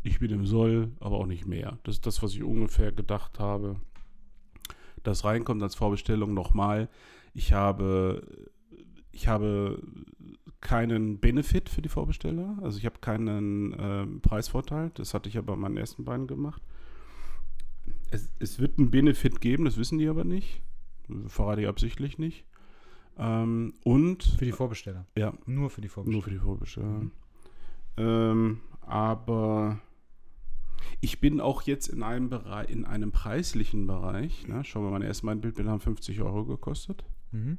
ich bin im Soll, aber auch nicht mehr. Das ist das, was ich ungefähr gedacht habe. Das reinkommt als Vorbestellung nochmal. Ich habe, ich habe keinen Benefit für die Vorbesteller. Also ich habe keinen ähm, Preisvorteil. Das hatte ich ja bei meinen ersten beiden gemacht. Es, es wird einen Benefit geben, das wissen die aber nicht. Verrate ich absichtlich nicht. Ähm, und Für die Vorbesteller. ja, Nur für die Vorbesteller. nur für die Vorbesteller. Ähm, aber ich bin auch jetzt in einem Bereich, in einem preislichen Bereich. Ne? Schau mal, meine ersten beiden Bildbilder haben 50 Euro gekostet. Mhm.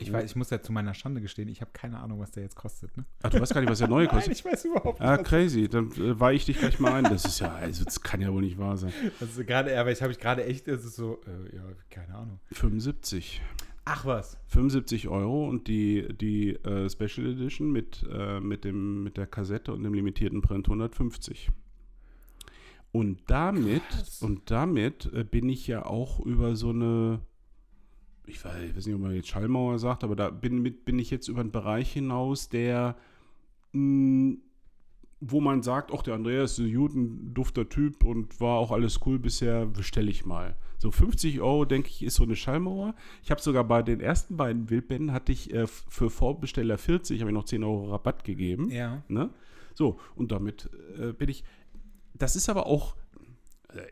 Ich, weiß, ich muss ja zu meiner Schande gestehen, ich habe keine Ahnung, was der jetzt kostet. Ne? Ach, du weißt gar nicht, was der neue kostet. ich weiß überhaupt Ah, crazy. Dann äh, weihe ich dich gleich mal ein. Das ist ja, also das kann ja wohl nicht wahr sein. Also gerade, aber ich habe ich gerade echt, es ist so, äh, ja, keine Ahnung. 75. Ach was. 75 Euro und die, die äh, Special Edition mit, äh, mit, dem, mit der Kassette und dem limitierten Print 150. Und damit, Krass. und damit äh, bin ich ja auch über so eine, ich weiß, ich weiß nicht, ob man jetzt Schallmauer sagt, aber da bin, mit, bin ich jetzt über einen Bereich hinaus, der, mh, wo man sagt, ach, der Andreas ist ein guten, dufter Typ und war auch alles cool bisher, bestelle ich mal. So 50 Euro, denke ich, ist so eine Schallmauer. Ich habe sogar bei den ersten beiden Wildbänden hatte ich äh, für Vorbesteller 40, habe ich noch 10 Euro Rabatt gegeben. Ja. Ne? So, und damit äh, bin ich. Das ist aber auch. Äh,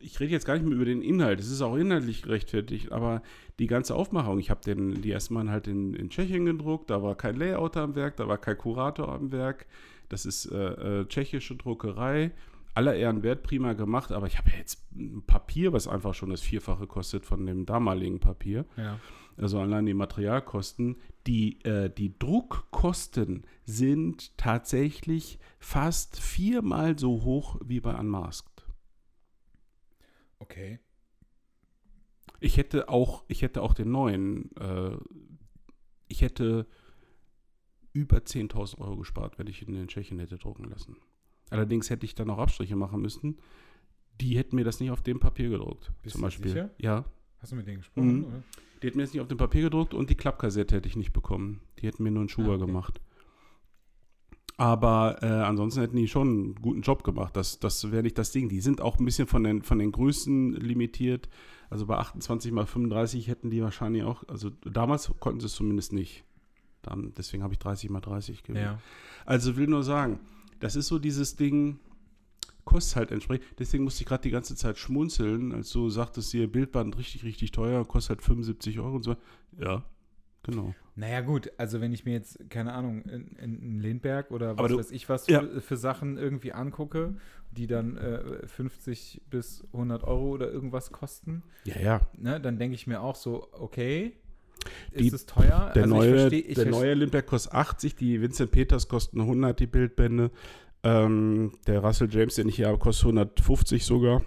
Ich, rede jetzt gar nicht mehr über den Inhalt, es ist auch inhaltlich gerechtfertigt, aber die ganze Aufmachung, ich habe den, die ersten Mal halt in, in Tschechien gedruckt, da war kein Layouter am Werk, da war kein Kurator am Werk, Das ist äh, äh, tschechische Druckerei. Aller Ehren wert, prima gemacht, aber ich habe ja jetzt ein Papier, was einfach schon das Vierfache kostet von dem damaligen Papier. Ja. Also allein die Materialkosten. Die, äh, die Druckkosten sind tatsächlich fast viermal so hoch wie bei Unmasked. Okay. Ich hätte auch, ich hätte auch den neuen, äh, ich hätte über 10.000 Euro gespart, wenn ich ihn in Tschechien hätte drucken lassen. Allerdings hätte ich dann auch Abstriche machen müssen. Die hätten mir das nicht auf dem Papier gedruckt. Bist zum Beispiel. sicher? Ja. Hast du mit denen gesprochen? Mhm. Oder? Die hätten mir das nicht auf dem Papier gedruckt und die Klappkassette hätte ich nicht bekommen. Die hätten mir nur einen Schuber Ah, okay. gemacht. Aber äh, ansonsten hätten die schon einen guten Job gemacht. Das, das wäre nicht das Ding. Die sind auch ein bisschen von den, von den Größen limitiert. Also bei 28 mal 35 hätten die wahrscheinlich auch, also damals konnten sie es zumindest nicht. Dann, deswegen habe ich 30 mal 30 gewählt. Ja. Also will nur sagen, das ist so dieses Ding, kostet halt entsprechend. Deswegen musste ich gerade die ganze Zeit schmunzeln, als du sagtest, hier Bildband richtig, richtig teuer, kostet halt 75 Euro und so. Ja, genau. Naja, gut, also wenn ich mir jetzt, keine Ahnung, in, in, in Lindberg oder was du- weiß ich was Ja. für, für Sachen irgendwie angucke, die dann äh, 50 bis 100 Euro oder irgendwas kosten, Ja, ja. ne, dann denke ich mir auch so, okay, Die- ist es teuer? Der, Also neue, versteh- der neue Lindbergh kostet 80, die Vincent Peters kosten 100, die Bildbände. Ähm, der Russell James, den ich hier habe, kostet 150 sogar.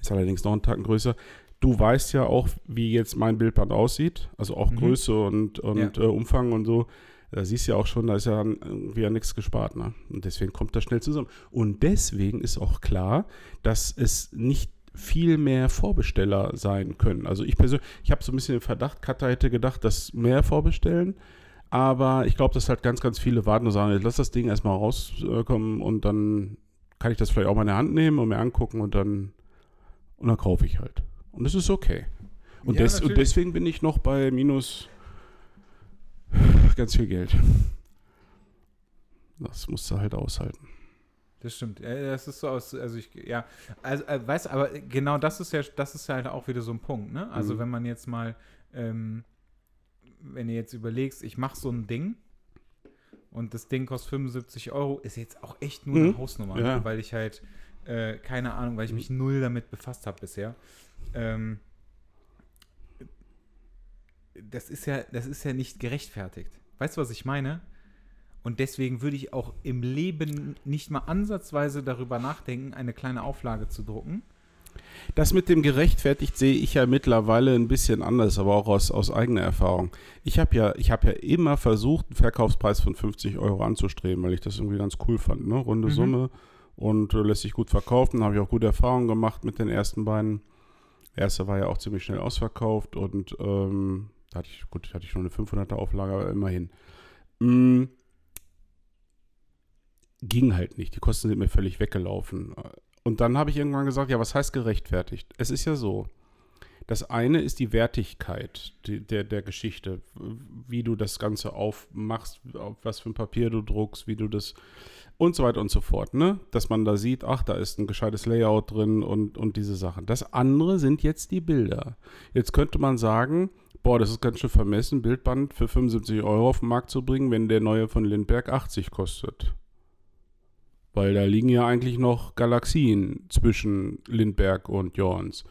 Ist allerdings noch einen Tacken größer. Du weißt ja auch, wie jetzt mein Bildband aussieht. Also auch Mhm. Größe und, und äh, Umfang und so. Da siehst du ja auch schon, da ist ja irgendwie ja nichts gespart. Ne? Und deswegen kommt das schnell zusammen. Und deswegen ist auch klar, dass es nicht viel mehr Vorbesteller sein können. Also ich persönlich, ich habe so ein bisschen den Verdacht, Cutter hätte gedacht, dass mehr vorbestellen. Aber ich glaube, dass halt ganz, ganz viele warten und sagen, jetzt lass das Ding erstmal rauskommen und dann kann ich das vielleicht auch mal in der Hand nehmen und mir angucken und dann, und dann kaufe ich halt. Und das ist okay. Und, Ja, des, und deswegen bin ich noch bei minus ganz viel Geld. Das musst du halt aushalten. Das stimmt. Das ist so aus, also ich, ja, also, äh, weißt aber genau das ist ja, das ist halt auch wieder so ein Punkt, ne? Also Mhm. wenn man jetzt mal, ähm, wenn ihr jetzt überlegst, ich mache so ein Ding und das Ding kostet 75 Euro, ist jetzt auch echt nur eine Mhm. Hausnummer, Ja. weil ich halt, äh, keine Ahnung, weil ich mich null damit befasst habe bisher. Ähm, das ist ja, das ist ja nicht gerechtfertigt. Weißt du, was ich meine? Und deswegen würde ich auch im Leben nicht mal ansatzweise darüber nachdenken, eine kleine Auflage zu drucken. Das mit dem gerechtfertigt sehe ich ja mittlerweile ein bisschen anders, aber auch aus, aus eigener Erfahrung. Ich habe ja, ich habe ja immer versucht, einen Verkaufspreis von 50 Euro anzustreben, weil ich das irgendwie ganz cool fand, ne? Runde Mhm. Summe und äh, lässt sich gut verkaufen. Habe ich auch gute Erfahrungen gemacht mit den ersten beiden. Erste war ja auch ziemlich schnell ausverkauft und ähm, da hatte ich, gut, hatte ich nur eine 500er Auflage, aber immerhin. Mm, ging halt nicht. Die Kosten sind mir völlig weggelaufen. Und dann habe ich irgendwann gesagt, ja, was heißt gerechtfertigt? Es ist ja so. Das eine ist die Wertigkeit die, der, der Geschichte, wie du das Ganze aufmachst, auf was für ein Papier du druckst, wie du das und so weiter und so fort, ne? Dass man da sieht, ach, da ist ein gescheites Layout drin und, und diese Sachen. Das andere sind jetzt die Bilder. Jetzt könnte man sagen, boah, das ist ganz schön vermessen, Bildband für 75 Euro auf den Markt zu bringen, wenn der neue von Lindbergh 80 kostet. Weil da liegen ja eigentlich noch Galaxien zwischen Lindbergh und Jorns.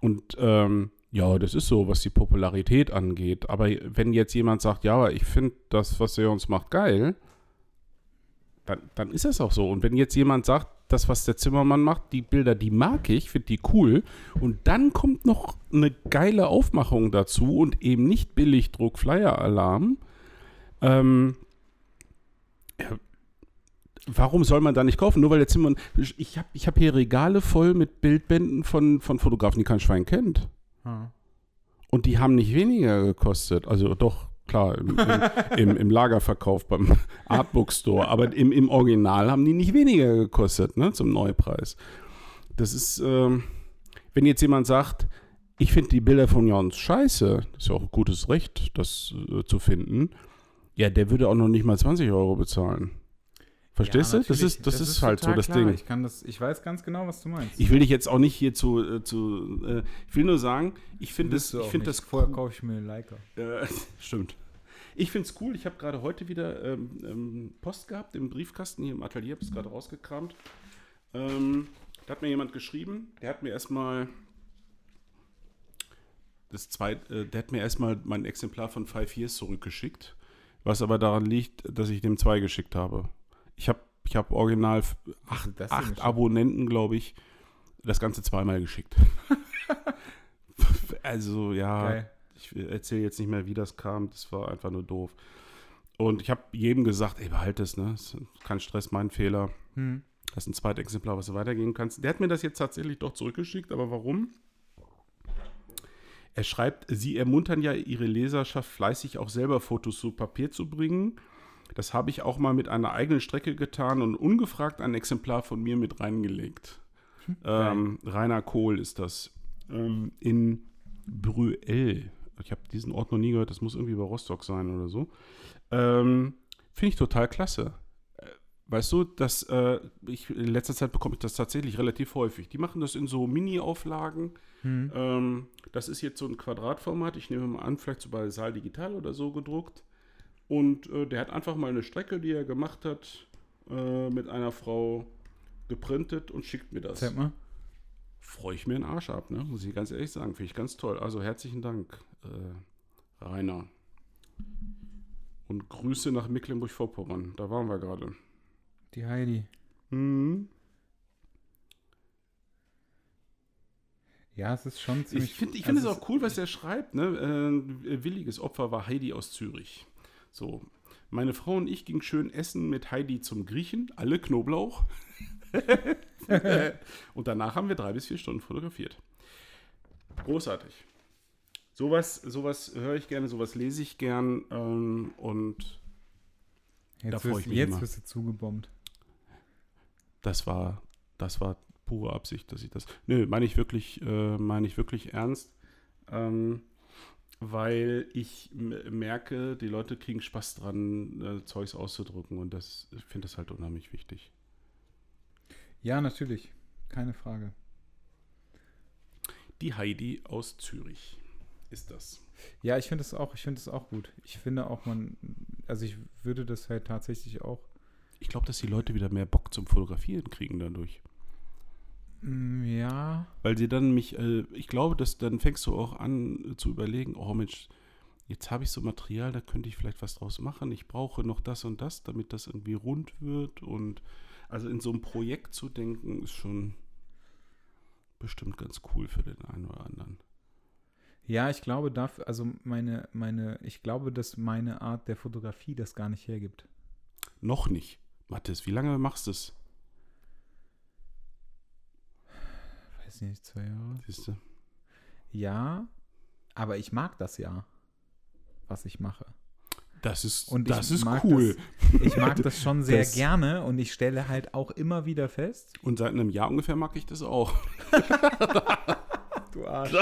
Und ähm, ja, das ist so, was die Popularität angeht. Aber wenn jetzt jemand sagt, ja, aber ich finde das, was Jorns macht, geil, dann, dann ist es auch so. Und wenn jetzt jemand sagt, das, was der Zimmermann macht, die Bilder, die mag ich, finde die cool. Und dann kommt noch eine geile Aufmachung dazu und eben nicht Billigdruck Flyer-Alarm. Ähm, ja, warum soll man da nicht kaufen? Nur weil der Zimmermann. Ich habe ich hab hier Regale voll mit Bildbänden von, von Fotografen, die kein Schwein kennt. Ah. Und die haben nicht weniger gekostet. Also doch, klar, im, im, im, Lagerverkauf beim Artbook Store. Aber im, im Original haben die nicht weniger gekostet, ne, zum Neupreis. Das ist, ähm, wenn jetzt jemand sagt, ich finde die Bilder von Jons scheiße, ist ja auch ein gutes Recht, das äh, zu finden, ja, der würde auch noch nicht mal 20 Euro bezahlen. Verstehst Ja, du? Das ist, das ist halt so das klar. Ding. Ich, kann das, ich weiß ganz genau, was du meinst. Ich will dich jetzt auch nicht hier zu, äh, zu äh, ich will nur sagen, ich finde das, ich nicht. das Vorher kaufe ich mir einen Leica. äh, stimmt. Ich finde es cool. Ich habe gerade heute wieder ähm, ähm, Post gehabt im Briefkasten hier im Atelier. Habe es gerade rausgekramt. Ähm, da hat mir jemand geschrieben. Der hat mir erstmal das zweite, äh, der hat mir erstmal mein Exemplar von Five Years zurückgeschickt. Was aber daran liegt, dass ich dem zwei geschickt habe. Ich habe ich hab original acht, Das acht Abonnenten, glaube ich, das Ganze zweimal geschickt. also ja, Geil. ich erzähle jetzt nicht mehr, wie das kam. Das war einfach nur doof. Und ich habe jedem gesagt, ey, behalt es, ne? Ist kein Stress, mein Fehler. Hm. Das ist ein zweites Exemplar, was du weitergeben kannst. Der hat mir das jetzt tatsächlich doch zurückgeschickt, aber warum? Er schreibt, Sie ermuntern ja Ihre Leserschaft fleißig auch selber Fotos zu Papier zu bringen. Das habe ich auch mal mit einer eigenen Strecke getan und ungefragt ein Exemplar von mir mit reingelegt. Ähm, Rainer Kohl ist das. Ähm, in Brüel. Ich habe diesen Ort noch nie gehört, das muss irgendwie bei Rostock sein oder so. Ähm, Finde ich total klasse. Äh, Weißt du, dass äh, ich in letzter Zeit bekomme ich das tatsächlich relativ häufig. Die machen das in so Mini-Auflagen. Hm. Ähm, das ist jetzt so ein Quadratformat. Ich nehme mal an, vielleicht so bei Saal Digital oder so gedruckt. Und äh, der hat einfach mal eine Strecke, die er gemacht hat, äh, mit einer Frau geprintet und schickt mir das. Zeig mal. Freue ich mir den Arsch ab, ne? muss ich ganz ehrlich sagen. Finde ich ganz toll. Also herzlichen Dank, äh, Rainer. Und Grüße nach Mecklenburg-Vorpommern. Da waren wir gerade. Die Heidi. Mhm. Ja, es ist schon ziemlich. Ich finde ich find also es auch cool, was er schreibt. Ne? Äh, williges Opfer war Heidi aus Zürich. So, meine Frau und ich gingen schön essen mit Heidi zum Griechen, alle Knoblauch. und danach haben wir drei bis vier Stunden fotografiert. Großartig. Sowas, sowas höre ich gerne, sowas lese ich gern ähm, und da Jetzt, freu wirst, ich mich jetzt immer. wirst du zugebombt. das war, das war pure Absicht, dass ich das. Nö, meine ich wirklich, äh, meine ich wirklich ernst. Ähm, weil ich merke, die Leute kriegen Spaß dran, äh, Zeugs auszudrücken und das, ich finde das halt unheimlich wichtig. Ja, natürlich. Keine Frage. Die Heidi aus Zürich ist das. Ja, ich finde es auch, ich finde es auch gut. Ich finde auch, man, also ich würde das halt tatsächlich auch. Ich glaube, dass die Leute wieder mehr Bock zum Fotografieren kriegen dadurch. Mm, Ja, Weil sie dann mich, äh, ich glaube, dass dann fängst du auch an äh, zu überlegen, oh Mensch, jetzt habe ich so Material, da könnte ich vielleicht was draus machen. Ich brauche noch das und das, damit das irgendwie rund wird. Und also in so einem Projekt zu denken, ist schon bestimmt ganz cool für den einen oder anderen. ja, ich glaube dafür, also meine, meine, ich glaube, dass meine Art der Fotografie das gar nicht hergibt. Noch nicht. Mathis, wie lange machst du es? Weiß nicht, zwei Jahre. Siehst du? Ja, aber ich mag das ja, was ich mache. Das ist, Und das ist cool. Das, ich mag das schon sehr Das- gerne und ich stelle halt auch immer wieder fest. Und seit einem Jahr ungefähr mag ich das auch. Du Arsch.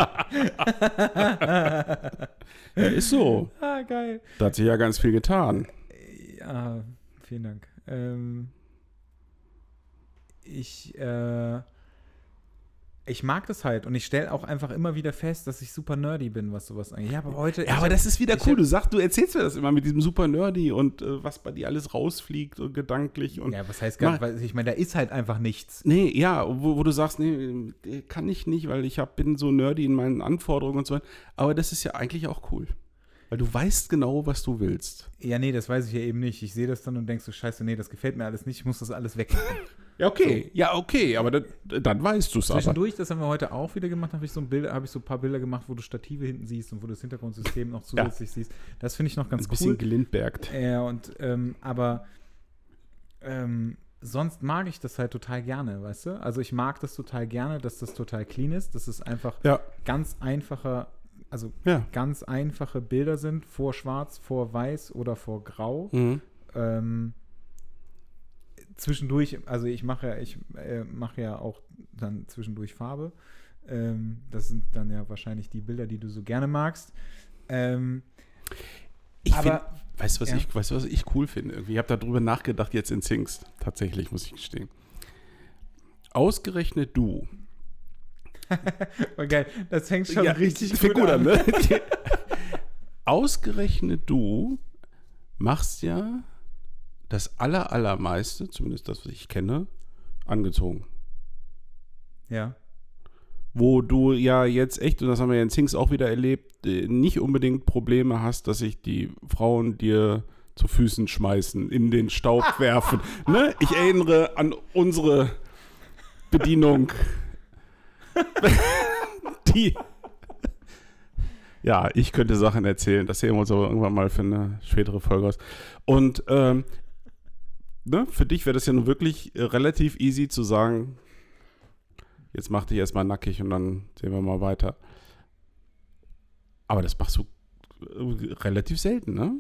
Ja, ist so. ah, geil. Da hat sich ja ganz viel getan. Ja, vielen Dank. Ähm, ich, äh, ich mag das halt und ich stelle auch einfach immer wieder fest, dass ich super nerdy bin, was sowas angeht. Ja, aber heute. Ja, aber hab- das ist wieder cool. Du sagst, du erzählst mir das immer mit diesem super Nerdy und äh, was bei dir alles rausfliegt und gedanklich und. Ja, was heißt gar weil ich meine, da ist halt einfach nichts. Nee, ja, wo, wo du sagst, nee, äh, kann ich nicht, weil ich hab, bin so nerdy in meinen Anforderungen und so weiter. Aber das ist ja eigentlich auch cool. Weil du weißt genau, was du willst. Ja, nee, das weiß ich ja eben nicht. Ich sehe das dann und denk so, scheiße, nee, das gefällt mir alles nicht, ich muss das alles weg. Ja, okay. Ja, okay, aber dann, dann weißt du es aber. Zwischendurch, das haben wir heute auch wieder gemacht, habe ich so ein Bild, habe ich so ein paar Bilder gemacht, wo du Stative hinten siehst und wo du das Hintergrundsystem noch zusätzlich siehst. Das finde ich noch ganz Ein bisschen cool. gelindbergt. Ja, und ähm, aber ähm, sonst mag ich das halt total gerne, weißt du? Also ich mag das total gerne, dass das total clean ist, dass es einfach Ja, ganz einfacher, also ja. ganz einfache Bilder sind, vor Schwarz, vor Weiß oder vor Grau. Mhm. Ähm, zwischendurch, also ich mache ja, ich äh, mache ja auch dann zwischendurch Farbe. Ähm, das sind dann ja wahrscheinlich die Bilder, die du so gerne magst. Ähm, Ich aber find, weißt du, was ja. ich, weißt was ich cool finde? Irgendwie, Ich habe darüber nachgedacht jetzt in Zingst. Tatsächlich, muss ich gestehen. Ausgerechnet du. oh, geil, das fängt schon Ja, richtig fängt gut an. ne? Ausgerechnet du machst ja das aller, allermeiste, zumindest das, was ich kenne, angezogen. Ja. Wo du ja jetzt echt, und das haben wir ja in Zings auch wieder erlebt, äh, nicht unbedingt Probleme hast, dass sich die Frauen dir zu Füßen schmeißen, in den Staub werfen. Ne? Ich erinnere an unsere Bedienung. die. Ja, ich könnte Sachen erzählen. Das sehen wir uns aber irgendwann mal für eine spätere Folge aus. Und ähm, ne, für dich wäre das ja nun wirklich äh, relativ easy zu sagen, jetzt mach dich erstmal nackig und dann sehen wir mal weiter. Aber das machst du äh, relativ selten, ne?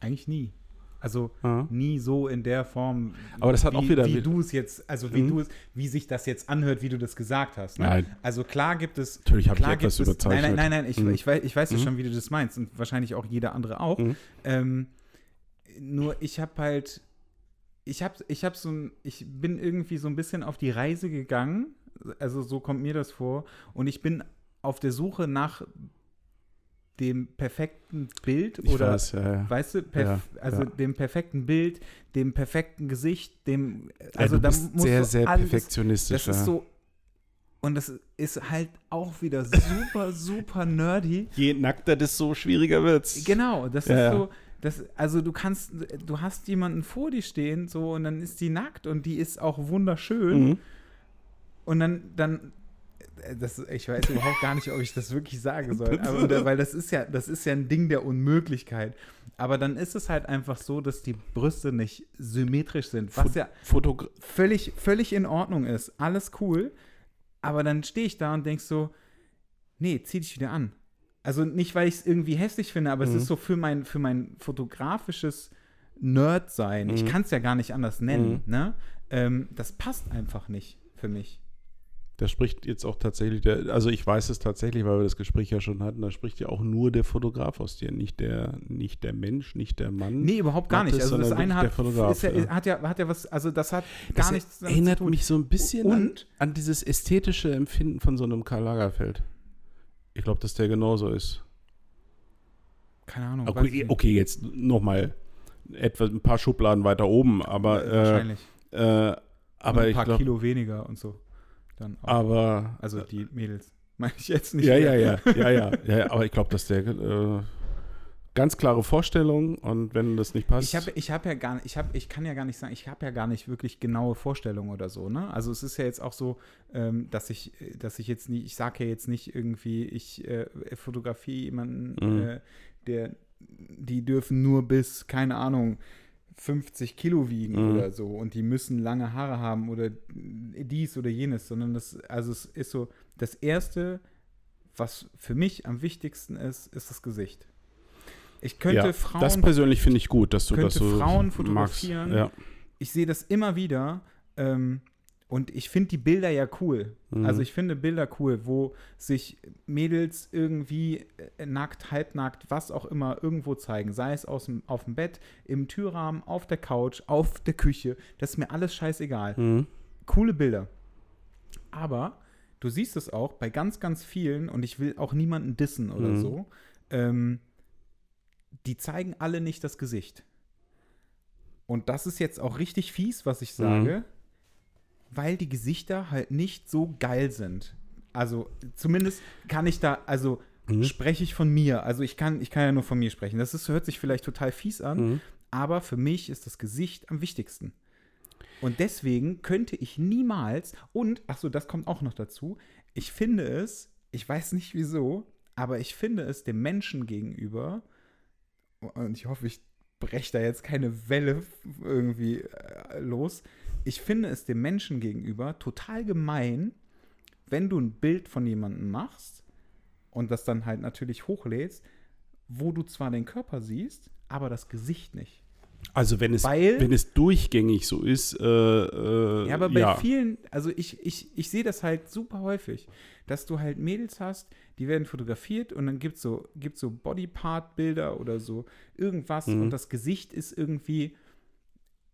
Eigentlich nie. Also Ja. nie so in der Form, Aber das hat wie, auch wieder- wie du es jetzt, also wie Mhm. du es, wie sich das jetzt anhört, wie du das gesagt hast. Ne? Nein. Also klar gibt es. Natürlich habe ich etwas es, Nein, überzeichnet. nein, nein, nein, ich, Mhm. ich weiß, ich weiß ja Mhm. schon, wie du das meinst und wahrscheinlich auch jeder andere auch. Mhm. Ähm, nur ich habe halt, ich habe, ich habe so, ein, ich bin irgendwie so ein bisschen auf die Reise gegangen. Also so kommt mir das vor und ich bin auf der Suche nach dem perfekten Bild Ich oder weiß, ja, ja. Weißt du, perf Ja, also dem perfekten Bild, dem perfekten Gesicht, dem Also da muss sehr, so sehr alles, perfektionistisch. Das ist so und das ist halt auch wieder super super nerdy. Je nackter, desto schwieriger wird's. Genau, das Ja, ist ja. so das, also du kannst, du hast jemanden vor dir stehen, so und dann ist die nackt und die ist auch wunderschön Mhm. und dann, dann, äh, das, ich weiß überhaupt gar nicht, ob ich das wirklich sagen soll, aber, weil das ist ja, das ist ja ein Ding der Unmöglichkeit. Aber dann ist es halt einfach so, dass die Brüste nicht symmetrisch sind, was ja Fotogra völlig, völlig in Ordnung ist. Alles cool. Aber dann stehe ich da und denk so, nee, zieh dich wieder an. Also nicht, weil ich es irgendwie hässlich finde, aber Mhm. es ist so für mein, für mein fotografisches Nerd-Sein. Ich Mhm. kann es ja gar nicht anders nennen, Mhm. ne? Ähm, das passt einfach nicht für mich. Da spricht jetzt auch tatsächlich der, also ich weiß es tatsächlich, weil wir das Gespräch ja schon hatten, da spricht ja auch nur der Fotograf aus dir, nicht der, nicht der Mensch, nicht der Mann. Nee, überhaupt gar nicht. Also das eine hat, der Fotograf, ist ja, ja. hat ja hat ja was, also das hat das gar nichts damit erinnert mich so ein bisschen an, Und- an dieses ästhetische Empfinden von so einem Karl Lagerfeld. Ich glaube, dass der genauso ist. Keine Ahnung. Okay, okay jetzt nochmal etwa ein paar Schubladen weiter oben, aber, äh, Wahrscheinlich. äh, Aber aber ein ich paar glaube, Kilo weniger und so. Dann auch. aber Also die Mädels. Meine ich jetzt nicht. ja, ja, ja, ja, ja, ja, ja, aber ich glaube, dass der äh, ganz klare Vorstellung und wenn das nicht passt, Ich habe ich hab ja gar nicht, ich, hab, ich kann ja gar nicht sagen, ich habe ja gar nicht wirklich genaue Vorstellungen oder so, ne? Also es ist ja jetzt auch so, ähm, dass ich, dass ich jetzt nie, ich sage ja jetzt nicht irgendwie, ich äh, fotografiere jemanden, Mhm. äh, der, die dürfen nur bis, keine Ahnung, 50 Kilo wiegen Mhm. oder so und die müssen lange Haare haben oder dies oder jenes, sondern das, also es ist so, das Erste, was für mich am wichtigsten ist, ist das Gesicht. Ich könnte ja, Frauen das persönlich finde ich gut, dass du das so Frauen fotografieren. Ja. ich sehe das immer wieder ähm, und ich finde die Bilder ja cool. Mhm. Also ich finde Bilder cool, wo sich Mädels irgendwie äh, nackt, halbnackt, was auch immer irgendwo zeigen. Sei es aus dem, auf dem Bett, im Türrahmen, auf der Couch, auf der Küche. Das ist mir alles scheißegal. Mhm. Coole Bilder. Aber du siehst es auch bei ganz, ganz vielen, und ich will auch niemanden dissen oder Mhm. so, ähm, die zeigen alle nicht das Gesicht. Und das ist jetzt auch richtig fies, was ich sage, weil die Gesichter halt nicht so geil sind. Also zumindest kann ich da, also Mhm. spreche ich von mir. Also ich kann, ich kann ja nur von mir sprechen. Das ist, hört sich vielleicht total fies an, Mhm. aber für mich ist das Gesicht am wichtigsten. Und deswegen könnte ich niemals, und, ach so, das kommt auch noch dazu, ich finde es, ich weiß nicht wieso, aber ich finde es dem Menschen gegenüber, und ich hoffe, ich breche da jetzt keine Welle irgendwie äh, los, ich finde es dem Menschen gegenüber total gemein, wenn du ein Bild von jemandem machst und das dann halt natürlich hochlädst, wo du zwar den Körper siehst, aber das Gesicht nicht. Also wenn es, Weil- wenn es durchgängig so ist, äh, äh, Ja, aber bei ja. vielen, also ich, ich, ich sehe das halt super häufig, dass du halt Mädels hast, die werden fotografiert und dann gibt es so, gibt's so Bodypart-Bilder oder so irgendwas Mhm. und das Gesicht ist irgendwie,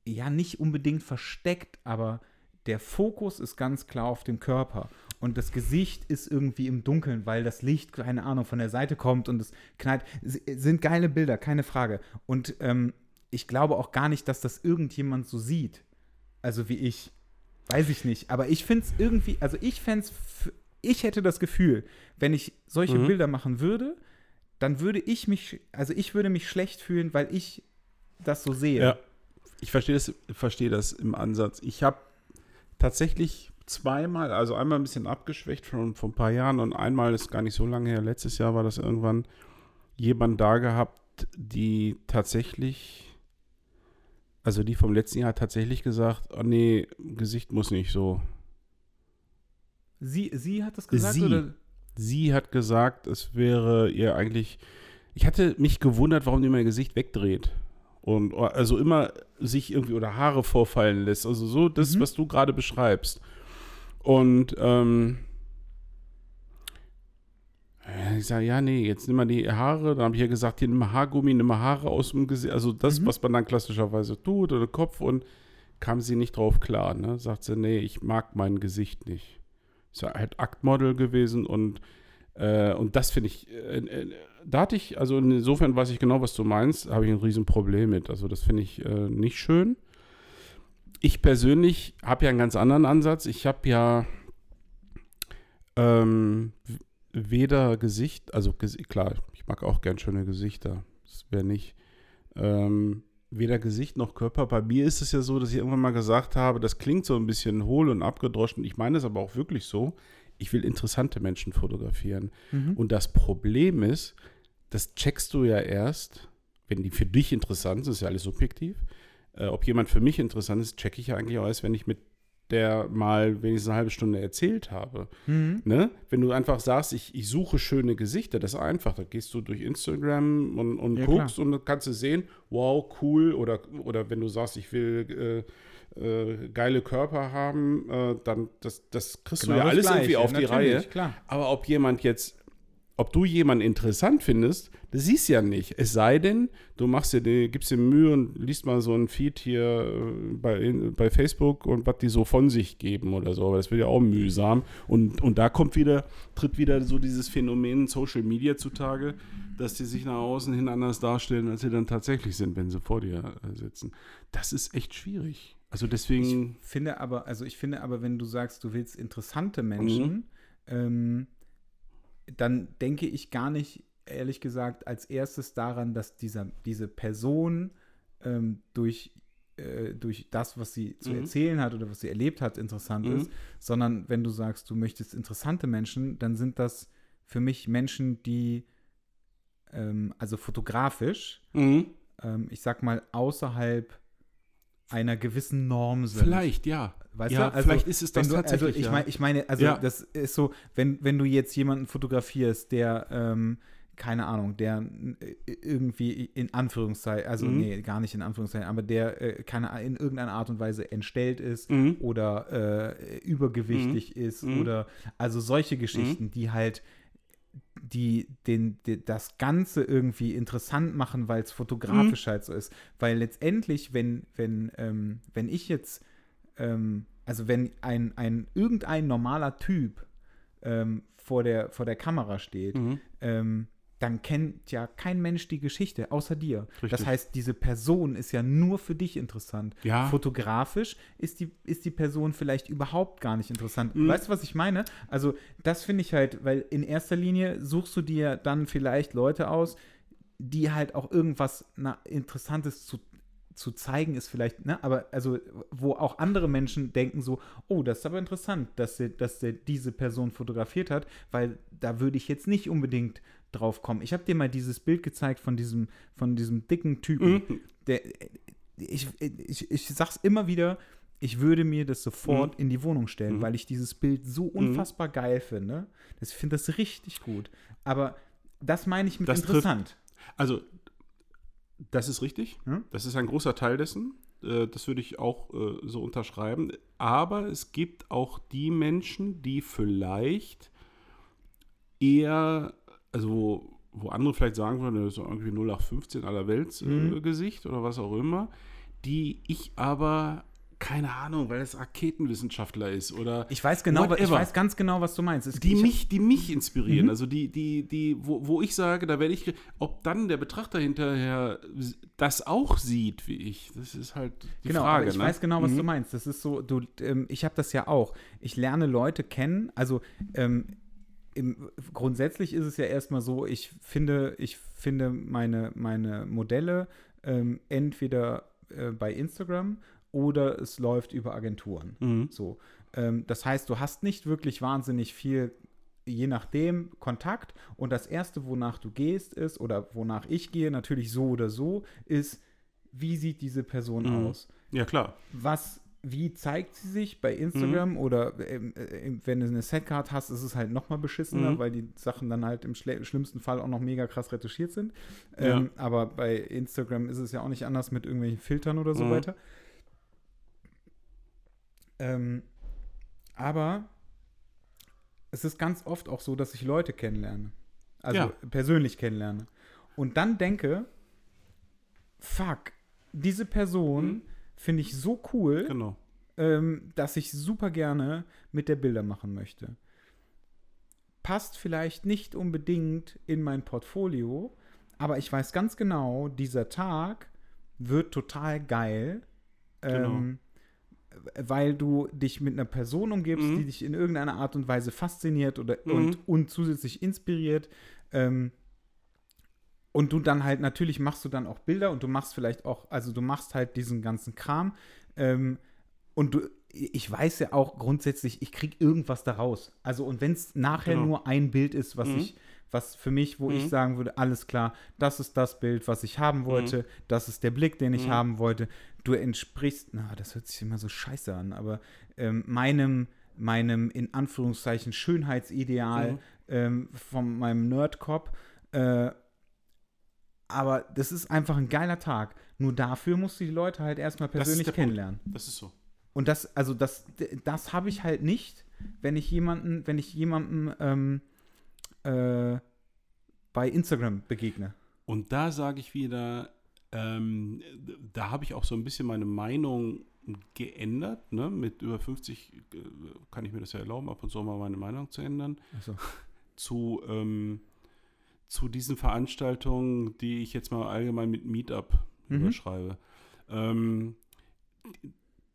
ja, nicht unbedingt versteckt, aber der Fokus ist ganz klar auf dem Körper. und das Gesicht ist irgendwie im Dunkeln, weil das Licht, keine Ahnung, von der Seite kommt und es knallt. S sind geile Bilder, keine Frage. Und ähm, ich glaube auch gar nicht, dass das irgendjemand so sieht. Also wie ich. Weiß ich nicht. Aber ich finde es irgendwie, also ich fände es, ich hätte das Gefühl, wenn ich solche Mhm. Bilder machen würde, dann würde ich mich, also ich würde mich schlecht fühlen, weil ich das so sehe. Ja. Ich verstehe das, verstehe das im Ansatz. Ich habe tatsächlich zweimal, also einmal ein bisschen abgeschwächt von vor ein paar Jahren und einmal ist gar nicht so lange her. Letztes Jahr war das irgendwann jemand da gehabt, die tatsächlich, also die vom letzten Jahr tatsächlich gesagt, oh nee, Gesicht muss nicht so. Sie, sie hat das gesagt Sie. oder? Sie hat gesagt, es wäre ihr eigentlich. Ich hatte mich gewundert, warum die mein Gesicht wegdreht. Und also immer sich irgendwie oder Haare vorfallen lässt. Also so das, Mhm. was du gerade beschreibst. Und ähm, ja, ich sage, ja, nee, jetzt nimm mal die Haare. Dann habe ich ja gesagt, hier nimm mal Haargummi, nimm mal Haare aus dem Gesicht. Also das, Mhm. was man dann klassischerweise tut oder Kopf. Und kam sie nicht drauf klar. Ne? Sagt sie, nee, ich mag mein Gesicht nicht. Ist ja halt Aktmodel gewesen und, äh, und das finde ich, äh, da hatte ich, also insofern weiß ich genau, was du meinst, habe ich ein Riesenproblem mit. Also das finde ich äh, nicht schön. Ich persönlich habe ja einen ganz anderen Ansatz. Ich habe ja ähm, weder Gesicht, also ges- klar, ich mag auch gern schöne Gesichter. Das wäre nicht. Ähm, weder Gesicht noch Körper. Bei mir ist es ja so, dass ich irgendwann mal gesagt habe, das klingt so ein bisschen hohl und abgedroschen. Ich meine es aber auch wirklich so. Ich will interessante Menschen fotografieren. Mhm. Und das Problem ist, das checkst du ja erst, wenn die für dich interessant sind, ist ja alles subjektiv. Äh, ob jemand für mich interessant ist, checke ich ja eigentlich auch erst, wenn ich mit der mal wenigstens eine halbe Stunde erzählt habe. Mhm. Ne? Wenn du einfach sagst, ich, ich suche schöne Gesichter, das ist einfach. Da gehst du durch Instagram und, und Ja, guckst und dann kannst du sehen, wow, cool. Oder, oder wenn du sagst, ich will äh, äh, geile Körper haben, äh, dann das, das kriegst du ja Genau alles Gleiche, irgendwie auf die Reihe. Klar. Aber ob jemand jetzt, ob du jemanden interessant findest, das siehst du ja nicht. Es sei denn, du machst dir, die- gibst dir Mühe und liest mal so ein Feed hier äh, bei, bei Facebook und was die so von sich geben oder so. Aber das wird ja auch mühsam. Und, und da kommt wieder, tritt wieder so dieses Phänomen Social Media zutage, dass die sich nach außen hin anders darstellen, als sie dann tatsächlich sind, wenn sie vor dir äh, sitzen. Das ist echt schwierig. Also deswegen. Finde aber, also ich finde aber, wenn du sagst, du willst interessante Mhm. Menschen, ähm, dann denke ich gar nicht, ehrlich gesagt, als erstes daran, dass dieser, diese Person ähm, durch, äh, durch das, was sie zu Mhm. erzählen hat oder was sie erlebt hat, interessant Mhm. ist, sondern wenn du sagst, du möchtest interessante Menschen, dann sind das für mich Menschen, die ähm, also fotografisch, Mhm. ähm, ich sag mal, außerhalb einer gewissen Norm sind. Vielleicht, ja. Weißt ja, du? Also, vielleicht ist es das du, tatsächlich. also ich, ja. mein, ich meine, also Ja. das ist so, wenn, wenn du jetzt jemanden fotografierst, der, ähm, keine Ahnung, der äh, irgendwie in Anführungszeichen, also Mhm. nee, gar nicht in Anführungszeichen, aber der äh, keine, in irgendeiner Art und Weise entstellt ist Mhm. oder äh, übergewichtig ist Mhm. oder also solche Geschichten, die halt die den, die, das Ganze irgendwie interessant machen, weil es fotografisch Mhm. halt so ist. Weil letztendlich, wenn, wenn, ähm, wenn ich jetzt, ähm, also wenn ein, ein irgendein normaler Typ ähm, vor, der, vor der Kamera steht, Mhm. ähm, dann kennt ja kein Mensch die Geschichte, außer dir. Das Richtig. heißt, diese Person ist ja nur für dich interessant. Ja. Fotografisch ist die, ist die Person vielleicht überhaupt gar nicht interessant. Mhm. Weißt du, was ich meine? Also, das finde ich halt, weil in erster Linie suchst du dir dann vielleicht Leute aus, die halt auch irgendwas na, Interessantes zu zu zeigen ist vielleicht, ne, aber also, wo auch andere Menschen denken so, oh, das ist aber interessant, dass der, dass der diese Person fotografiert hat, weil da würde ich jetzt nicht unbedingt drauf kommen. Ich habe dir mal dieses Bild gezeigt von diesem, von diesem dicken Typen, Mhm. der, ich, ich, ich sag's immer wieder, ich würde mir das sofort in die Wohnung stellen, Mhm. weil ich dieses Bild so unfassbar geil finde. Das- Ich finde das richtig gut. Aber das meine ich mit Das trifft- interessant. Also, das ist richtig. Hm? Das ist ein großer Teil dessen. Äh, Das würde ich auch äh, so unterschreiben. Aber es gibt auch die Menschen, die vielleicht eher, also wo, andere vielleicht sagen würden, das ist irgendwie 0815 aller Welt äh, Mhm. Gesicht oder was auch immer, die ich aber keine Ahnung, weil es Raketenwissenschaftler ist oder Ich weiß genau, wa- ich whatever. weiß ganz genau, was du meinst. Es- die ich- mich, die mich inspirieren, Mhm. also die, die, die, wo, wo ich sage, da werde ich, ob dann der Betrachter hinterher das auch sieht wie ich, das ist halt die genau, Frage. ich ne? weiß genau, was Mhm. du meinst. Das ist so, du, ähm, ich habe das ja auch. Ich lerne Leute kennen. Also ähm, im, grundsätzlich ist es ja erstmal so, ich finde, ich finde meine, meine Modelle ähm, entweder äh, bei Instagram oder es läuft über Agenturen. Mhm. So. Ähm, das heißt, du hast nicht wirklich wahnsinnig viel, je nachdem, Kontakt. Und das Erste, wonach du gehst, ist, oder wonach ich gehe, natürlich so oder so, ist, wie sieht diese Person Mhm. aus? Ja, klar. Was, wie zeigt sie sich bei Instagram oder ähm, äh, wenn du eine Setcard hast, ist es halt noch mal beschissener, Mhm. weil die Sachen dann halt im schlimmsten Fall auch noch mega krass retuschiert sind. Ja. Ähm, aber bei Instagram ist es ja auch nicht anders mit irgendwelchen Filtern oder so Mhm. weiter. Ähm, aber es ist ganz oft auch so, dass ich Leute kennenlerne. Also Ja. persönlich kennenlerne. Und dann denke, fuck, diese Person Mhm. finde ich so cool, Genau. ähm, dass ich super gerne mit der Bilder machen möchte. Passt vielleicht nicht unbedingt in mein Portfolio, aber ich weiß ganz genau, dieser Tag wird total geil, ähm, weil du dich mit einer Person umgibst, Mhm. die dich in irgendeiner Art und Weise fasziniert oder Mhm. und, und zusätzlich inspiriert. Ähm, und du dann halt, natürlich machst du dann auch Bilder und du machst vielleicht auch, also du machst halt diesen ganzen Kram. Ähm, und du, ich weiß ja auch grundsätzlich, ich krieg irgendwas daraus. Also, und wenn es nachher Genau. nur ein Bild ist, was Mhm. ich, was für mich, wo ich Mhm. sagen würde, alles klar, das ist das Bild, was ich haben wollte, das ist der Blick, den ich Mhm. haben wollte. Du entsprichst, na, das hört sich immer so scheiße an, aber ähm, meinem, meinem in Anführungszeichen Schönheitsideal Mhm. ähm, von meinem Nerdcop. Äh, aber das ist einfach ein geiler Tag. Nur dafür musst du die Leute halt erstmal Das persönlich Punkt. kennenlernen. Das ist so. Und das, also das, das habe ich halt nicht, wenn ich jemanden, wenn ich jemandem ähm, äh, bei Instagram begegne. Und da sage ich wieder, ähm, da habe ich auch so ein bisschen meine Meinung geändert. Ne? Mit über 50 äh, kann ich mir das ja erlauben, ab und zu mal meine Meinung zu ändern. Also, Zu, ähm, zu diesen Veranstaltungen, die ich jetzt mal allgemein mit Meetup Mhm. überschreibe. Ähm,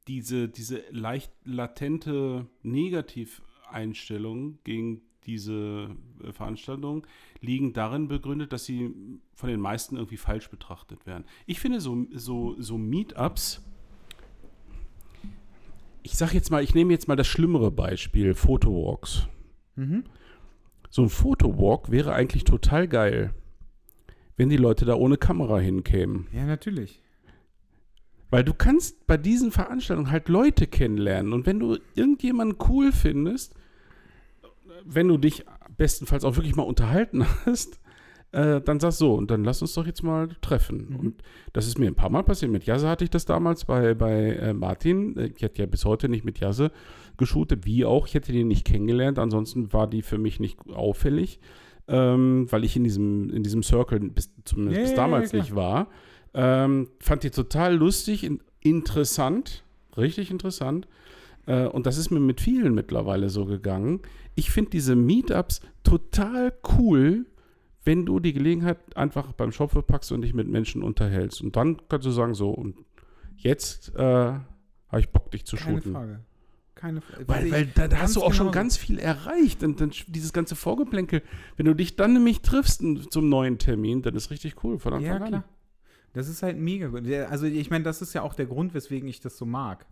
diese, diese leicht latente Negativeinstellung gegen diese äh, Veranstaltung liegen darin begründet, dass sie von den meisten irgendwie falsch betrachtet werden. Ich finde so, so, so Meetups, ich sage jetzt mal, ich nehme jetzt mal das schlimmere Beispiel, Photowalks. mhm. So ein Fotowalk wäre eigentlich total geil, wenn die Leute da ohne Kamera hinkämen. Ja, natürlich. Weil du kannst bei diesen Veranstaltungen halt Leute kennenlernen. Und wenn du irgendjemanden cool findest, wenn du dich bestenfalls auch wirklich mal unterhalten hast, äh, dann sagst du so, und dann lass uns doch jetzt mal treffen. Mhm. Und das ist mir ein paar Mal passiert. Mit Jasse hatte ich das damals bei, bei äh, Martin. Äh, Ich hätte ja bis heute nicht mit Jasse geshootet, wie auch. Ich hätte den nicht kennengelernt. Ansonsten war die für mich nicht auffällig, ähm, weil ich in diesem, in diesem Circle bis, zumindest Ja, bis damals klar. nicht war. Ähm, fand die total lustig, in, interessant, richtig interessant. Äh, und das ist mir mit vielen mittlerweile so gegangen. Ich finde diese Meetups total cool, wenn du die Gelegenheit einfach beim Schopfe packst und dich mit Menschen unterhältst. Und dann kannst du sagen, so, und jetzt äh, habe ich Bock, dich zu Keine shooten. Frage. Keine Frage. Weil, weil da, da hast du auch schon genauso. ganz viel erreicht. Und dann dieses ganze Vorgeplänkel, wenn du dich dann nämlich triffst zum neuen Termin, dann ist richtig cool von Anfang Ja, an. klar. Das ist halt mega gut. Also ich meine, das ist ja auch der Grund, weswegen ich das so mag.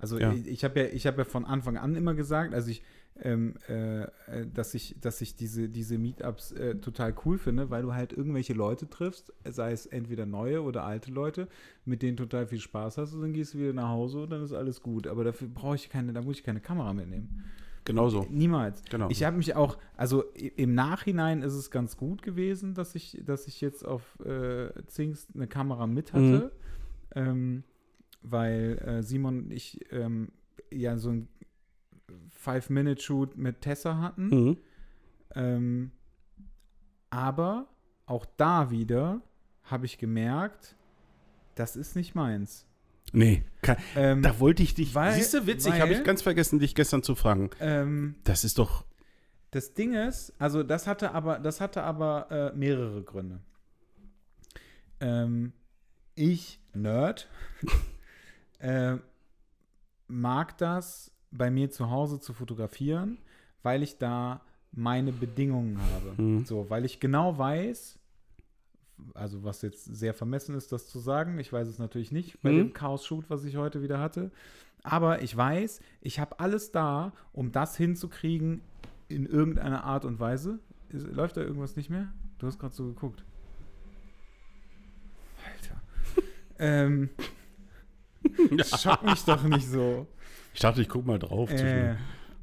Also Ja. ich, ich habe ja, ich habe ja von Anfang an immer gesagt, also ich, ähm, äh, äh, dass ich, dass ich diese, diese Meetups äh, total cool finde, weil du halt irgendwelche Leute triffst, sei es entweder neue oder alte Leute, mit denen total viel Spaß hast und dann gehst du wieder nach Hause und dann ist alles gut. Aber dafür brauche ich keine, da muss ich keine Kamera mitnehmen. Genauso. Niemals. Genau. Ich habe mich auch, also im Nachhinein ist es ganz gut gewesen, dass ich, dass ich jetzt auf äh, Zingst eine Kamera mit hatte, ähm, weil äh, Simon und ich ähm, ja so ein Five-Minute-Shoot mit Tessa hatten. Mhm. Ähm, aber auch da wieder habe ich gemerkt, das ist nicht meins. Nee, kann, Ähm, da wollte ich dich. weil- siehst du, witzig, habe ich ganz vergessen, dich gestern zu fragen. ähm, Das ist doch. Das Ding ist, also das hatte aber, das hatte aber äh, mehrere Gründe. Ähm, ich, Nerd, äh, mag das bei mir zu Hause zu fotografieren, weil ich da meine Bedingungen habe. Mhm. So, weil ich genau weiß, also was jetzt sehr vermessen ist, das zu sagen, ich weiß es natürlich nicht bei Mhm. dem Chaos-Shoot, was ich heute wieder hatte, aber ich weiß, ich habe alles da, um das hinzukriegen in irgendeiner Art und Weise. Läuft da irgendwas nicht mehr? Du hast gerade so geguckt. Alter. ähm, schock mich doch nicht so. Ich dachte, ich guck mal drauf. Äh,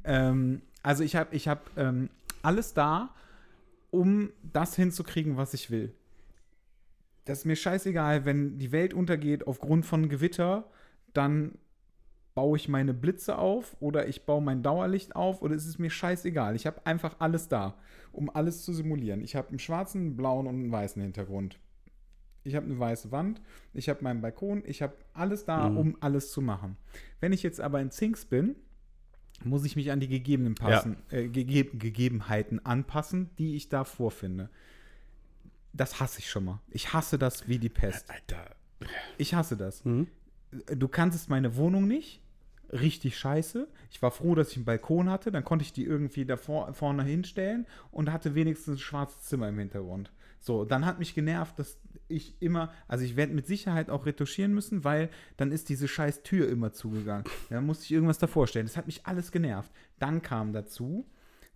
ähm, also ich habe ich hab, ähm, alles da, um das hinzukriegen, was ich will. Das ist mir scheißegal, wenn die Welt untergeht aufgrund von Gewitter, dann baue ich meine Blitze auf oder ich baue mein Dauerlicht auf oder es ist mir scheißegal. Ich habe einfach alles da, um alles zu simulieren. Ich habe einen schwarzen, einen blauen und einen weißen Hintergrund. Ich habe eine weiße Wand, ich habe meinen Balkon, ich habe alles da, Mhm. um alles zu machen. Wenn ich jetzt aber in Zinks bin, muss ich mich an die gegebenen passen, äh, gege Gegebenheiten anpassen, die ich da vorfinde. Das hasse ich schon mal. Ich hasse das wie die Pest. Alter. Ich hasse das. Mhm. Du kanntest meine Wohnung nicht. Richtig scheiße. Ich war froh, dass ich einen Balkon hatte. Dann konnte ich die irgendwie da vor, vorne hinstellen und hatte wenigstens ein schwarzes Zimmer im Hintergrund. So, dann hat mich genervt, dass ich immer, also ich werde mit Sicherheit auch retuschieren müssen, weil dann ist diese scheiß Tür immer zugegangen. Da musste ich irgendwas davor stellen. Das hat mich alles genervt. Dann kam dazu,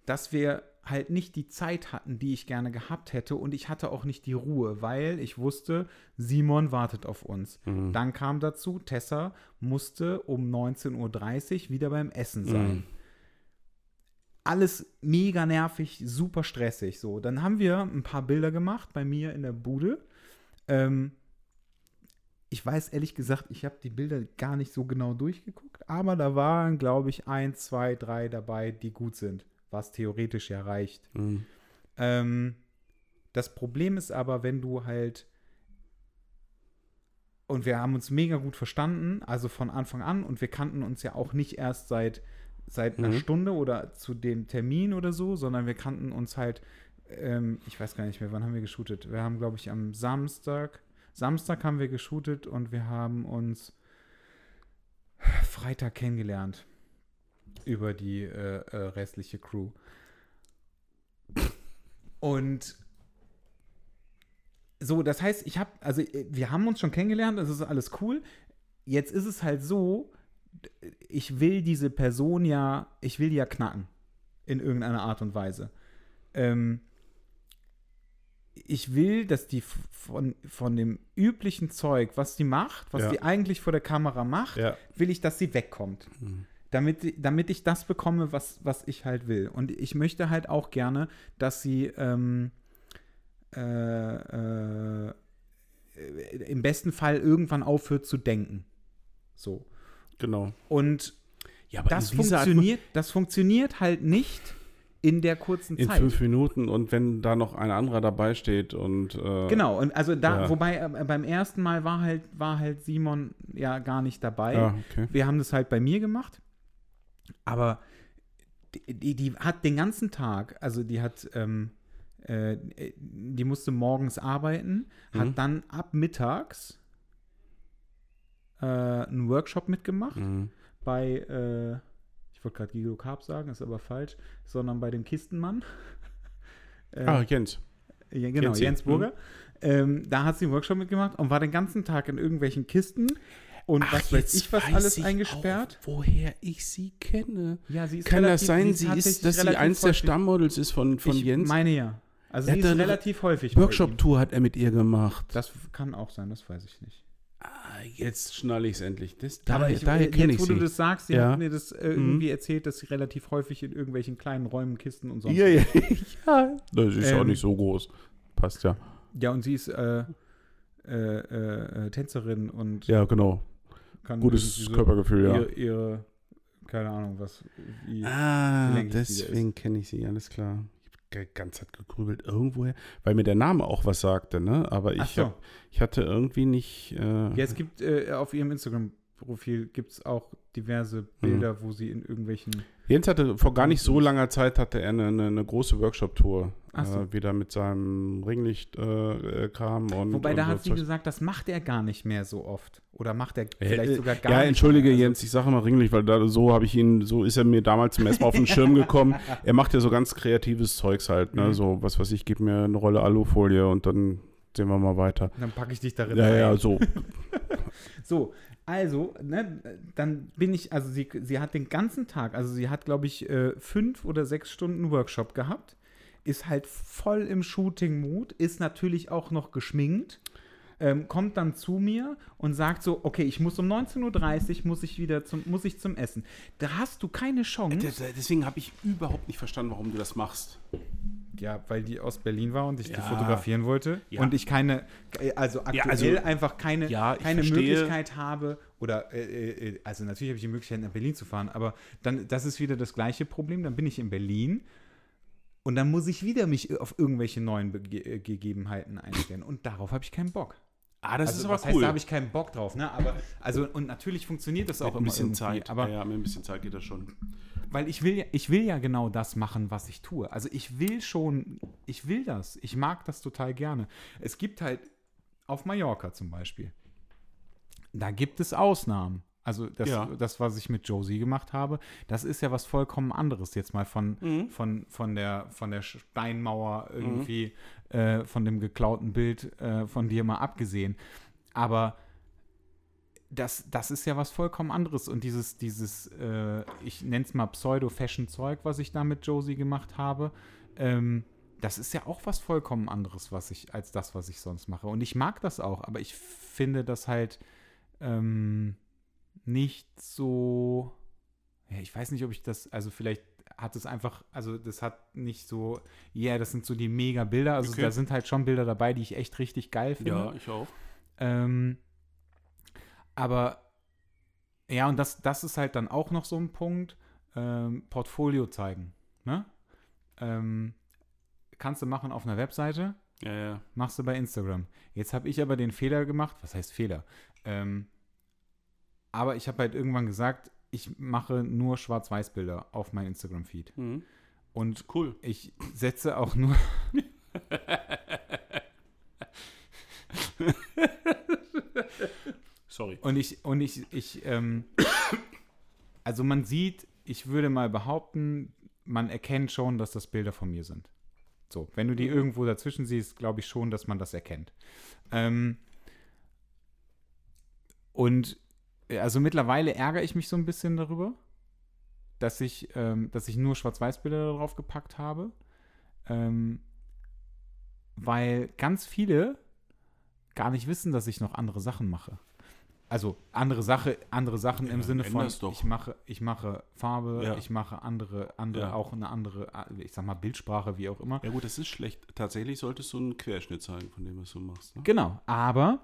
dass wir halt nicht die Zeit hatten, die ich gerne gehabt hätte und ich hatte auch nicht die Ruhe, weil ich wusste, Simon wartet auf uns. Mhm. Dann kam dazu, Tessa musste um 19.30 Uhr wieder beim Essen sein. Mhm. Alles mega nervig, super stressig. So, dann haben wir ein paar Bilder gemacht bei mir in der Bude. Ähm, ich weiß ehrlich gesagt, ich habe die Bilder gar nicht so genau durchgeguckt, aber da waren, glaube ich, ein, zwei, drei dabei, die gut sind, was theoretisch ja reicht. Mhm. Ähm, das Problem ist aber, wenn du halt und wir haben uns mega gut verstanden, also von Anfang an und wir kannten uns ja auch nicht erst seit seit einer Mhm. Stunde oder zu dem Termin oder so, sondern wir kannten uns halt, ähm, ich weiß gar nicht mehr, wann haben wir geshootet? Wir haben, glaube ich, am Samstag, Samstag haben wir geshootet und wir haben uns Freitag kennengelernt über die äh, äh, restliche Crew. Und so, das heißt, ich habe, also äh, wir haben uns schon kennengelernt, das ist alles cool. Jetzt ist es halt so, ich will diese Person ja, ich will die ja knacken. In irgendeiner Art und Weise. Ähm, ich will, dass die von, von dem üblichen Zeug, was sie macht, was Ja. die eigentlich vor der Kamera macht, Ja. will ich, dass sie wegkommt. Mhm. Damit, damit ich das bekomme, was, was ich halt will. Und ich möchte halt auch gerne, dass sie ähm, äh, äh, im besten Fall irgendwann aufhört zu denken. So. Genau. Und Ja, das in funktioniert, das funktioniert halt nicht in der kurzen in Zeit. fünf Minuten und wenn da noch ein anderer dabei steht und äh, Genau, und also da, Ja. wobei äh, beim ersten Mal war halt, war halt Simon ja gar nicht dabei. Ja, okay. Wir haben das halt bei mir gemacht. Aber die, die, die hat den ganzen Tag, also die hat, ähm, äh, die musste morgens arbeiten, hat Mhm. dann ab mittags äh, einen Workshop mitgemacht Mhm. bei, äh, ich wollte gerade Guido Karp sagen, ist aber falsch, sondern bei dem Kistenmann. Äh, Ah, Jens. ja, genau. Jens Burger. Ähm, da hat sie einen Workshop mitgemacht und war den ganzen Tag in irgendwelchen Kisten und was weiß ich, was alles eingesperrt. Auch, woher ich sie kenne. Ja, sie Kann relativ- das sein, sie ist, dass sie eins der Stammmodels ist von, von ich Jens? meine ja. Also sie hat ist relativ häufig. Workshop-Tour hat er mit ihr gemacht. Das kann auch sein, das weiß ich nicht. Ah, jetzt schnalle ich es endlich. Das, daher ich, daher kenne jetzt, ich wo sie. du das sagst, sie Ja. hat mir das äh, irgendwie erzählt, dass sie relativ häufig in irgendwelchen kleinen Räumen, Kisten und sonst ja, ja, ja. Das ist auch Ähm, nicht so groß. Passt ja. Ja, und sie ist äh, äh, äh, äh, Tänzerin und Ja, genau. kann Gutes so Körpergefühl, ja. ihre, ihre, keine Ahnung, was, wie, Ah, wie da deswegen kenne ich sie, alles klar. Ganz Zeit gegrübelt, irgendwoher, weil mir der Name auch was sagte, ne? Aber ich, so. hab, ich hatte irgendwie nicht. Äh, Ja, es gibt äh, auf ihrem Instagram Profil gibt es auch diverse Bilder, wo sie in irgendwelchen. Jens hatte vor gar nicht so langer Zeit hatte er eine, eine, eine große Workshop-Tour. So. Äh, wieder mit seinem Ringlicht-Kram und. Wobei, und da so hat sie gesagt, das macht er gar nicht mehr so oft. Oder macht er Äh, vielleicht äh, sogar gar ja, nicht. entschuldige mehr. Also- Jens, ich sage mal Ringlicht, weil da, so habe ich ihn, so ist er mir damals zum ersten Mal auf den Schirm gekommen. Er macht ja so ganz kreatives Zeugs halt, ne? Mhm. So, was weiß ich, gib mir eine Rolle Alufolie und dann sehen wir mal weiter. Dann packe ich dich darin Ja, rein. ja, so. So, also, ne, dann bin ich, also sie, sie hat den ganzen Tag, also sie hat, glaube ich, äh, fünf oder sechs Stunden Workshop gehabt, ist halt voll im Shooting-Mut, ist natürlich auch noch geschminkt, ähm, kommt dann zu mir und sagt so, okay, ich muss um 19.30 Uhr, muss ich wieder zum, muss ich zum Essen. Da hast du keine Chance. Deswegen habe ich überhaupt nicht verstanden, warum du das machst. Ja, weil die aus Berlin war und ich die Ja. fotografieren wollte Ja. und ich keine, also aktuell Ja, also- einfach keine, keine verstehe. Möglichkeit habe oder, äh, äh, also natürlich habe ich die Möglichkeit nach Berlin zu fahren, aber dann, das ist wieder das gleiche Problem, dann bin ich in Berlin und dann muss ich wieder mich auf irgendwelche neuen Bege äh, Gegebenheiten einstellen und darauf habe ich keinen Bock. Ah, das also, ist aber was cool. heißt, da habe ich keinen Bock drauf, ne? Aber, also, und natürlich funktioniert das auch Mit ein immer bisschen irgendwie, Zeit. aber ja, ja, mit ein bisschen Zeit geht das schon. weil ich will, ja, ich will ja genau das machen, was ich tue. Also ich will schon, ich will das. Ich mag das total gerne. Es gibt halt auf Mallorca zum Beispiel, da gibt es Ausnahmen. Also das, Ja. das, was ich mit Josie gemacht habe, das ist ja was vollkommen anderes. Jetzt mal von, Mhm. von, von, der, von der Steinmauer irgendwie, äh, von dem geklauten Bild äh, von dir mal abgesehen. Aber das, das ist ja was vollkommen anderes. Und dieses, dieses äh, ich nenne es mal Pseudo-Fashion-Zeug, was ich da mit Josie gemacht habe, ähm, das ist ja auch was vollkommen anderes, was ich, als das, was ich sonst mache. Und ich mag das auch, aber ich finde das halt ähm, nicht so. Ja, ich weiß nicht, ob ich das, also vielleicht hat es einfach, also das hat nicht so, ja, yeah, das sind so die mega Bilder. Also Okay. da sind halt schon Bilder dabei, die ich echt richtig geil finde. Ja, ich auch. Ähm, aber ja, und das, das ist halt dann auch noch so ein Punkt, ähm, Portfolio zeigen. Ne? Ähm, kannst du machen auf einer Webseite, Ja, ja. machst du bei Instagram. Jetzt habe ich aber den Fehler gemacht, was heißt Fehler? Ähm, aber ich habe halt irgendwann gesagt, ich mache nur Schwarz-Weiß-Bilder auf mein Instagram-Feed. Mhm. Und Cool. ich setze auch nur. Sorry. Und ich, und ich, ich, ähm, also man sieht, ich würde mal behaupten, man erkennt schon, dass das Bilder von mir sind. So, wenn du die irgendwo dazwischen siehst, glaube ich schon, dass man das erkennt. Ähm, und also mittlerweile ärgere ich mich so ein bisschen darüber, dass ich, ähm, dass ich nur Schwarz-Weiß-Bilder darauf gepackt habe. Ähm, weil ganz viele gar nicht wissen, dass ich noch andere Sachen mache. Also andere Sache, andere Sachen im Sinne von, ich mache, ich mache Farbe, Ja. ich mache andere, andere, Ja. auch eine andere, ich sag mal Bildsprache, wie auch immer. Ja gut, das ist schlecht. Tatsächlich solltest du einen Querschnitt zeigen von dem, was du machst. Ne? Genau, aber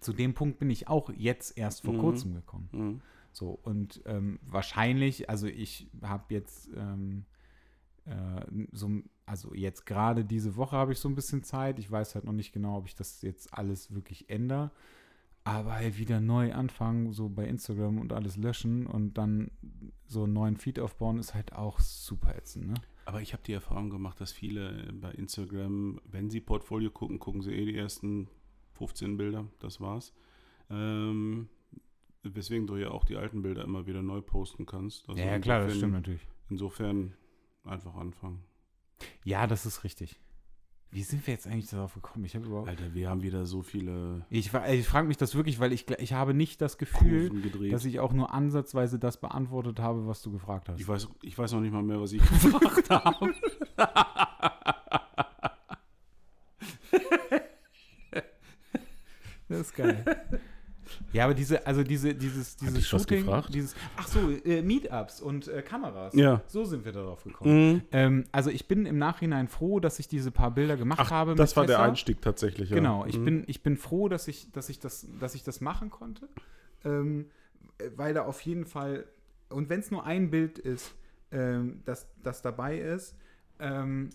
zu dem Punkt bin ich auch jetzt erst vor Mhm. kurzem gekommen. Mhm. So, und ähm, wahrscheinlich, also ich habe jetzt ähm, äh, so, also jetzt gerade diese Woche habe ich so ein bisschen Zeit. Ich weiß halt noch nicht genau, ob ich das jetzt alles wirklich ändere. Aber halt wieder neu anfangen, so bei Instagram und alles löschen und dann so einen neuen Feed aufbauen, ist halt auch super ätzend, ne? Aber ich habe die Erfahrung gemacht, dass viele bei Instagram, wenn sie Portfolio gucken, gucken sie eh die ersten 15 Bilder. Das war's. Ähm, weswegen du ja auch die alten Bilder immer wieder neu posten kannst. Also ja, ja, klar, das stimmt natürlich. Insofern einfach anfangen. Ja, das ist richtig. Wie sind wir jetzt eigentlich darauf gekommen? Ich habe überhaupt. Alter, wir haben wieder so viele Ich, ich frage mich das wirklich, weil ich, ich habe nicht das Gefühl, dass ich auch nur ansatzweise das beantwortet habe, was du gefragt hast. Ich weiß, ich weiß noch nicht mal mehr, was ich gefragt habe. Das ist geil. ja, aber diese, also diese, dieses, dieses ich was Shooting, gefragt? dieses, ach so, äh, Meetups und äh, Kameras. Ja. So sind wir darauf gekommen. Mhm. Ähm, also ich bin im Nachhinein froh, dass ich diese paar Bilder gemacht Ach, habe. das war der Tessa. Einstieg tatsächlich. Ja. Genau, ich, Mhm. bin, ich bin froh, dass ich, dass ich, das, dass ich das machen konnte, ähm, äh, weil da auf jeden Fall, und wenn es nur ein Bild ist, ähm, das, das dabei ist, ähm,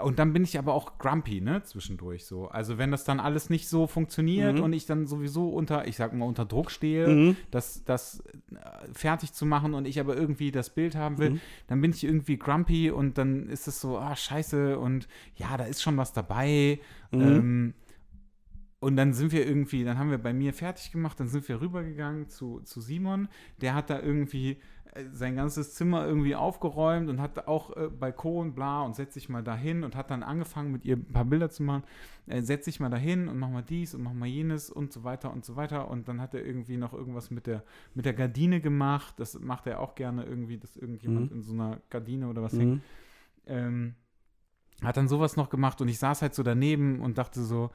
und dann bin ich aber auch grumpy, ne, zwischendurch so. Also wenn das dann alles nicht so funktioniert Mhm. und ich dann sowieso unter, ich sag mal, unter Druck stehe, Mhm. das, das äh, fertig zu machen und ich aber irgendwie das Bild haben will, Mhm. dann bin ich irgendwie grumpy und dann ist es so, ah, scheiße und ja, da ist schon was dabei. Mhm. Ähm, und dann sind wir irgendwie, dann haben wir bei mir fertig gemacht, dann sind wir rübergegangen zu, zu Simon, der hat da irgendwie äh, sein ganzes Zimmer irgendwie aufgeräumt und hat auch äh, Balkon, bla, und setzt sich mal dahin und hat dann angefangen, mit ihr ein paar Bilder zu machen. Äh, setz dich mal dahin und mach mal dies und mach mal jenes und so weiter und so weiter. Und dann hat er irgendwie noch irgendwas mit der, mit der Gardine gemacht. Das macht er auch gerne irgendwie, dass irgendjemand Mhm. in so einer Gardine oder was Mhm. hängt. Ähm, hat dann sowas noch gemacht und ich saß halt so daneben und dachte so,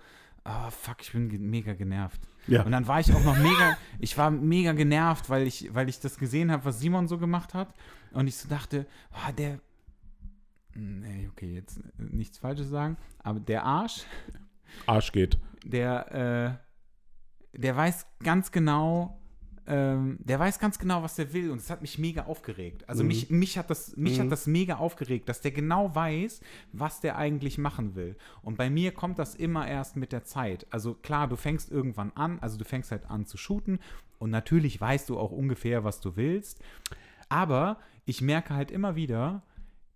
ah, fuck, ich bin ge mega genervt. Ja. Und dann war ich auch noch mega, ich war mega genervt, weil ich, weil ich das gesehen habe, was Simon so gemacht hat. Und ich so dachte, ah, der, nee, okay, jetzt äh, nichts Falsches sagen, aber der Arsch, Arsch geht. der, äh, der weiß ganz genau, ähm, der weiß ganz genau, was der will und es hat mich mega aufgeregt. Also Mhm. mich, mich, hat das, mich Mhm. hat das mega aufgeregt, dass der genau weiß, was der eigentlich machen will. Und bei mir kommt das immer erst mit der Zeit. Also klar, du fängst irgendwann an, also du fängst halt an zu shooten und natürlich weißt du auch ungefähr, was du willst. Aber ich merke halt immer wieder,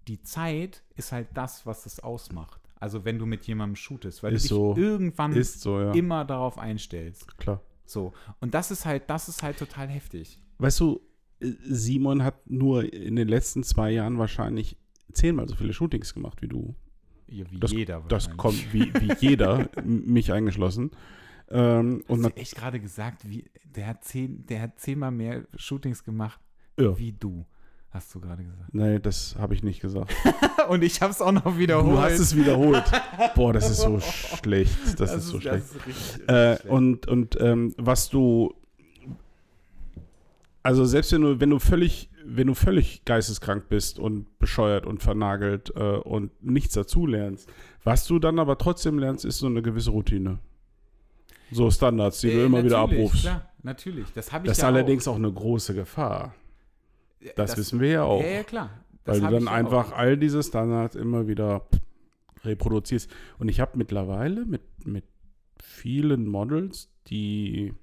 die Zeit ist halt das, was es ausmacht. Also wenn du mit jemandem shootest, weil Ist du dich so. irgendwann Ist so, ja. immer darauf einstellst. Klar. So. Und das ist halt, das ist halt total heftig. Weißt du, äh, Simon hat nur in den letzten zwei Jahren wahrscheinlich zehnmal so viele Shootings gemacht wie du. Ja, wie Das, jeder das kommt wie, wie jeder, mich eingeschlossen. Ähm, und Hast na, du echt gerade gesagt, wie, der, hat zehn, der hat zehnmal mehr Shootings gemacht ja, wie du, hast du gerade gesagt. nee, das habe ich nicht gesagt. Und ich habe es auch noch wiederholt. Du hast es wiederholt. Boah, das ist so schlecht. Das, ist so schlecht. Das ist richtig, Äh, schlecht. und und ähm, was du, also selbst wenn du, wenn du völlig, wenn du völlig geisteskrank bist und bescheuert und vernagelt äh, und nichts dazulernst, was du dann aber trotzdem lernst, ist so eine gewisse Routine. So Standards, die du Äh, immer wieder abrufst. Klar, natürlich. Das habe ich Das ist ja allerdings auch. eine große Gefahr. Auch. Das, wissen wir ja auch. Ja, ja, klar. Das weil du dann einfach auch. all diese Standards immer wieder reproduzierst. Und ich habe mittlerweile mit, mit vielen Models, die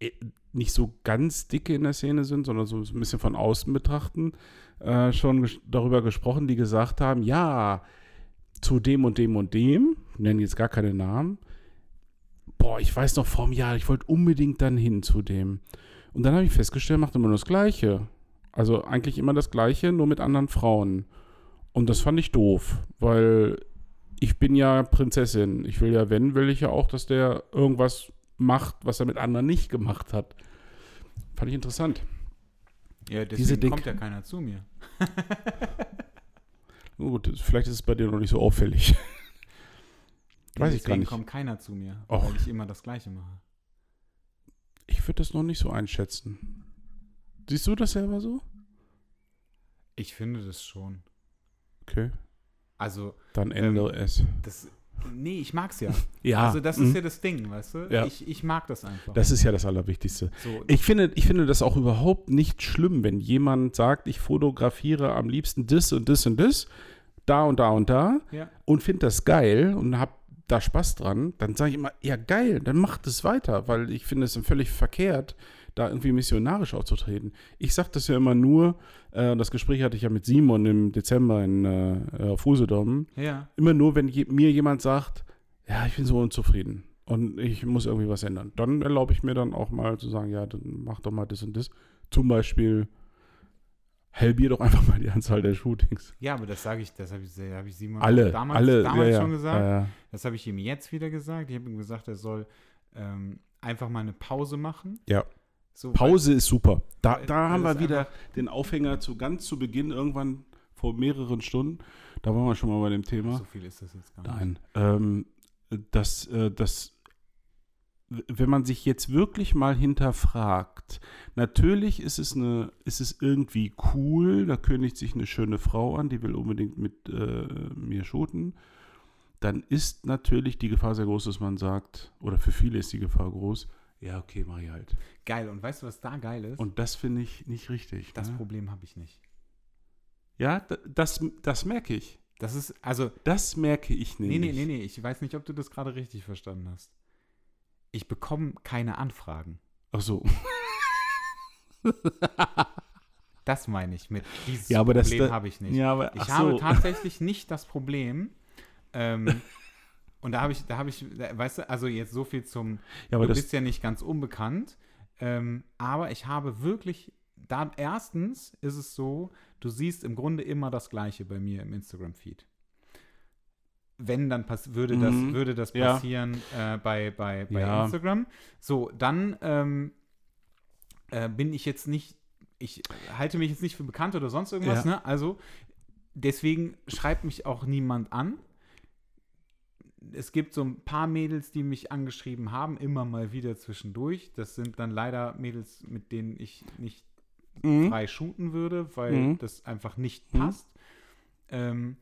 eh nicht so ganz dicke in der Szene sind, sondern so ein bisschen von außen betrachten, äh, schon ges darüber gesprochen, die gesagt haben, ja, zu dem und dem und dem, nennen jetzt gar keine Namen, boah, ich weiß noch vor einem Jahr, ich wollte unbedingt dann hin zu dem. Und dann habe ich festgestellt, macht immer nur das Gleiche. Also eigentlich immer das Gleiche, nur mit anderen Frauen. Und das fand ich doof, weil ich bin ja Prinzessin. Ich will ja, wenn, will ich ja auch, dass der irgendwas macht, was er mit anderen nicht gemacht hat. Fand ich interessant. Ja, diese deswegen kommt ja keiner zu mir. Gut, vielleicht ist es bei dir noch nicht so auffällig. Weiß ich gar deswegen nicht. kommt keiner zu mir, Och. weil ich immer das Gleiche mache. Ich würde das noch nicht so einschätzen. Siehst du das selber so? Ich finde das schon. Okay, Also, dann ändere es. das. Nee, ich mag's ja. Ja, Also, das mhm. ist ja das Ding, weißt du? Ja. Ich, ich mag das einfach. das ist ja das Allerwichtigste. so, Ich finde, ich finde das auch überhaupt nicht schlimm, wenn jemand sagt, ich fotografiere am liebsten das und das und das, da und da und da ja. und finde das geil und habe da Spaß dran, dann sage ich immer, ja geil, dann macht es weiter, weil ich finde es völlig verkehrt, da irgendwie missionarisch aufzutreten. Ich sage das ja immer nur, äh, das Gespräch hatte ich ja mit Simon im Dezember in äh, auf Usedom, Ja. immer nur, wenn je, mir jemand sagt, ja, ich bin so unzufrieden und ich muss irgendwie was ändern. Dann erlaube ich mir dann auch mal zu sagen, ja, dann mach doch mal das und das. Zum Beispiel, halbier doch einfach mal die Anzahl der Shootings. Ja, aber das sage ich, das habe ich, hab ich Simon Alle, damals, alle, damals ja, ja, schon gesagt. Ja. Das habe ich ihm jetzt wieder gesagt. Ich habe ihm gesagt, er soll ähm, einfach mal eine Pause machen. Ja. So, Pause ist super. Da, Weil- da weil haben wir wieder den Aufhänger zu ganz zu Beginn irgendwann vor mehreren Stunden. Da waren wir schon mal bei dem Weil, Thema. so viel ist das jetzt gar nicht. Nein. Ähm, dass, äh, dass, wenn man sich jetzt wirklich mal hinterfragt, natürlich ist es, eine, ist es irgendwie cool, da kündigt sich eine schöne Frau an, die will unbedingt mit äh, mir shooten, dann ist natürlich die Gefahr sehr groß, dass man sagt, oder für viele ist die Gefahr groß, ja, okay, mach ich halt. Geil. Und weißt du, was da geil ist? Und das finde ich nicht richtig. das ne? Problem habe ich nicht. Ja, das, das merke ich. Das ist, also, Das merke ich nee, nämlich. nee, nee, nee, ich weiß nicht, ob du das gerade richtig verstanden hast. Ich bekomme keine Anfragen. Ach so. Das meine ich mit, dieses Ja, Problem habe ich nicht. Ja, aber Ich habe so. tatsächlich nicht das Problem, ähm, und da habe ich, da habe ich, da- weißt du, also jetzt so viel zum, Ja, aber du das, bist ja nicht ganz unbekannt, ähm, aber ich habe wirklich, da, erstens ist es so, du siehst im Grunde immer das Gleiche bei mir im Instagram-Feed. Wenn, dann pass würde, das, Mhm. würde das Ja. passieren äh, bei, bei, bei Ja. Instagram. So, dann ähm, äh, bin ich jetzt nicht, ich halte mich jetzt nicht für bekannt oder sonst irgendwas, Ja. ne? Also, deswegen schreibt mich auch niemand an. Es gibt so ein paar Mädels, die mich angeschrieben haben, immer mal wieder zwischendurch. Das sind dann leider Mädels, mit denen ich nicht Mhm. frei shooten würde, weil Mhm. das einfach nicht Mhm. passt. Ähm,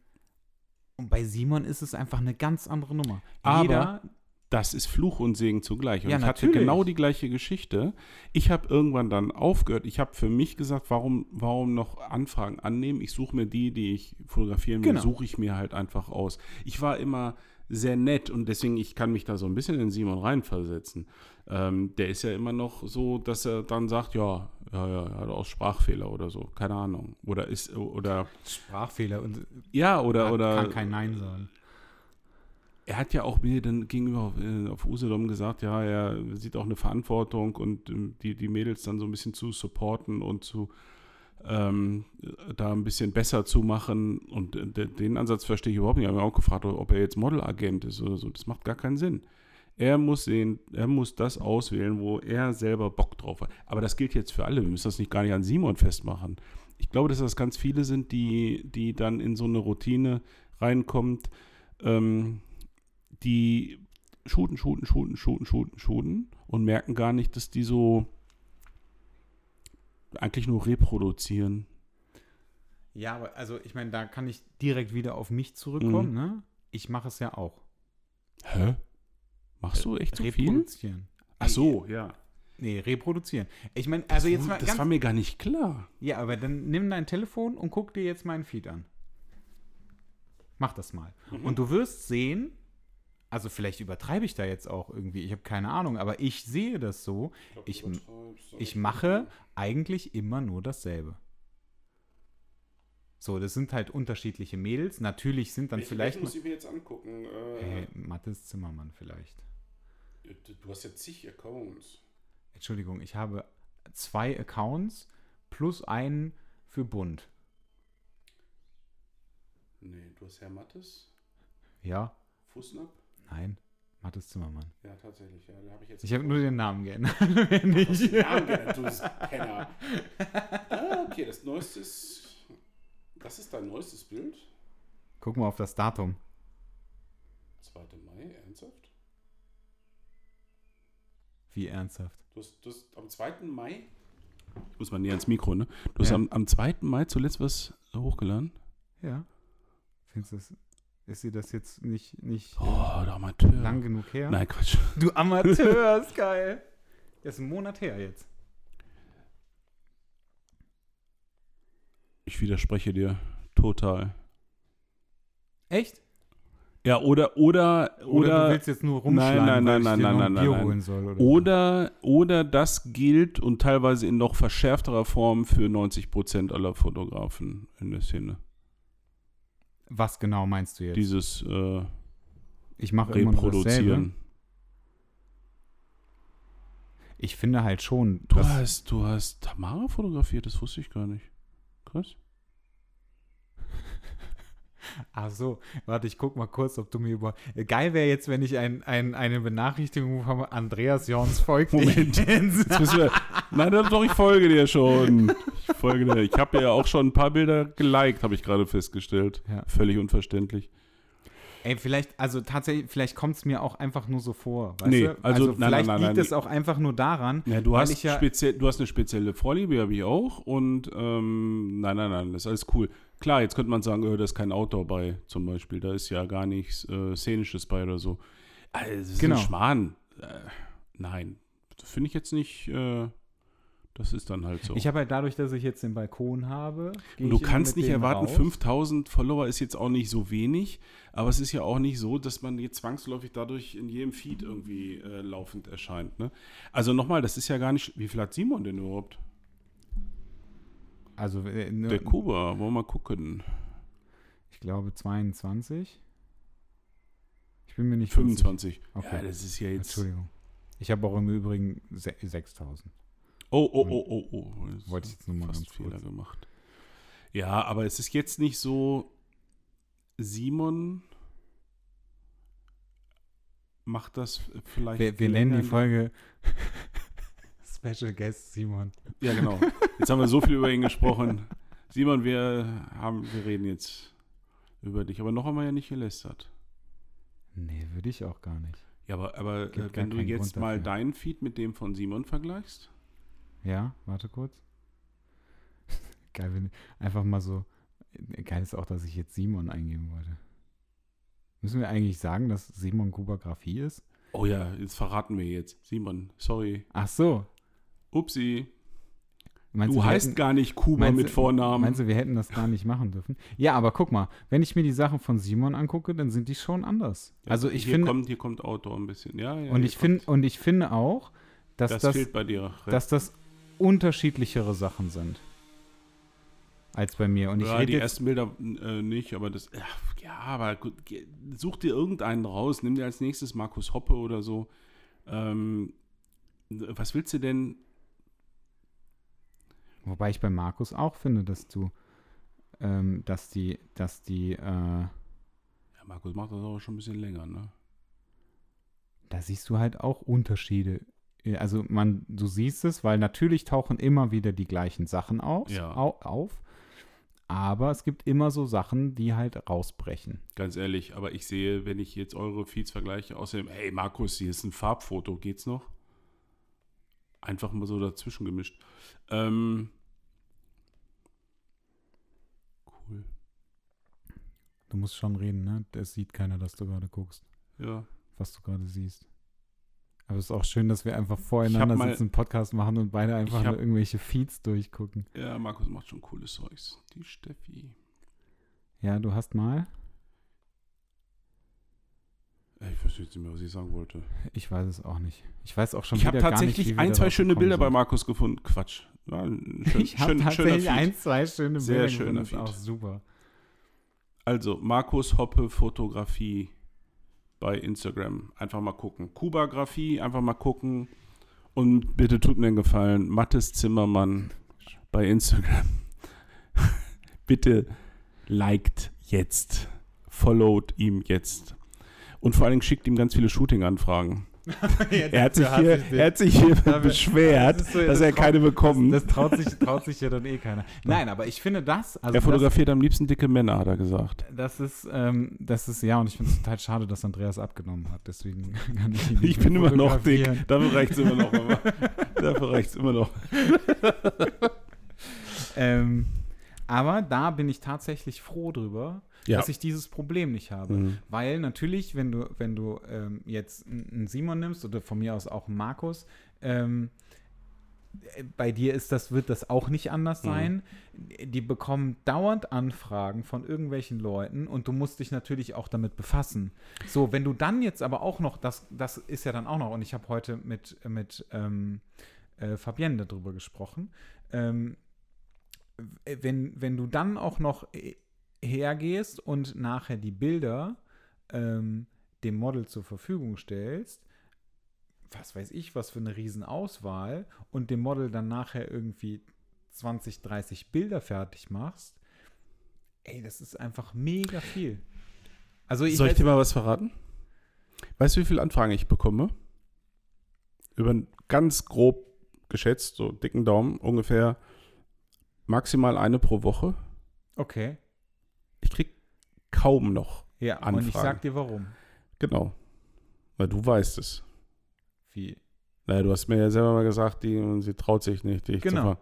und bei Simon ist es einfach eine ganz andere Nummer. Aber Jeder, das ist Fluch und Segen zugleich. Und Ja, ich hatte natürlich. genau die gleiche Geschichte. Ich habe irgendwann dann aufgehört. Ich habe für mich gesagt, warum, warum noch Anfragen annehmen? Ich suche mir die, die ich fotografieren will, Genau. suche ich mir halt einfach aus. Ich war immer sehr nett und deswegen, ich kann mich da so ein bisschen in Simon reinversetzen. Ähm, der ist ja immer noch so, dass er dann sagt, ja, ja, ja, er hat auch Sprachfehler oder so, keine Ahnung. Oder ist, oder, Sprachfehler und ja, oder, hat- oder kann kein Nein sagen. er hat ja auch mir dann gegenüber auf, äh, auf Usedom gesagt, ja, er sieht auch eine Verantwortung und ähm, die, die Mädels dann so ein bisschen zu supporten und zu ähm, da ein bisschen besser zu machen. Und äh, de- den Ansatz verstehe ich überhaupt nicht. Ich habe mich auch gefragt, ob er jetzt Modelagent ist oder so. Das macht gar keinen Sinn. Er muss sehen, er muss das auswählen, wo er selber Bock drauf hat. Aber das gilt jetzt für alle. Wir müssen das nicht gar nicht an Simon festmachen. Ich glaube, dass das ganz viele sind, die, die dann in so eine Routine reinkommt, ähm, die shooten, shooten, shooten, shooten, shooten, shooten und merken gar nicht, dass die so eigentlich nur reproduzieren. Ja, aber also ich meine, da kann ich direkt wieder auf mich zurückkommen, Mhm. ne? Ich mache es ja auch. Hä? Machst du echt so viel? Reproduzieren. Ach so, ja. Nee, reproduzieren. Ich meine, also jetzt mal das war mir gar nicht klar. Ja, aber dann nimm dein Telefon und guck dir jetzt meinen Feed an. Mach das mal. Mhm. Und du wirst sehen, also vielleicht übertreibe ich da jetzt auch irgendwie, ich habe keine Ahnung, aber ich sehe das so. Ich, ich mache eigentlich immer nur dasselbe. So, das sind halt unterschiedliche Mädels. Natürlich sind dann vielleicht. muss ich mir jetzt angucken? Hey, Mathis Zimmermann vielleicht. Du hast ja zig Accounts. Entschuldigung, ich habe zwei Accounts plus einen für Bund. Nee, du hast Herr Mattes, Ja? Fußnapp. Nein? Mathis Zimmermann. Ja, tatsächlich. Ja, da habe ich jetzt. Ich habe nur den Namen geändert. Nicht. Namen geändert, du Penner. Ah, okay, das neueste ist. Das ist dein neuestes Bild? Guck mal auf das Datum. 2. Mai, ernsthaft? Wie ernsthaft. Du hast, du hast am 2. Mai. Ich muss mal näher ans Mikro, ne? Du hast Ja. am, am 2. Mai zuletzt was hochgeladen? Ja. Findest du das, ist dir das jetzt nicht, nicht Oh, der Amateur. lang genug her? Nein, Quatsch. Du Amateur, ist geil. Das ist ein Monat her jetzt. Ich widerspreche dir total. Echt? Ja, oder, oder, Oder, oder, du willst jetzt nur rumschlagen, Nein, nein, nein, nein, nein, Bier nein, nein. holen soll? Oder, so. oder, oder das gilt und teilweise in noch verschärfterer Form für 90% aller Fotografen in der Szene. Was genau meinst du jetzt? Dieses äh, ich mache immer nur. Reproduzieren. Ich finde halt schon, Du hast, du hast Tamara fotografiert, das wusste ich gar nicht. Krass. Ach so, warte, ich guck mal kurz, ob du mir über. Geil wäre jetzt, wenn ich ein, ein, eine Benachrichtigung bekomme, Andreas Jons folgt Moment. Jetzt müssen wir, nein, doch, ich folge dir schon. Ich folge dir. Ich habe ja auch schon ein paar Bilder geliked, habe ich gerade festgestellt. Ja. Völlig unverständlich. Ey, vielleicht, also tatsächlich, vielleicht kommt es mir auch einfach nur so vor. Weißt Nee, du? also- nein, vielleicht nein, nein, liegt es auch einfach nur daran, Ja, du, hast ja. speziell, du hast eine spezielle Vorliebe, habe ich auch. Und ähm, nein, nein, nein, das ist alles cool. Klar, jetzt könnte man sagen, äh, da ist kein Outdoor bei, zum Beispiel. Da ist ja gar nichts äh, Szenisches bei oder so. Also, das ist Genau. ein Schmarrn. Äh, nein, finde ich jetzt nicht. Äh, Das ist dann halt so. Ich habe halt dadurch, dass ich jetzt den Balkon habe. du kannst nicht erwarten, raus. 5000 Follower ist jetzt auch nicht so wenig, aber es ist ja auch nicht so, dass man jetzt zwangsläufig dadurch in jedem Feed irgendwie äh, laufend erscheint. Ne? Also nochmal, das ist ja gar nicht. Wie viel hat Simon denn überhaupt? Also, äh, ne- Der Kuba, wollen wir mal gucken. ich glaube 22. Ich bin mir nicht ganz 25. Okay. Ja, das ist ja jetzt. Entschuldigung. Ich habe auch im Übrigen se- 6000. Oh, oh, oh, oh, oh. Das Wollte ich jetzt nur mal fast ganz Fehler kurz. gemacht. Ja, aber es ist jetzt nicht so. Simon macht das vielleicht. Wir, wir nennen die Folge Special Guest Simon. Ja, genau. Jetzt haben wir so viel über ihn gesprochen. Simon, wir haben, wir reden jetzt über dich. Aber noch haben wir ja nicht gelästert. Nee, würde ich auch gar nicht. Ja, aber, aber Gibt äh, wenn du jetzt mal deinen Feed mit dem von Simon vergleichst. Ja, warte kurz. Geil, wenn einfach mal so. Geil ist auch, dass ich jetzt Simon eingeben wollte. Müssen wir eigentlich sagen, dass Simon Kubagrafie ist? Oh ja, jetzt verraten wir jetzt. Simon, sorry. Ach so. Upsi. Meinst du heißt hätten- gar nicht Kuba meinst mit Vornamen. Meinst du, wir hätten das gar nicht machen dürfen? Ja, aber guck mal, wenn ich mir die Sachen von Simon angucke, dann sind die schon anders. Ja, also ich hier finde Kommt, hier kommt Outdoor ein bisschen. Ja, ja, und ich finde und ich finde auch, dass Das, das, fehlt bei dir. dass das unterschiedlichere Sachen sind als bei mir. Und ich ja, rede die jetzt ersten Bilder äh, nicht, aber das. Ja, aber gut, such dir irgendeinen raus. Nimm dir als nächstes Markus Hoppe oder so. Ähm, was willst du denn? Wobei ich bei Markus auch finde, dass du, ähm, dass die, dass die, äh, Ja, Markus macht das aber schon ein bisschen länger, ne? da siehst du halt auch Unterschiede. Äh, Also man, du siehst es, weil natürlich tauchen immer wieder die gleichen Sachen aus, Ja. au, auf, aber es gibt immer so Sachen, die halt rausbrechen. Ganz ehrlich, aber ich sehe, wenn ich jetzt eure Feeds vergleiche, außerdem, hey Markus, hier ist ein Farbfoto, geht's noch? Einfach mal so dazwischen gemischt. Ähm, cool. Du musst schon reden, ne? Das sieht keiner, dass du gerade guckst, Ja. was du gerade siehst. Aber es ist auch schön, dass wir einfach voreinander mal- sitzen, einen Podcast machen und beide einfach hab- nur irgendwelche Feeds durchgucken. Ja, Markus macht schon cooles Zeugs. Die Steffi. Ja, du hast mal, Ich weiß jetzt nicht mehr, was ich sagen wollte. ich weiß es auch nicht. Ich weiß auch schon ich habe wieder gar tatsächlich nicht, wie wir ein, zwei schöne Bilder bei sind. Markus gefunden. Quatsch. Ein schön, Ich habe tatsächlich ein, zwei schöne Sehr Bilder schöner gefunden, Feed. auch super. Also, Markus Hoppe Fotografie bei Instagram. Einfach mal gucken. Kubagrafie, einfach mal gucken. Und bitte tut mir einen Gefallen. Mattes Zimmermann bei Instagram. bitte liked jetzt. Followt ihm jetzt. Und vor allen Dingen schickt ihm ganz viele Shooting-Anfragen. Er hat sich hier, er hat sich hier Aber beschwert, das so- dass das er traut- keine bekommt. Das traut sich, traut sich ja dann eh keiner. Nein, aber ich finde das, also er das, fotografiert am liebsten dicke Männer, hat er gesagt. das ist, ähm, das ist, ja, und ich finde es total schade, dass Andreas abgenommen hat. Deswegen kann ich ihn nicht Ich bin immer noch dick. Dafür reicht es immer noch. Dafür reicht es immer noch. Ähm, aber da bin ich tatsächlich froh drüber, Ja. dass ich dieses Problem nicht habe. Mhm. Weil natürlich, wenn du, wenn du ähm, jetzt einen Simon nimmst oder von mir aus auch einen Markus, ähm, äh, bei dir ist das, wird das auch nicht anders Mhm. sein. Die bekommen dauernd Anfragen von irgendwelchen Leuten und du musst dich natürlich auch damit befassen. So, wenn du dann jetzt aber auch noch, das, das ist ja dann auch noch, und ich habe heute mit, mit ähm, äh, Fabienne darüber gesprochen, ähm, wenn, wenn du dann auch noch äh, hergehst und nachher die Bilder ähm, dem Model zur Verfügung stellst, was weiß ich, was für eine Riesenauswahl und dem Model dann nachher irgendwie 20, 30 Bilder fertig machst, ey, das ist einfach mega viel. Also ich Soll ich dir mal was verraten? Weißt du, wie viele Anfragen ich bekomme? Über ganz grob geschätzt, so dicken Daumen, ungefähr maximal eine pro Woche. Okay. Ich krieg kaum noch. Ja, und ich Anfragen. sag dir warum. Genau. Weil du weißt es. Wie? Naja, du hast mir ja selber mal gesagt, die, sie traut sich nicht, zu Genau.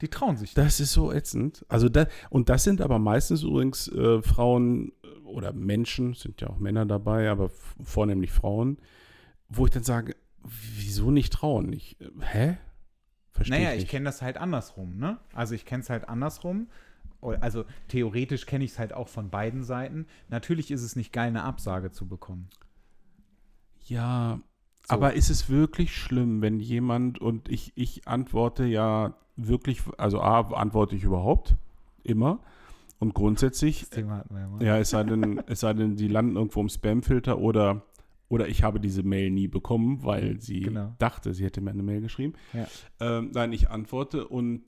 Die trauen sich. Das ist so ätzend. Also da, und das sind aber meistens übrigens äh, Frauen äh, oder Menschen, sind ja auch Männer dabei, aber vornehmlich Frauen, wo ich dann sage, wieso nicht trauen? Ich, äh, hä? Verstehe Naja, ich ich kenne das halt andersrum, ne? Also ich kenne es halt andersrum. Also theoretisch kenne ich es halt auch von beiden Seiten. Natürlich ist es nicht geil, eine Absage zu bekommen. Ja, So. aber ist es wirklich schlimm, wenn jemand und ich, ich antworte ja wirklich, also A, antworte ich überhaupt immer und grundsätzlich, ja, es sei denn, es sei denn, die landen irgendwo im Spamfilter oder, oder ich habe diese Mail nie bekommen, weil sie Genau. dachte, sie hätte mir eine Mail geschrieben. Ja. Ähm, nein, ich antworte und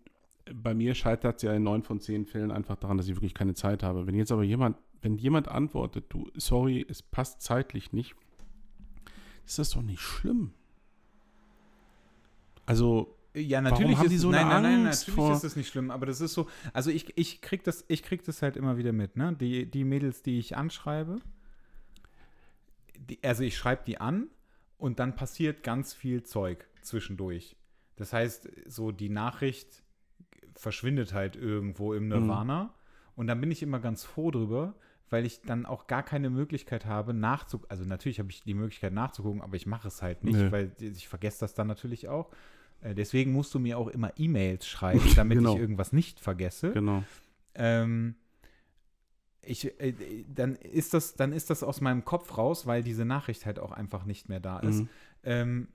bei mir scheitert es ja in neun von zehn Fällen einfach daran, dass ich wirklich keine Zeit habe. Wenn jetzt aber jemand, wenn jemand antwortet, du, sorry, es passt zeitlich nicht, ist das doch nicht schlimm. Also, Ja, natürlich haben ist so nein, eine nein, nein, natürlich vor- ist es nicht schlimm, aber das ist so, also ich, ich krieg das, ich krieg das halt immer wieder mit, ne? Die, die Mädels, die ich anschreibe, die, also ich schreibe die an und dann passiert ganz viel Zeug zwischendurch. Das heißt, so die Nachricht verschwindet halt irgendwo im Nirvana und dann bin ich immer ganz froh drüber, weil ich dann auch gar keine Möglichkeit habe, nachzugucken. Also natürlich habe ich die Möglichkeit nachzugucken, aber ich mache es halt nicht, Nee. weil ich vergesse das dann natürlich auch. Äh, Deswegen musst du mir auch immer E-Mails schreiben, damit Genau. ich irgendwas nicht vergesse. genau. Ähm, ich, äh, dann, ist das, dann ist das aus meinem Kopf raus, weil diese Nachricht halt auch einfach nicht mehr da ist. Mhm. Ähm,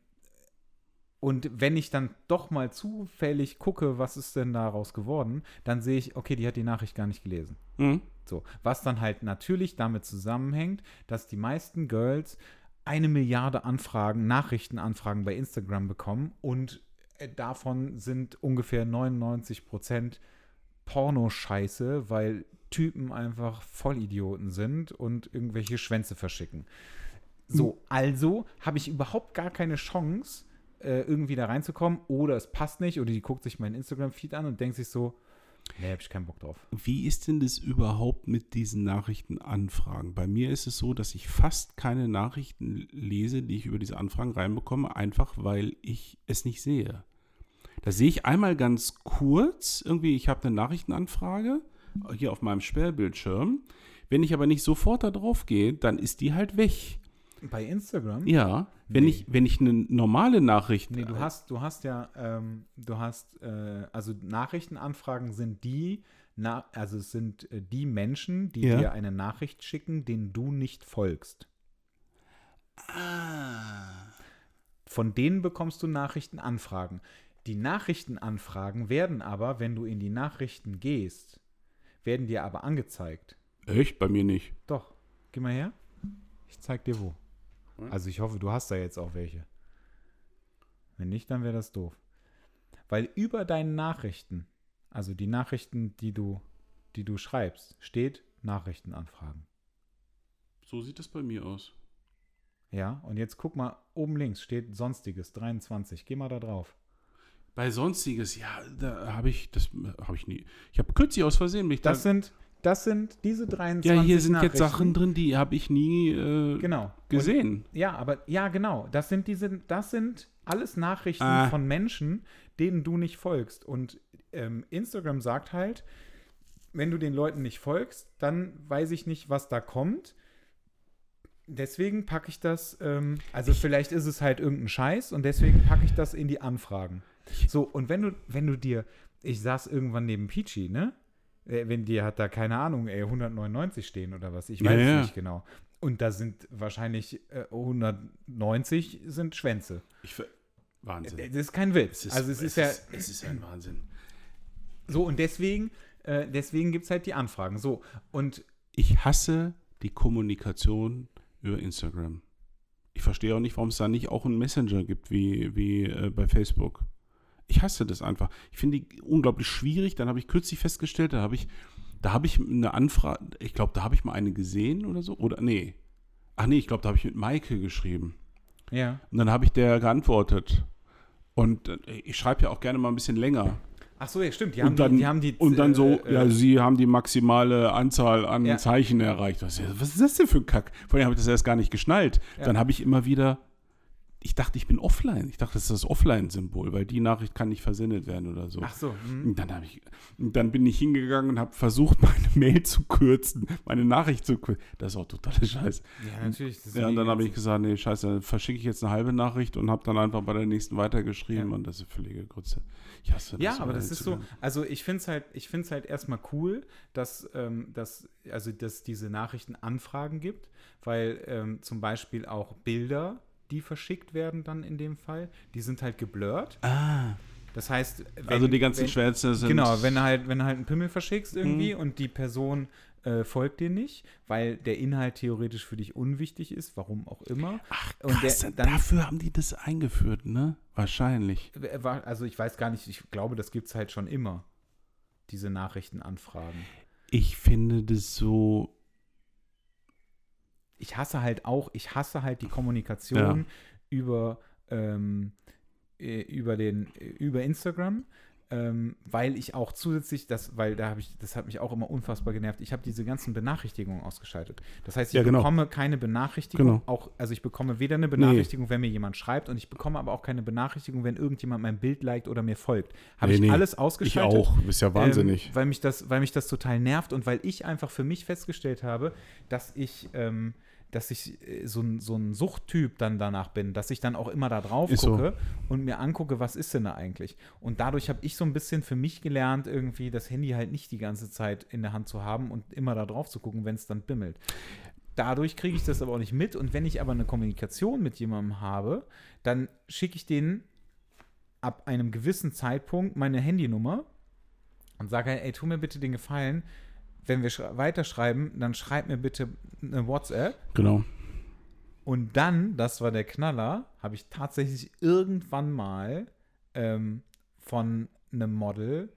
und wenn ich dann doch mal zufällig gucke, was ist denn daraus geworden, dann sehe ich, okay, die hat die Nachricht gar nicht gelesen. Mhm. So, was dann halt natürlich damit zusammenhängt, dass die meisten Girls eine Milliarde Anfragen, Nachrichtenanfragen bei Instagram bekommen und äh, davon sind ungefähr 99 Prozent Pornoscheiße, weil Typen einfach Vollidioten sind und irgendwelche Schwänze verschicken. So, also habe ich überhaupt gar keine Chance, äh, irgendwie da reinzukommen oder es passt nicht oder die guckt sich meinen Instagram-Feed an und denkt sich so, nee, hab ich keinen Bock drauf. Wie ist denn das überhaupt mit diesen Nachrichtenanfragen? Bei mir ist es so, dass ich fast keine Nachrichten lese, die ich über diese Anfragen reinbekomme, einfach weil ich es nicht sehe. Da sehe ich einmal ganz kurz, irgendwie, ich habe eine Nachrichtenanfrage hier auf meinem Sperrbildschirm. Wenn ich aber nicht sofort da drauf gehe, dann ist die halt weg. Bei Instagram? Ja, wenn, Nee. ich, wenn ich eine normale Nachricht. Nee, du hast, du hast ja, ähm, du hast, äh, also Nachrichtenanfragen sind die, na, also es sind äh, die Menschen, die Ja. dir eine Nachricht schicken, denen du nicht folgst. Ah. Von denen bekommst du Nachrichtenanfragen. Die Nachrichtenanfragen werden aber, wenn du in die Nachrichten gehst, werden dir aber angezeigt. Echt? Bei mir nicht. Doch, geh mal her. Ich zeig dir wo. Also ich hoffe, du hast da jetzt auch welche. Wenn nicht, dann wäre das doof. Weil über deinen Nachrichten, also die Nachrichten, die du, die du schreibst, steht Nachrichtenanfragen. So sieht das bei mir aus. Ja, und jetzt guck mal, oben links steht Sonstiges, 23. Geh mal da drauf. Bei Sonstiges, ja, da habe ich, das habe ich nie. Ich habe kürzlich aus Versehen mich Das da, sind, das sind diese 23 Ja, hier sind jetzt. Sachen drin, die habe ich nie äh, Genau. gesehen. Ja, aber ja, genau. Das sind diese, das sind alles Nachrichten Ah. von Menschen, denen du nicht folgst. Und ähm, Instagram sagt halt, wenn du den Leuten nicht folgst, dann weiß ich nicht, was da kommt. Deswegen packe ich das, ähm, also vielleicht ist es halt irgendein Scheiß und deswegen packe ich das in die Anfragen. So, und wenn du, wenn du dir, ich saß irgendwann neben Peachy, ne? Äh, Wenn dir hat da, keine Ahnung, ey, 199 stehen oder was, ich Ja, weiß es ja. nicht genau. Und da sind wahrscheinlich äh, 190 sind Schwänze. Ich Wahnsinn. Das ist kein Witz. also es, ist ja es ist ein Wahnsinn. so und deswegen, äh, deswegen gibt es halt die Anfragen. So, und Ich hasse die Kommunikation über Instagram. Ich verstehe auch nicht, warum es da nicht auch einen Messenger gibt, wie, wie äh, bei Facebook. Ich hasse das einfach. Ich finde die unglaublich schwierig. Dann habe ich kürzlich festgestellt, da habe ich, da habe ich eine Anfrage, ich glaube, da habe ich mal eine gesehen oder so. Oder nee. Ach nee, ich glaube, da habe ich mit Maike geschrieben. ja. Und dann habe ich der geantwortet. Und äh, ich schreibe ja auch gerne mal ein bisschen länger. Ach so, ja, stimmt. Die und, haben dann, die, die haben die und dann so, äh, ja, äh, sie haben die maximale Anzahl an Ja. Zeichen erreicht. Was, was ist das denn für ein Kack? Vorher habe ich das erst gar nicht geschnallt. Ja. Dann habe ich immer wieder ich dachte, ich bin offline. Ich dachte, das ist das Offline-Symbol, weil die Nachricht kann nicht versendet werden oder so. Ach so. hm. Dann, ich, dann bin ich hingegangen und habe versucht, meine Mail zu kürzen, meine Nachricht zu kürzen. Das ist auch totaler Scheiß. Ja, natürlich. das Ja, und dann habe ich gesagt, nee, scheiße, dann verschicke ich jetzt eine halbe Nachricht und habe dann einfach bei der nächsten weitergeschrieben Ja. und das ist völlige Grütze. Ich hasse Ja, so aber das ist so, also ich finde es halt, ich finde es halt erstmal cool, dass, ähm, dass, also dass diese Nachrichtenanfragen gibt, weil ähm, zum Beispiel auch Bilder, die verschickt werden dann in dem Fall, die sind halt geblurrt. Ah, Das heißt, wenn, also die ganzen wenn, Schwänze sind. Genau, wenn du halt, wenn halt einen Pimmel verschickst irgendwie Mhm. und die Person äh, folgt dir nicht, weil der Inhalt theoretisch für dich unwichtig ist, warum auch immer. Ach, und krass, der- dann- dafür haben die das eingeführt, ne? Wahrscheinlich. Äh, Also ich weiß gar nicht, ich glaube, das gibt es halt schon immer, diese Nachrichtenanfragen. Ich finde das so. Ich hasse halt auch, ich hasse halt die Kommunikation über, ähm, äh, über den, äh, über Instagram, ähm, weil ich auch zusätzlich, das, weil da habe ich, das hat mich auch immer unfassbar genervt, ich habe diese ganzen Benachrichtigungen ausgeschaltet. Das heißt, ich Ja, genau. bekomme keine Benachrichtigung, Genau. auch, also ich bekomme weder eine Benachrichtigung, wenn mir jemand schreibt, und ich bekomme aber auch keine Benachrichtigung, wenn irgendjemand mein Bild liked oder mir folgt. Habe Nee, ich nee. alles Ich ausgeschaltet. auch. Ist ja wahnsinnig. Ähm, weil, mich das, weil mich das total nervt und weil ich einfach für mich festgestellt habe, dass ich, ähm, dass ich äh, so ein, so ein Suchttyp dann danach bin, dass ich dann auch immer da drauf Ist so. gucke und mir angucke, was ist denn da eigentlich. Und dadurch habe ich so ein bisschen für mich gelernt, irgendwie das Handy halt nicht die ganze Zeit in der Hand zu haben und immer da drauf zu gucken, wenn es dann bimmelt. Dadurch kriege ich das aber auch nicht mit. Und wenn ich aber eine Kommunikation mit jemandem habe, dann schicke ich denen ab einem gewissen Zeitpunkt meine Handynummer und sage, ey, tu mir bitte den Gefallen, wenn wir schrei- weiterschreiben, dann schreib mir bitte eine WhatsApp. genau. Und dann, das war der Knaller, habe ich tatsächlich irgendwann mal ähm, von einem Model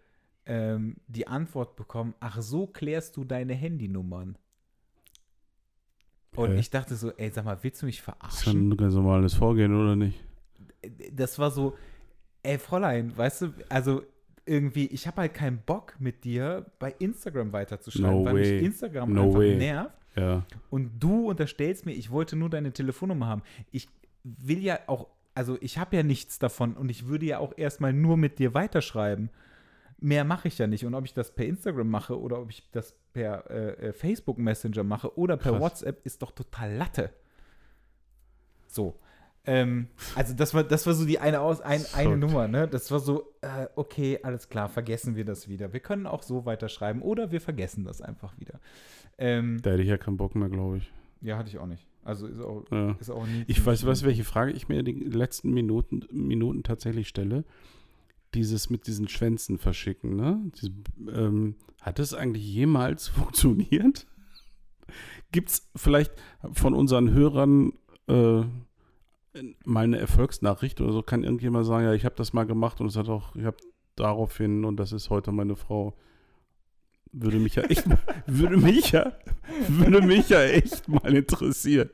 ähm, die Antwort bekommen, ach so klärst du deine Handynummern. Und Okay. ich dachte so, ey, sag mal, willst du mich Ist ja verarschen? ein ganz normales Vorgehen, oder nicht? das war so, ey Fräulein, weißt du, also irgendwie, ich habe halt keinen Bock mit dir bei Instagram weiterzuschreiben, No weil way. mich Instagram No einfach way. nervt. Ja. Und du unterstellst mir, ich wollte nur deine Telefonnummer haben. Ich will ja auch, also ich habe ja nichts davon und ich würde ja auch erstmal nur mit dir weiterschreiben. Mehr mache ich ja nicht. Und ob ich das per Instagram mache oder ob ich das per äh, äh, Facebook Messenger mache oder per Krass. WhatsApp, ist doch total Latte. So. Ähm, also das war, das war so die eine aus ein, eine. Nummer, ne? Das war so, äh, okay, alles klar, vergessen wir das wieder. Wir können auch so weiterschreiben oder wir vergessen das einfach wieder. Ähm, Da hätte ich ja keinen Bock mehr, glaube ich. ja, hatte ich auch nicht. Also ist auch, Ja. ist auch nie. Ich weiß, du, welche Frage ich mir die letzten Minuten, Minuten tatsächlich stelle? Dieses mit diesen Schwänzen verschicken, ne? Diese, ähm, hat das eigentlich jemals funktioniert? Gibt es vielleicht von unseren Hörern äh, mal eine Erfolgsnachricht oder so? Kann irgendjemand sagen, ja, ich habe das mal gemacht und es hat auch, ich habe daraufhin und das ist heute meine Frau. Würde mich ja echt, würde mich ja, würde mich ja echt mal interessieren.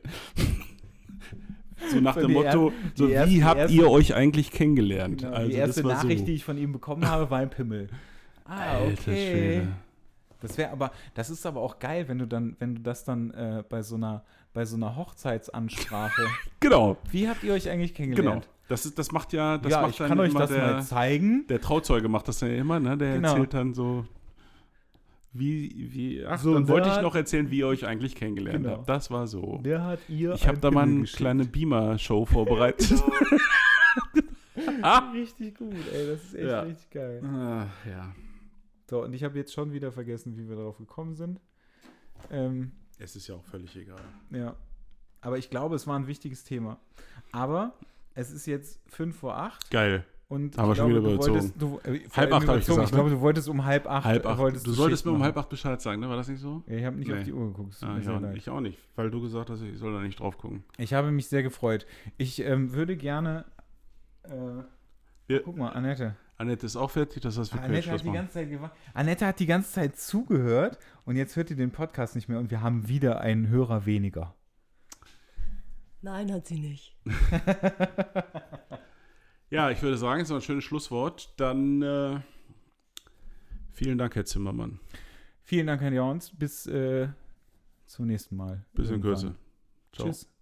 So nach dem Motto, so erste- wie habt erste- ihr euch eigentlich kennengelernt? Genau, also die erste Nachricht, so. die ich von ihm bekommen habe, war ein Pimmel. Ah, Alter okay. Schwede. Das wäre aber, das ist aber auch geil, wenn du dann, wenn du das dann äh, bei so einer, bei so einer Hochzeitsansprache. Genau, Wie habt ihr euch eigentlich genau. kennengelernt? Das, ist, das macht ja, das ja, macht ich dann kann euch immer das der, mal zeigen. der Trauzeuge macht das ja immer, ne? Der Genau. erzählt dann so, wie, wie, ach, So, dann wollte ich noch erzählen, wie ihr euch eigentlich kennengelernt Genau. habt. Das war so. Der hat ihr. Ich habe da mal eine geschickt. kleine Beamer-Show vorbereitet. ah. Richtig gut, ey, das ist echt Ja. richtig geil. Ah, ja. So, und ich habe jetzt schon wieder vergessen, wie wir darauf gekommen sind. Ähm, Es ist ja auch völlig egal. Ja. Aber ich glaube, es war ein wichtiges Thema. Aber es ist jetzt 5 vor 8 Geil. und ich schon glaube, wieder du überzogen. wolltest, du, äh, Halb acht hab ich gesagt, Ich glaube, ne? du wolltest um halb acht. Halb acht. Du solltest mir um halb acht Bescheid sagen, ne? War das nicht so? Ja, ich habe nicht Nee. auf die Uhr geguckt. Ah, ich, auch, ich auch nicht, weil du gesagt hast, ich soll da nicht drauf gucken. Ich habe mich sehr gefreut. Ich ähm, würde gerne. Äh, Wir- guck mal, Annette. Annette ist auch fertig, das heißt, wir können Annette hat Schluss die machen. ganze Zeit Annette hat die ganze Zeit zugehört und jetzt hört ihr den Podcast nicht mehr und wir haben wieder einen Hörer weniger. Nein, hat sie nicht. Ja, ich würde sagen, es war ein schönes Schlusswort. Dann äh, vielen Dank, Herr Zimmermann. Vielen Dank, Herr Jauns. Bis äh, zum nächsten Mal. Bis in. Kürze. Ciao. Tschüss.